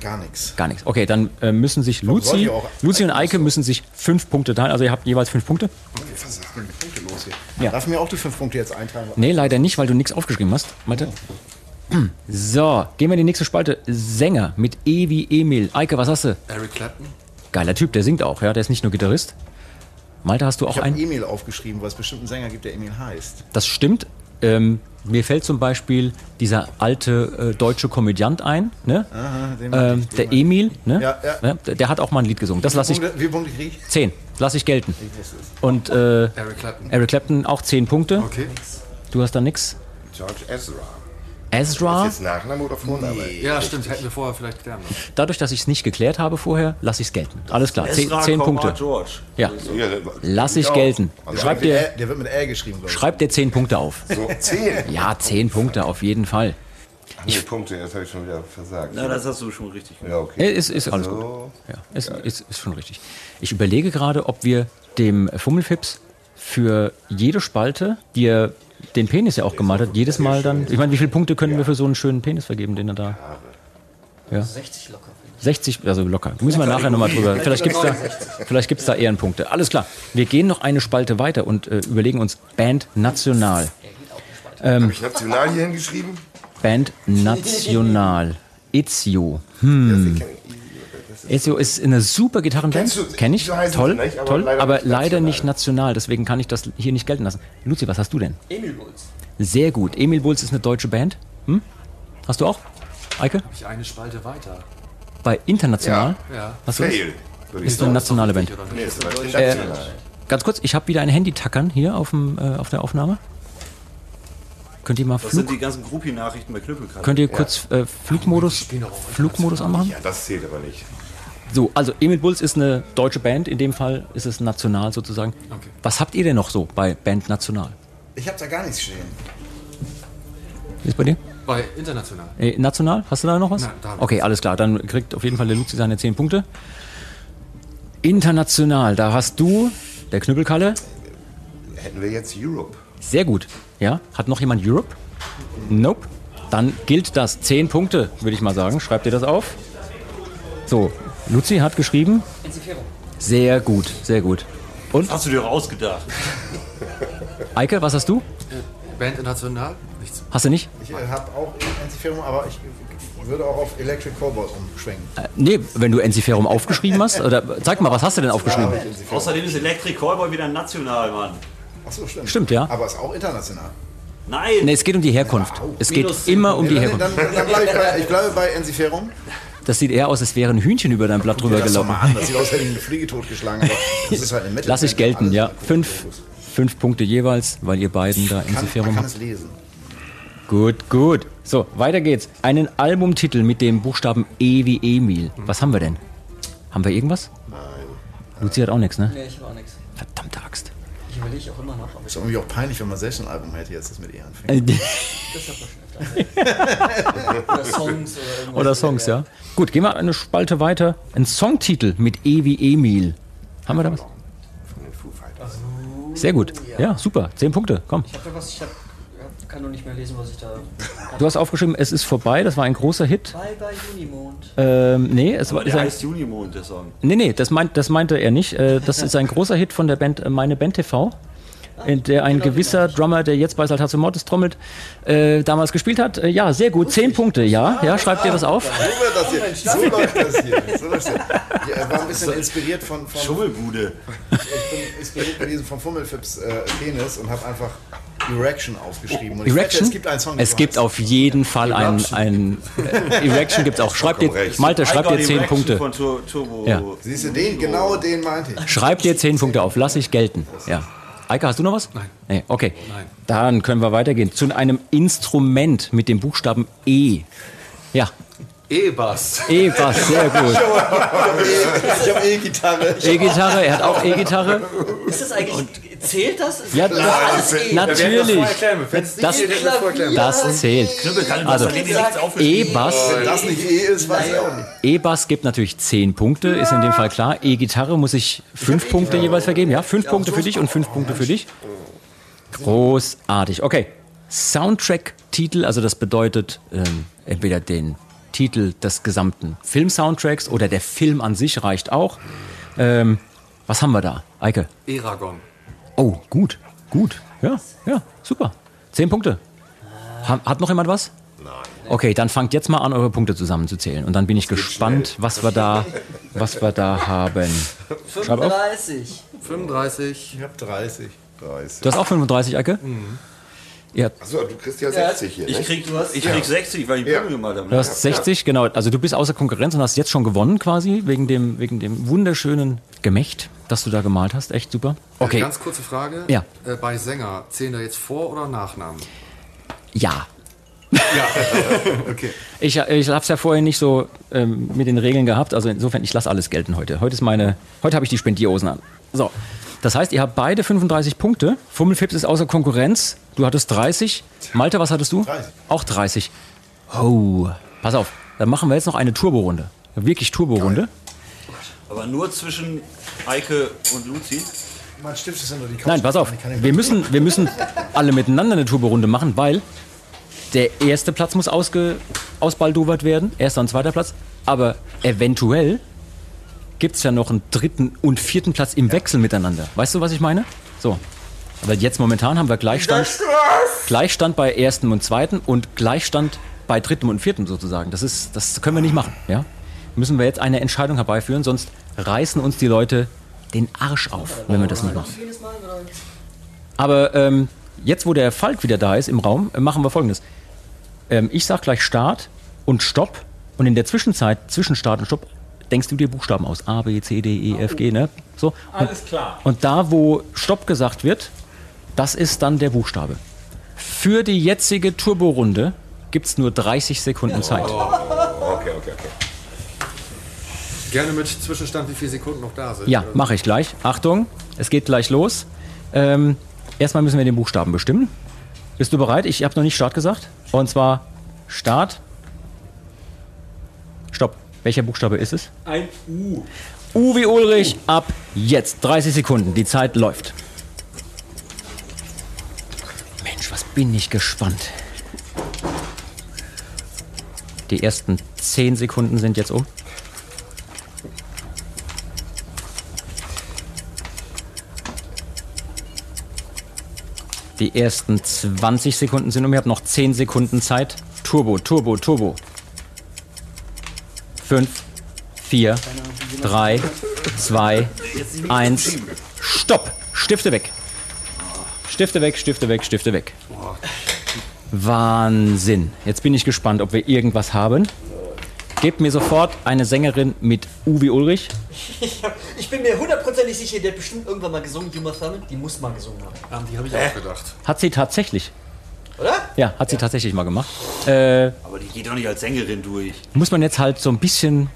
Gar nichts. Gar nichts. Okay, dann äh, müssen sich Luzi, ja auch Luzi und Eike müssen sich fünf Punkte teilen. Also ihr habt jeweils fünf Punkte. Ist denn die Punkte los hier? Ja. Darf mir auch die fünf Punkte jetzt eintragen? Nee, leider nicht, weil du nichts aufgeschrieben hast. Malte. So, gehen wir in die nächste Spalte. Sänger mit E wie Emil. Eike, was hast du? Eric Clapton? Geiler Typ, der singt auch, ja. Der ist nicht nur Gitarrist. Malte, hast du Ich auch habe einen? Emil aufgeschrieben, weil es bestimmt einen Sänger gibt, der Emil heißt. Das stimmt. Ähm, mir fällt zum Beispiel dieser alte äh, deutsche Komödiant ein, ne? Aha, ähm, ich, der ich. Emil, ne? Ja, ja. Der, der hat auch mal ein Lied gesungen. Das lasse ich. Wie Punkte krieg ich? Zehn. Lasse ich gelten. Ich. Und äh, Eric Clapton. Eric Clapton auch zehn Punkte. Okay. Du hast da nix. George Ezra. Ezra. Ist jetzt Nachname oder Vorname? Ja, stimmt. Hätten wir vorher vielleicht klären müssen. Dadurch, dass ich es nicht geklärt habe vorher, lasse ich es gelten. Alles klar. Zehn, Ezra, zehn Punkte. George. Ja. Ja, Lass ich auch. gelten. Also Schreib Der, dir, der wird mit R geschrieben, glaube ich. schreib dir zehn Punkte auf. So, zehn. Ja, zehn Punkte auf jeden Fall. Ach, nee, Punkte, jetzt habe ich schon wieder versagt. Na, das hast du schon richtig gemacht. ja, okay. Äh, Ist, ist alles gut. So. Ja, ist, ist, ist schon richtig. Ich überlege gerade, ob wir dem Fummelfips für jede Spalte, die er den Penis ja auch gemalt hat, jedes Mal dann. Ich meine, wie viele Punkte können wir für so einen schönen Penis vergeben, den er da. 60 locker. 60, also locker. Müssen wir nachher nochmal drüber. Vielleicht gibt es da, vielleicht gibt's da Ehrenpunkte. Alles klar. Wir gehen noch eine Spalte weiter und äh, überlegen uns Band National. Habe ich national hier hingeschrieben? Band National. Ezio. Hm. Ezio ist eine super Gitarrenband. Kennst du- Kenn ich. so Toll, nicht, aber toll. leider Aber nicht leider national. nicht national. Deswegen kann ich das hier nicht gelten lassen. Luzi, was hast du denn? Emil Bulls. Sehr gut. Emil Bulls ist eine deutsche Band. Hm? Hast du auch? Eike? Ich eine Spalte weiter. Bei International? Ja. Hast du das? Fail. Ist eine nationale Band. Nee, ist Äh, ganz kurz, ich habe wieder ein Handy tackern hier auf, dem, äh, auf der Aufnahme. Könnt ihr mal Das sind Flug, die ganzen Groupie-Nachrichten bei Knüppelkarte. könnt ihr kurz äh, Flugmodus, Flugmodus anmachen? Ja, das zählt aber nicht. So, also Emil Bulls ist eine deutsche Band, in dem Fall ist es national sozusagen. Okay. Was habt ihr denn noch so bei Band National? Ich habe da gar nichts stehen. Wie ist bei dir? Bei international. Äh, national? Hast du da noch was? Nein, da hab ich okay, alles klar. Dann kriegt auf jeden Fall der Luzi seine 10 Punkte. International, da hast du, der Knüppelkalle, Hätten wir jetzt Europe. sehr gut. Ja, hat noch jemand Europe? Nope. Dann gilt das. 10 Punkte, würde ich mal sagen. Schreibt ihr das auf? So, Luzi hat geschrieben. Sehr gut, sehr gut. Und Hast du dir ausgedacht? Eike, was hast du? Band international? Nichts. Hast du nicht? Ich habe auch Enziferum, aber ich würde auch auf Electric Cobalt umschwenken. Äh, nee, wenn du Enziferum aufgeschrieben hast. Oder zeig mal, was hast du denn aufgeschrieben? Außerdem ist Electric Callboy wieder national, Mann. Achso, stimmt. Stimmt, ja. Aber ist auch international. Nein! Nee, es geht um die Herkunft. Es geht Minus immer um die dann, Herkunft. dann, dann bleibe ich bei, ich bleibe bei Enziferum. Das sieht eher aus, als wäre ein Hühnchen über dein Blatt drüber Das gelaufen. an, das sieht aus, als hätte ich eine Fliege totgeschlagen. Aber das ist halt eine Lass ich gelten, ja. Fünf, fünf Punkte jeweils, weil ihr beiden da Kann, man Enziferum kann habt. es lesen. Gut, gut. So, weiter geht's. Einen Albumtitel mit dem Buchstaben E wie Emil. Was haben wir denn? Haben wir irgendwas? Nein. Luzi hat auch nichts, ne? Nee, ich habe auch nichts. Verdammte Axt. Ich überlege auch immer noch, aber Ist irgendwie auch peinlich, wenn man selbst ein Album hätte, jetzt das mit E anfängt. Äh, das hat man öfter. oder Songs oder. Oder Songs, ja. Gut, gehen wir eine Spalte weiter. Ein Songtitel mit E wie Emil. Haben wir da was? Von den Foo Fighters. Sehr gut. Ja, super. Zehn Punkte. Komm. Ich habe da was, ich hab, ja, kann noch nicht mehr lesen, was ich da. Du hast aufgeschrieben, es ist vorbei. Das war ein großer Hit. Bye bye Unimond. Ähm, nee, es war, der ein, heißt Junimond, der Song. nee, nee, das, meint, das meinte er nicht. Äh, das ist ein großer Hit von der Band äh, Meine Band TV. In der ein gewisser Drummer, der jetzt bei Saltatio Mortis trommelt, äh, damals gespielt hat. Äh, ja, sehr gut. Zehn Punkte, ja. Ja, schreibt ihr das auf? So wird das hier. So läuft das hier. So läuft das hier. Ja, er war ein bisschen inspiriert von, von Schummelbude. ich bin inspiriert gewesen von Fummelfips äh, Penis und habe einfach Erection aufgeschrieben. Und ich Erection? Wette, es gibt einen Song, Es gibt auf jeden Fall einen, einen äh, Erection gibt's auch. Schreibt dir. Malte, schreibt I dir got zehn Erection Punkte. Von Tur Turbo. Ja. Siehst du, den, genau den meinte ich. Schreib dir zehn Punkte auf. Lass ich gelten. Ja. Eike, hast du noch was? Nein. Nee, okay. Nein. Dann können wir weitergehen. Zu einem Instrument mit dem Buchstaben E. Ja, E-Bass. E-Bass, sehr gut. Ich habe E-Gitarre. E-Gitarre, er hat auch E-Gitarre. Ist das eigentlich. Zählt das? Ja, das alles eh? natürlich. Das, das zählt. Also, E-Bass, Wenn das nicht E ist, weiß ich auch nicht. E-Bass gibt natürlich 10 Punkte, ist in dem Fall klar. E-Gitarre muss ich 5 Punkte jeweils vergeben. Ja, 5 Punkte für dich und 5 Punkte für dich. Großartig. Okay. Soundtrack-Titel, also das bedeutet ähm, entweder den Titel des gesamten Film-Soundtracks oder der Film an sich reicht auch. Ähm, was haben wir da? Eike? Eragon. Oh, gut, gut. Ja, ja, super. Zehn Punkte. Ha, hat noch jemand was? Nein. Okay, dann fangt jetzt mal an, eure Punkte zusammenzuzählen. Und dann bin ich gespannt, was wir da, was wir da haben. Schreib auf. 35. 35. Ich hab 30. 30. Du hast auch 35, Eike? Ja, Achso, du kriegst ja 60 hier. Ich ne? krieg, ich krieg 60, weil ich Ja. Punkte gemacht habe. du hast 60, genau. Also du bist außer Konkurrenz und hast jetzt schon gewonnen quasi, wegen dem, wegen dem wunderschönen Gemächt, das du da gemalt hast. Echt super. Okay, Ganz kurze Frage. Ja. Äh, bei Sänger, zählen da jetzt Vor- oder Nachnamen? ja. Okay. Ich, ich habe es ja vorher nicht so ähm, mit den Regeln gehabt, also insofern, ich lasse alles gelten heute. Heute ist meine, heute habe ich die Spendierhosen an. So, das heißt, ihr habt beide 35 Punkte. Fummelfips ist außer Konkurrenz. Du hattest 30. Malte, was hattest du? 30. Auch 30. Oh, pass auf, dann machen wir jetzt noch eine Turbo-Runde. Wirklich Turbo-Runde. Aber nur zwischen Eike und Luzi. Mein Stift ist hinter die Couch. Nein, pass auf. Wir müssen, wir müssen alle miteinander eine Turbo-Runde machen, weil der erste Platz muss ausge, ausbaldowert werden. Erster und zweiter Platz. Aber eventuell gibt es ja noch einen dritten und vierten Platz im Wechsel miteinander. Weißt du, was ich meine? So. Aber jetzt momentan haben wir Gleichstand, Gleichstand bei ersten und zweiten und Gleichstand bei dritten und vierten sozusagen. Das, ist, das können wir nicht machen. Ja? Müssen wir jetzt eine Entscheidung herbeiführen, sonst reißen uns die Leute den Arsch auf, wenn wir das nicht machen. Aber ähm, jetzt, wo der Falk wieder da ist im Raum, äh, machen wir folgendes. Ähm, ich sag gleich Start und Stopp. Und in der Zwischenzeit, zwischen Start und Stopp, denkst du dir Buchstaben aus. A, B, C, D, E, F, G, ne? So. Alles klar. Und da, wo Stopp gesagt wird, das ist dann der Buchstabe. Für die jetzige Turbo-Runde gibt es nur 30 Sekunden Zeit. Okay, okay, okay. Gerne mit Zwischenstand, wie viele Sekunden noch da sind. Ja, mache ich gleich. Achtung, es geht gleich los. Ähm, erstmal müssen wir den Buchstaben bestimmen. Bist du bereit? Ich habe noch nicht Start gesagt. Und zwar Start. Stopp. Welcher Buchstabe ist es? Ein U. U wie Ulrich. Ab jetzt. 30 Sekunden. Die Zeit läuft. Mensch, was bin ich gespannt. Die ersten 10 Sekunden sind jetzt um. Die ersten 20 Sekunden sind um. Ihr habt noch 10 Sekunden Zeit. Turbo, Turbo, Turbo. 5, 4, 3, 2, 1. Stopp! Stifte weg. Stifte weg, Stifte weg, Stifte weg. Wahnsinn. Jetzt bin ich gespannt, ob wir irgendwas haben. Gebt mir sofort eine Sängerin mit Uwe Ulrich. Ich, bin mir hundertprozentig sicher, der hat bestimmt irgendwann mal gesungen, Juma Thurman. Die muss mal gesungen haben. Die habe ich auch gedacht. Hat sie tatsächlich. Oder? Ja, hat sie tatsächlich mal gemacht. Äh, Aber die geht doch nicht als Sängerin durch. muss man jetzt halt so ein bisschen,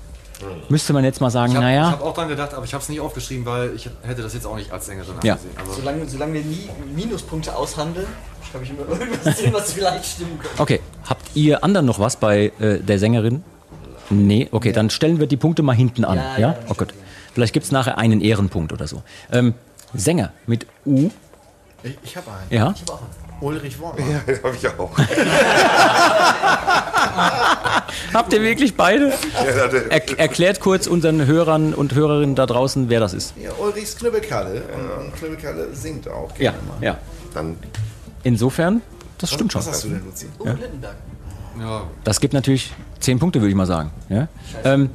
müsste man jetzt mal sagen, Ich habe naja, hab auch dran gedacht, aber ich habe es nicht aufgeschrieben, weil ich hätte das jetzt auch nicht als Sängerin Ja. angesehen. Also, Solange, solange wir nie Minuspunkte aushandeln, habe ich immer irgendwas drin, was vielleicht stimmen könnte. okay. Habt ihr anderen noch was bei äh, der Sängerin? Nee, okay, dann stellen wir die Punkte mal hinten an. Ja, Ja, ja, Oh Gott. Vielleicht gibt es nachher einen Ehrenpunkt oder so. Ähm, Sänger mit U. Ich, ich habe einen. Ja. Ulrich Worm. Ja, das habe ich auch. Habt ihr wirklich beide? Ja, Er erklärt kurz unseren Hörern und Hörerinnen da draußen, wer das ist. Ja, Ulrichs Knüppelkalle. Und, und Knüppelkalle singt auch Ja, gerne mal. ja. Dann Insofern, das stimmt schon. Was hast du denn, Luzi? Uwe Lindenberg. ja, Das gibt natürlich 10 Punkte, würde ich mal sagen. Ja? Ähm,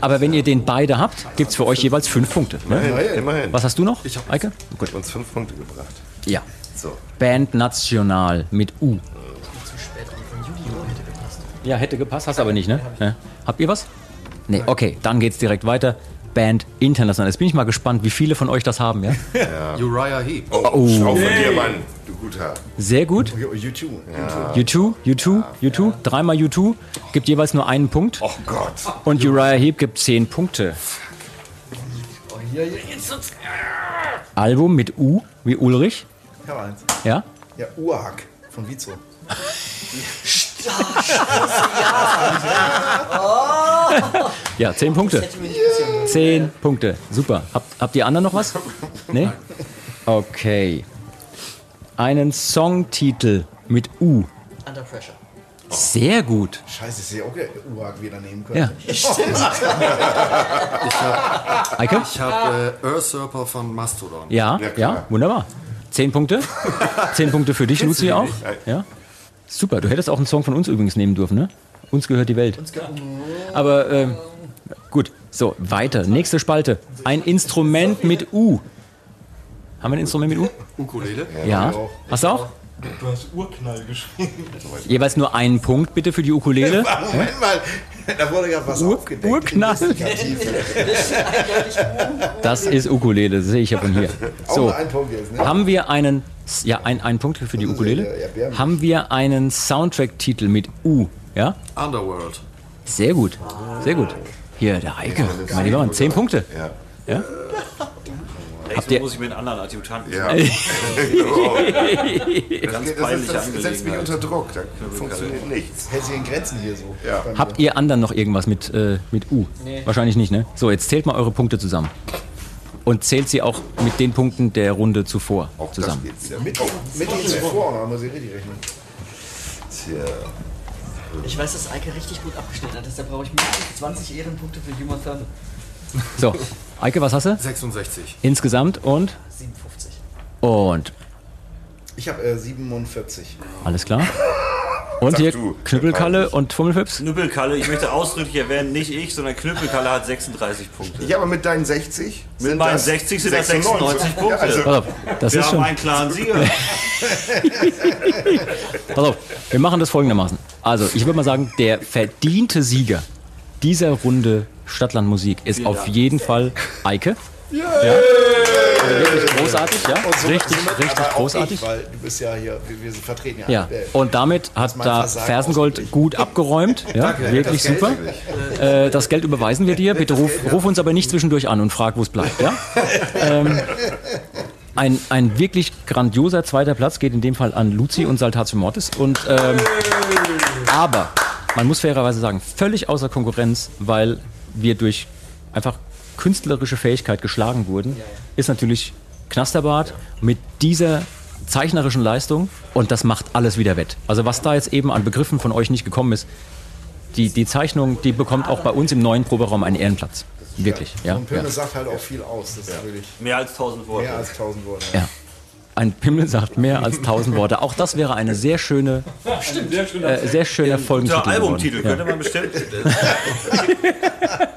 aber wenn ihr den beide habt, gibt es für euch jeweils 5 Punkte. Ne? immerhin. immerhin. Was hast du noch, Ich Eike? Gut. uns fünf Punkte gebracht. Ja. So. Band National mit U. Ja, hätte gepasst, hast aber nicht, ne? Ja. Habt ihr was? Nee, okay, dann geht's direkt weiter. Band International. Jetzt bin ich mal gespannt, wie viele von euch das haben, ja? Uriah Heep. Oh, oh. Auch von dir, Mann. Du guter. Sehr gut. U2. U2, U2, U2, dreimal U2, gibt jeweils nur einen Punkt. Oh Gott. Und Uriah Heep gibt 10 Punkte. Album mit U, wie Ulrich, Ich habe eins. ja? Ja, Urhack von Vizo. Ja, 10 Punkte. 10 Punkte, super. Habt, habt ihr anderen noch was? Nee? Okay. Einen Songtitel mit U. Under Pressure. Sehr gut. Scheiße, ich hätte auch Urak wieder nehmen können. Ja. Ich habe Eike? ich hab, äh, Usurper von Mastodon. Ja, Ja, ja, wunderbar. Zehn Punkte. Zehn Punkte für dich, Luzi, du auch. Ja. Super, du hättest auch einen Song von uns übrigens nehmen dürfen, ne? Uns gehört die Welt. Aber ähm, gut, so, weiter. Nächste Spalte. Ein Instrument mit U. Haben wir ein Instrument mit U? Ukulele. Ja. Hast du auch? Du hast Urknall geschrieben. Jeweils nur einen Punkt bitte für die Ukulele. Moment mal, da wurde gerade was Ur- aufgedeckt. Urknall. Das ist Ukulele, das sehe ich ja von hier. So, ein Punkt jetzt, ne? haben wir einen, ja, ein, einen Punkt für die Ukulele. ja erbärmlich. Haben wir einen Soundtrack-Titel mit U, ja? Underworld. Sehr gut, sehr gut. Hier, der Heike, mein lieber Mann, zehn Punkte. Ja. Ja? Habt ihr- muss ich mir einen anderen Adjutanten Ja. Genau. Ganz Das, peinliche das, das setzt mich Angelegenheit. unter Druck. Da funktioniert nichts. Hält sich in Grenzen hier so. Ja. Habt ihr anderen noch irgendwas mit, äh, mit U? Wahrscheinlich nicht, ne? So, jetzt zählt mal eure Punkte zusammen. Und zählt sie auch mit den Punkten der Runde zuvor Auch das zusammen. wieder. Mit, mit den zuvor, da muss ich richtig rechnen. Tja. Ich weiß, dass Eike richtig gut abgeschnitten hat, deshalb brauche ich mindestens 20 Ehrenpunkte für Human Thermal. So, Eike, was hast du? 66. Insgesamt und? 57. Und Ich habe äh, 47. alles klar. Und Sag hier du. Knüppelkalle und Fummelfips? Knüppelkalle, ich möchte ausdrücklich erwähnen, nicht ich, sondern Knüppelkalle hat 36 Punkte. Ja, aber mit deinen 60 Mit meinen das 60 sind das 96 Punkte. Ja, also, Pass auf, das Wir ist haben schon. einen klaren Sieger. Pass auf, wir machen das folgendermaßen. Also, ich würde mal sagen, der verdiente Sieger dieser Runde Stadtland Musik ist auf jeden Fall Eike. Ja. Also wirklich großartig, ja. Richtig, richtig aber auch großartig. Ich, weil du bist ja hier, wir, wir vertreten ja, Ja, und damit hat da Fersengold gut abgeräumt. Ja, wirklich Das Geld super. Äh, das Geld überweisen wir dir. Bitte ruf, ruf uns aber nicht zwischendurch an und frag, wo es bleibt. Ja? ähm, ein, ein wirklich grandioser zweiter Platz geht in dem Fall an Luzi und Saltatio Mortis. Und, ähm, aber man muss fairerweise sagen, völlig außer Konkurrenz, weil wir durch einfach künstlerische Fähigkeit geschlagen wurden, ist natürlich Knasterbart mit dieser zeichnerischen Leistung und das macht alles wieder wett. Also was da jetzt eben an Begriffen von euch nicht gekommen ist, die, die Zeichnung, die bekommt auch bei uns im neuen Proberaum einen Ehrenplatz. Wirklich, ja. Und ja. Pimmel sagt halt auch viel aus. Das ist wirklich Mehr als 1000 Worte. mehr als 1000 Worte. ja. Ein Pimmel sagt mehr als tausend Worte. Auch das wäre eine sehr schöne, äh, sehr schöner Folgentitel. Albumtitel könnte man bestellen.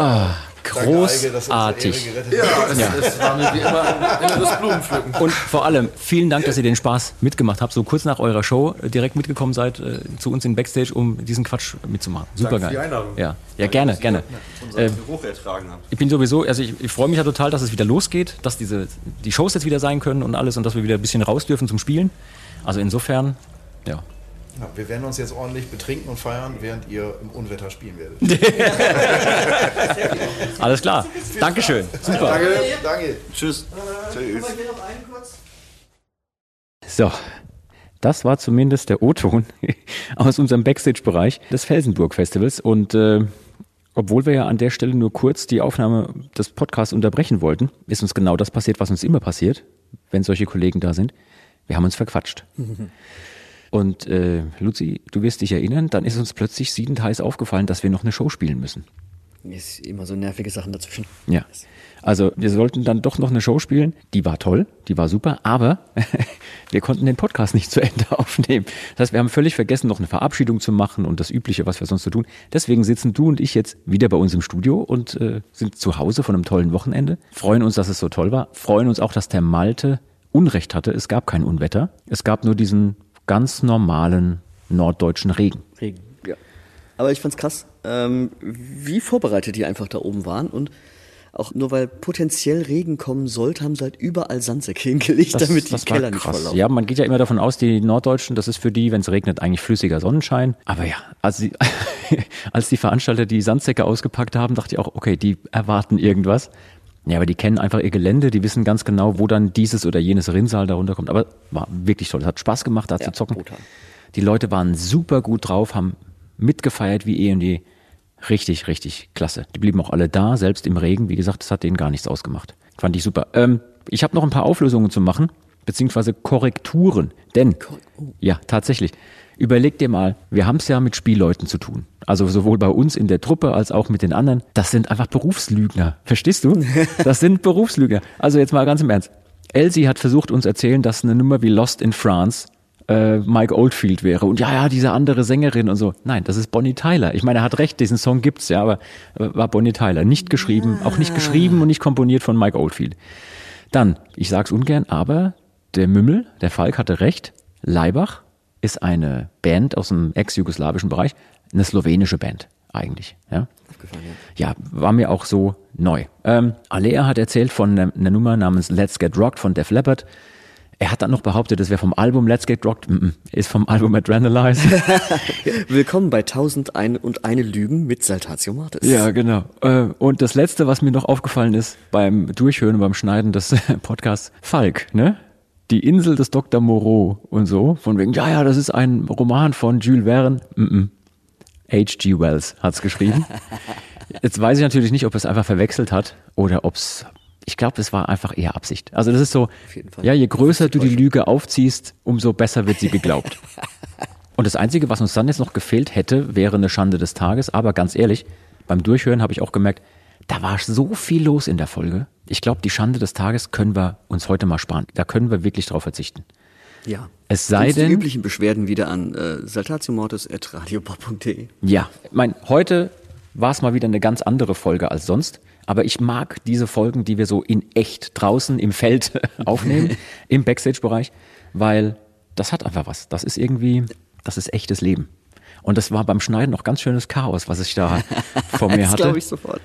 Ja. Großartig. Ja, es, es war mir wie immer ein inneres Blumenpflücken. Und vor allem vielen Dank, dass ihr den Spaß mitgemacht habt. So kurz nach eurer Show äh, direkt mitgekommen seid äh, zu uns in Backstage, um diesen Quatsch mitzumachen. Super Danke für geil. die Einladung. Ja, ja gerne, gerne. Haben. Ich bin sowieso, also ich, ich freue mich ja total, dass es wieder losgeht, dass diese die Shows jetzt wieder sein können und alles und dass wir wieder ein bisschen raus dürfen zum Spielen. Also insofern, ja. Ja, wir werden uns jetzt ordentlich betrinken und feiern, während ihr im Unwetter spielen werdet. Alles klar. Dankeschön. Super. Danke, danke. Tschüss. tschüss. So. Das war zumindest der O-Ton aus unserem Backstage-Bereich des Felsenburg-Festivals. Und äh, obwohl wir ja an der Stelle nur kurz die Aufnahme des Podcasts unterbrechen wollten, ist uns genau das passiert, was uns immer passiert, wenn solche Kollegen da sind. Wir haben uns verquatscht. Und äh, Luzi, du wirst dich erinnern, dann ist uns plötzlich siedend heiß aufgefallen, dass wir noch eine Show spielen müssen. Ist immer so nervige Sachen dazwischen. Ja. Also wir sollten dann doch noch eine Show spielen. Die war toll, die war super, aber wir konnten den Podcast nicht zu Ende aufnehmen. Das heißt, wir haben völlig vergessen, noch eine Verabschiedung zu machen und das Übliche, was wir sonst so tun. Deswegen sitzen du und ich jetzt wieder bei uns im Studio und äh, sind zu Hause von einem tollen Wochenende. Freuen uns, dass es so toll war. Freuen uns auch, dass der Malte Unrecht hatte. Es gab kein Unwetter. Es gab nur diesen ganz normalen norddeutschen Regen. Regen. Ja. Aber ich fand's krass, ähm, wie vorbereitet die einfach da oben waren und auch nur weil potenziell Regen kommen sollte, haben sie halt überall Sandsäcke hingelegt, damit die Keller nicht volllaufen. Ja, man geht ja immer davon aus, die Norddeutschen, das ist für die, wenn es regnet, eigentlich flüssiger Sonnenschein. Aber ja, als die, als die Veranstalter die Sandsäcke ausgepackt haben, dachte ich auch, okay, die erwarten irgendwas. Ja, aber die kennen einfach ihr Gelände, die wissen ganz genau, wo dann dieses oder jenes Rinnsal da runterkommt. Aber war wirklich toll. Es hat Spaß gemacht, da Ja, zu zocken. brutal. Die Leute waren super gut drauf, haben mitgefeiert wie eh und je. Richtig, richtig klasse. Die blieben auch alle da, selbst im Regen. Wie gesagt, das hat denen gar nichts ausgemacht. Fand ich super. Ähm, ich habe noch ein paar Auflösungen zu machen. beziehungsweise Korrekturen. Denn, ja, tatsächlich, überleg dir mal, wir haben es ja mit Spielleuten zu tun. Also sowohl bei uns in der Truppe als auch mit den anderen. Das sind einfach Berufslügner. Verstehst du? Das sind Berufslügner. Also jetzt mal ganz im Ernst. Elsie hat versucht, uns erzählen, dass eine Nummer wie Lost in France äh, Mike Oldfield wäre. Und ja, ja, diese andere Sängerin und so. Nein, das ist Bonnie Tyler. Ich meine, er hat recht, diesen Song gibt's ja, aber äh, war Bonnie Tyler. Nicht geschrieben, auch nicht geschrieben und nicht komponiert von Mike Oldfield. Dann, ich sag's ungern, aber der Mümmel, der Falk hatte recht. Leibach ist eine Band aus dem ex-jugoslawischen Bereich, eine slowenische Band eigentlich. Ja, ja war mir auch so neu. Ähm, Alea hat erzählt von einer, einer Nummer namens Let's Get Rocked von Def Leppard. Er hat dann noch behauptet, das wäre vom Album Let's Get Rocked. Ist vom Album Adrenalize. Willkommen bei 1001 und eine Lügen mit Saltatio Mortis. Ja, genau. Äh, Und das Letzte, was mir noch aufgefallen ist beim Durchhören und beim Schneiden des Podcasts, Falk, ne? Die Insel des Dr. Moreau und so, von wegen, ja, ja, das ist ein Roman von Jules Verne. H.G. Wells hat's geschrieben. Jetzt weiß ich natürlich nicht, ob es einfach verwechselt hat oder ob's, ich glaube, es war einfach eher Absicht. Also das ist so, ja, je größer du die Lüge aufziehst, umso besser wird sie geglaubt. Und das Einzige, was uns dann jetzt noch gefehlt hätte, wäre eine Schande des Tages. Aber ganz ehrlich, beim Durchhören habe ich auch gemerkt, da war so viel los in der Folge. Ich glaube, die Schande des Tages können wir uns heute mal sparen. Da können wir wirklich drauf verzichten. Ja. Es sei Uns denn- Die üblichen Beschwerden wieder an äh, saltatiomortis.radiobob.de. Ja, mein, heute war es mal wieder eine ganz andere Folge als sonst. Aber ich mag diese Folgen, die wir so in echt draußen im Feld aufnehmen, im Backstage-Bereich, weil das hat einfach was. Das ist irgendwie, das ist echtes Leben. Und das war beim Schneiden noch ganz schönes Chaos, was ich da vor mir Das hatte. glaube ich sofort.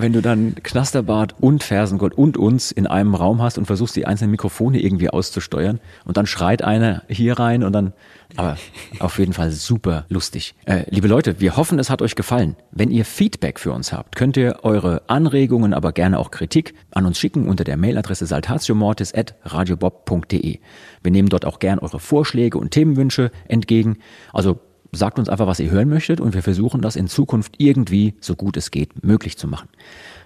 Wenn du dann Knasterbart und Fersengold und uns in einem Raum hast und versuchst, die einzelnen Mikrofone irgendwie auszusteuern und dann schreit einer hier rein und dann, aber auf jeden Fall super lustig. Äh, liebe Leute, wir hoffen, es hat euch gefallen. Wenn ihr Feedback für uns habt, könnt ihr eure Anregungen, aber gerne auch Kritik an uns schicken unter der Mailadresse saltatiomortis.radiobob.de. Wir nehmen dort auch gern eure Vorschläge und Themenwünsche entgegen. Also sagt uns einfach, was ihr hören möchtet und wir versuchen das in Zukunft irgendwie, so gut es geht, möglich zu machen.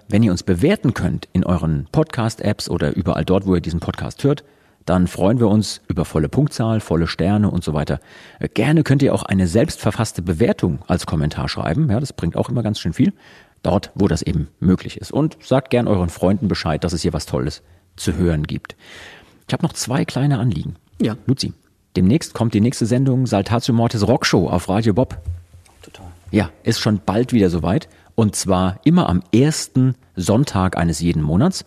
Wenn ihr uns bewerten könnt in euren Podcast-Apps oder überall dort, wo ihr diesen Podcast hört, dann freuen wir uns über volle Punktzahl, volle Sterne und so weiter. Äh, Gerne könnt ihr auch eine selbstverfasste Bewertung als Kommentar schreiben. Ja, das bringt auch immer ganz schön viel. Dort, wo das eben möglich ist. Und sagt gern euren Freunden Bescheid, dass es hier was Tolles zu hören gibt. Ich habe noch zwei kleine Anliegen. Ja. Luzi, demnächst kommt die nächste Sendung Saltatio Mortis Rockshow auf Radio Bob. Total. Ja, ist schon bald wieder soweit. Und zwar immer am ersten Sonntag eines jeden Monats.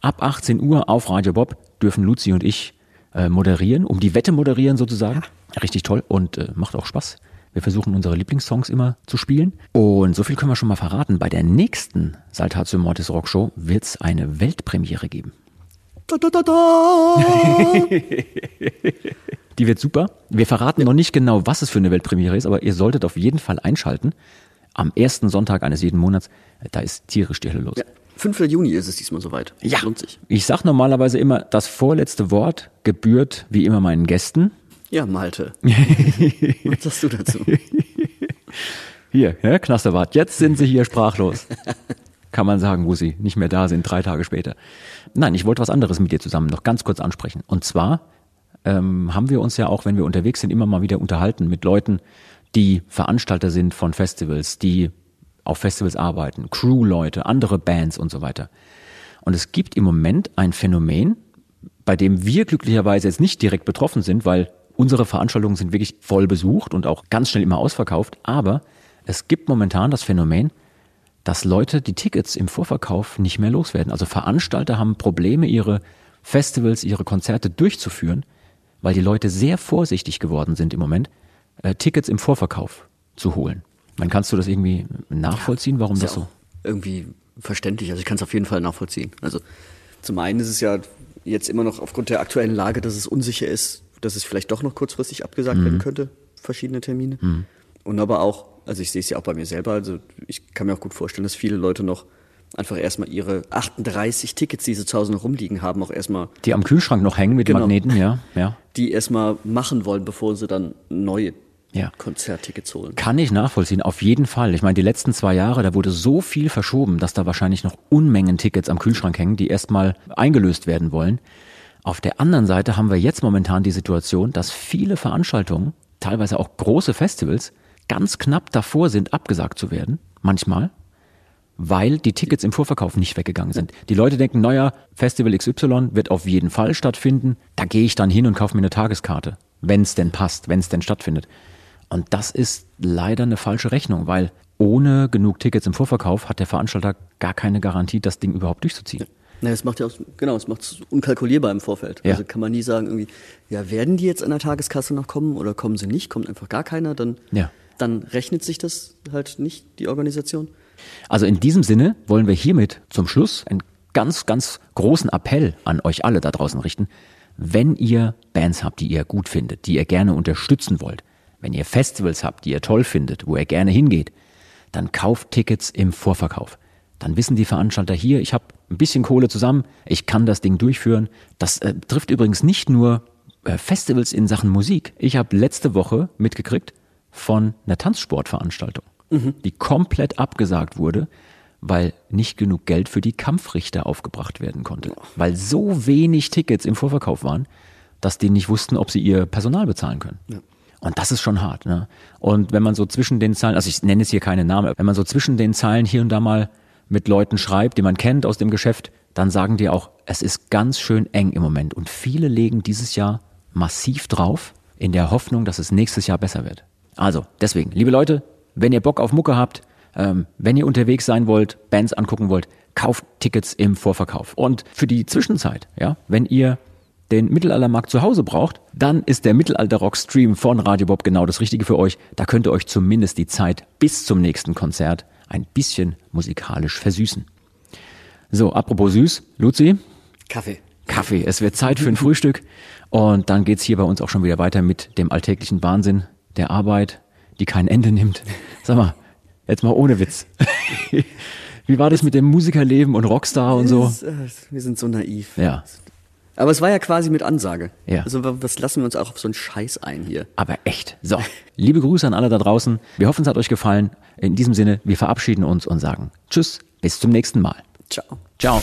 Ab 18 Uhr auf Radio Bob dürfen Luzi und ich äh, moderieren, um die Wette moderieren sozusagen. Richtig toll und äh, macht auch Spaß. Wir versuchen unsere Lieblingssongs immer zu spielen. Und so viel können wir schon mal verraten. Bei der nächsten Saltatio Mortis Rockshow wird es eine Weltpremiere geben. Da, da, da, da. Die wird super. Wir verraten noch nicht genau, was es für eine Weltpremiere ist, aber ihr solltet auf jeden Fall einschalten. Am ersten Sonntag eines jeden Monats, da ist tierisch die Hölle los. Ja, 5. Juni ist es diesmal soweit. Ja. Lohnt sich. Ich sag normalerweise immer, das vorletzte Wort gebührt wie immer meinen Gästen. Ja, Malte. Was sagst du dazu? Hier, ja, Knasterwart, jetzt sind sie hier sprachlos. Kann man sagen, wo sie nicht mehr da sind, drei Tage später. Nein, ich wollte was anderes mit dir zusammen noch ganz kurz ansprechen. Und zwar ähm, haben wir uns ja auch, wenn wir unterwegs sind, immer mal wieder unterhalten mit Leuten, die Veranstalter sind von Festivals, die auf Festivals arbeiten, Crew-Leute, andere Bands und so weiter. Und es gibt im Moment ein Phänomen, bei dem wir glücklicherweise jetzt nicht direkt betroffen sind, weil unsere Veranstaltungen sind wirklich voll besucht und auch ganz schnell immer ausverkauft. Aber es gibt momentan das Phänomen, dass Leute die Tickets im Vorverkauf nicht mehr loswerden. Also Veranstalter haben Probleme, ihre Festivals, ihre Konzerte durchzuführen, weil die Leute sehr vorsichtig geworden sind im Moment, äh, Tickets im Vorverkauf zu holen. Man kannst du das irgendwie nachvollziehen, warum Ist das ja so? irgendwie verständlich. Also ich kann es auf jeden Fall nachvollziehen. Also zum einen ist es ja jetzt immer noch aufgrund der aktuellen Lage, dass es unsicher ist, dass es vielleicht doch noch kurzfristig abgesagt Mhm. werden könnte, verschiedene Termine. Und aber auch, also ich sehe es ja auch bei mir selber, also ich kann mir auch gut vorstellen, dass viele Leute noch einfach erstmal ihre 38 Tickets, die sie zu Hause noch rumliegen haben, auch erstmal Die am Kühlschrank noch hängen mit Genau. Magneten, ja, ja. die erstmal machen wollen, bevor sie dann neue Ja. Konzerttickets holen. Kann ich nachvollziehen, auf jeden Fall. Ich meine, die letzten zwei Jahre, da wurde so viel verschoben, dass da wahrscheinlich noch Unmengen Tickets am Kühlschrank hängen, die erstmal eingelöst werden wollen. Auf der anderen Seite haben wir jetzt momentan die Situation, dass viele Veranstaltungen, teilweise auch große Festivals, ganz knapp davor sind, abgesagt zu werden. Manchmal. Weil die Tickets im Vorverkauf nicht weggegangen sind. Die Leute denken, naja, Festival XY wird auf jeden Fall stattfinden. Da gehe ich dann hin und kaufe mir eine Tageskarte. Wenn es denn passt, wenn es denn stattfindet. Und das ist leider eine falsche Rechnung, weil ohne genug Tickets im Vorverkauf hat der Veranstalter gar keine Garantie, das Ding überhaupt durchzuziehen. Na, es macht ja auch, genau, es macht es unkalkulierbar im Vorfeld. Ja. Also kann man nie sagen, irgendwie, ja, werden die jetzt an der Tageskasse noch kommen oder kommen sie nicht? Kommt einfach gar keiner, dann, Ja. dann rechnet sich das halt nicht, die Organisation. Also in diesem Sinne wollen wir hiermit zum Schluss einen ganz, ganz großen Appell an euch alle da draußen richten. Wenn ihr Bands habt, die ihr gut findet, die ihr gerne unterstützen wollt, wenn ihr Festivals habt, die ihr toll findet, wo ihr gerne hingeht, dann kauft Tickets im Vorverkauf. Dann wissen die Veranstalter hier, ich habe ein bisschen Kohle zusammen, ich kann das Ding durchführen. Das äh, trifft übrigens nicht nur äh, Festivals in Sachen Musik. Ich habe letzte Woche mitgekriegt von einer Tanzsportveranstaltung, die komplett abgesagt wurde, weil nicht genug Geld für die Kampfrichter aufgebracht werden konnte. Weil so wenig Tickets im Vorverkauf waren, dass die nicht wussten, ob sie ihr Personal bezahlen können. Und das ist schon hart. Ne? Und wenn man so zwischen den Zeilen, also ich nenne es hier keine Namen, wenn man so zwischen den Zeilen hier und da mal mit Leuten schreibt, die man kennt aus dem Geschäft, dann sagen die auch, es ist ganz schön eng im Moment. Und viele legen dieses Jahr massiv drauf, in der Hoffnung, dass es nächstes Jahr besser wird. Also, deswegen, liebe Leute, wenn ihr Bock auf Mucke habt, ähm, wenn ihr unterwegs sein wollt, Bands angucken wollt, kauft Tickets im Vorverkauf. Und für die Zwischenzeit, ja, wenn ihr den Mittelaltermarkt zu Hause braucht, dann ist der Mittelalter-Rock-Stream von Radio Bob genau das Richtige für euch. Da könnt ihr euch zumindest die Zeit bis zum nächsten Konzert ein bisschen musikalisch versüßen. So, apropos süß, Luzi, Kaffee. Kaffee. Es wird Zeit für ein Frühstück. Und dann geht's hier bei uns auch schon wieder weiter mit dem alltäglichen Wahnsinn der Arbeit, die kein Ende nimmt. Sag mal, jetzt mal ohne Witz. Wie war das mit dem Musikerleben und Rockstar und so? Äh, wir sind so naiv. Ja. Aber es war ja quasi mit Ansage. Ja. Also wa- was lassen wir uns auch auf so einen Scheiß ein hier? Aber echt. So, liebe Grüße an alle da draußen. Wir hoffen, es hat euch gefallen. In diesem Sinne, wir verabschieden uns und sagen Tschüss, bis zum nächsten Mal. Ciao. Ciao.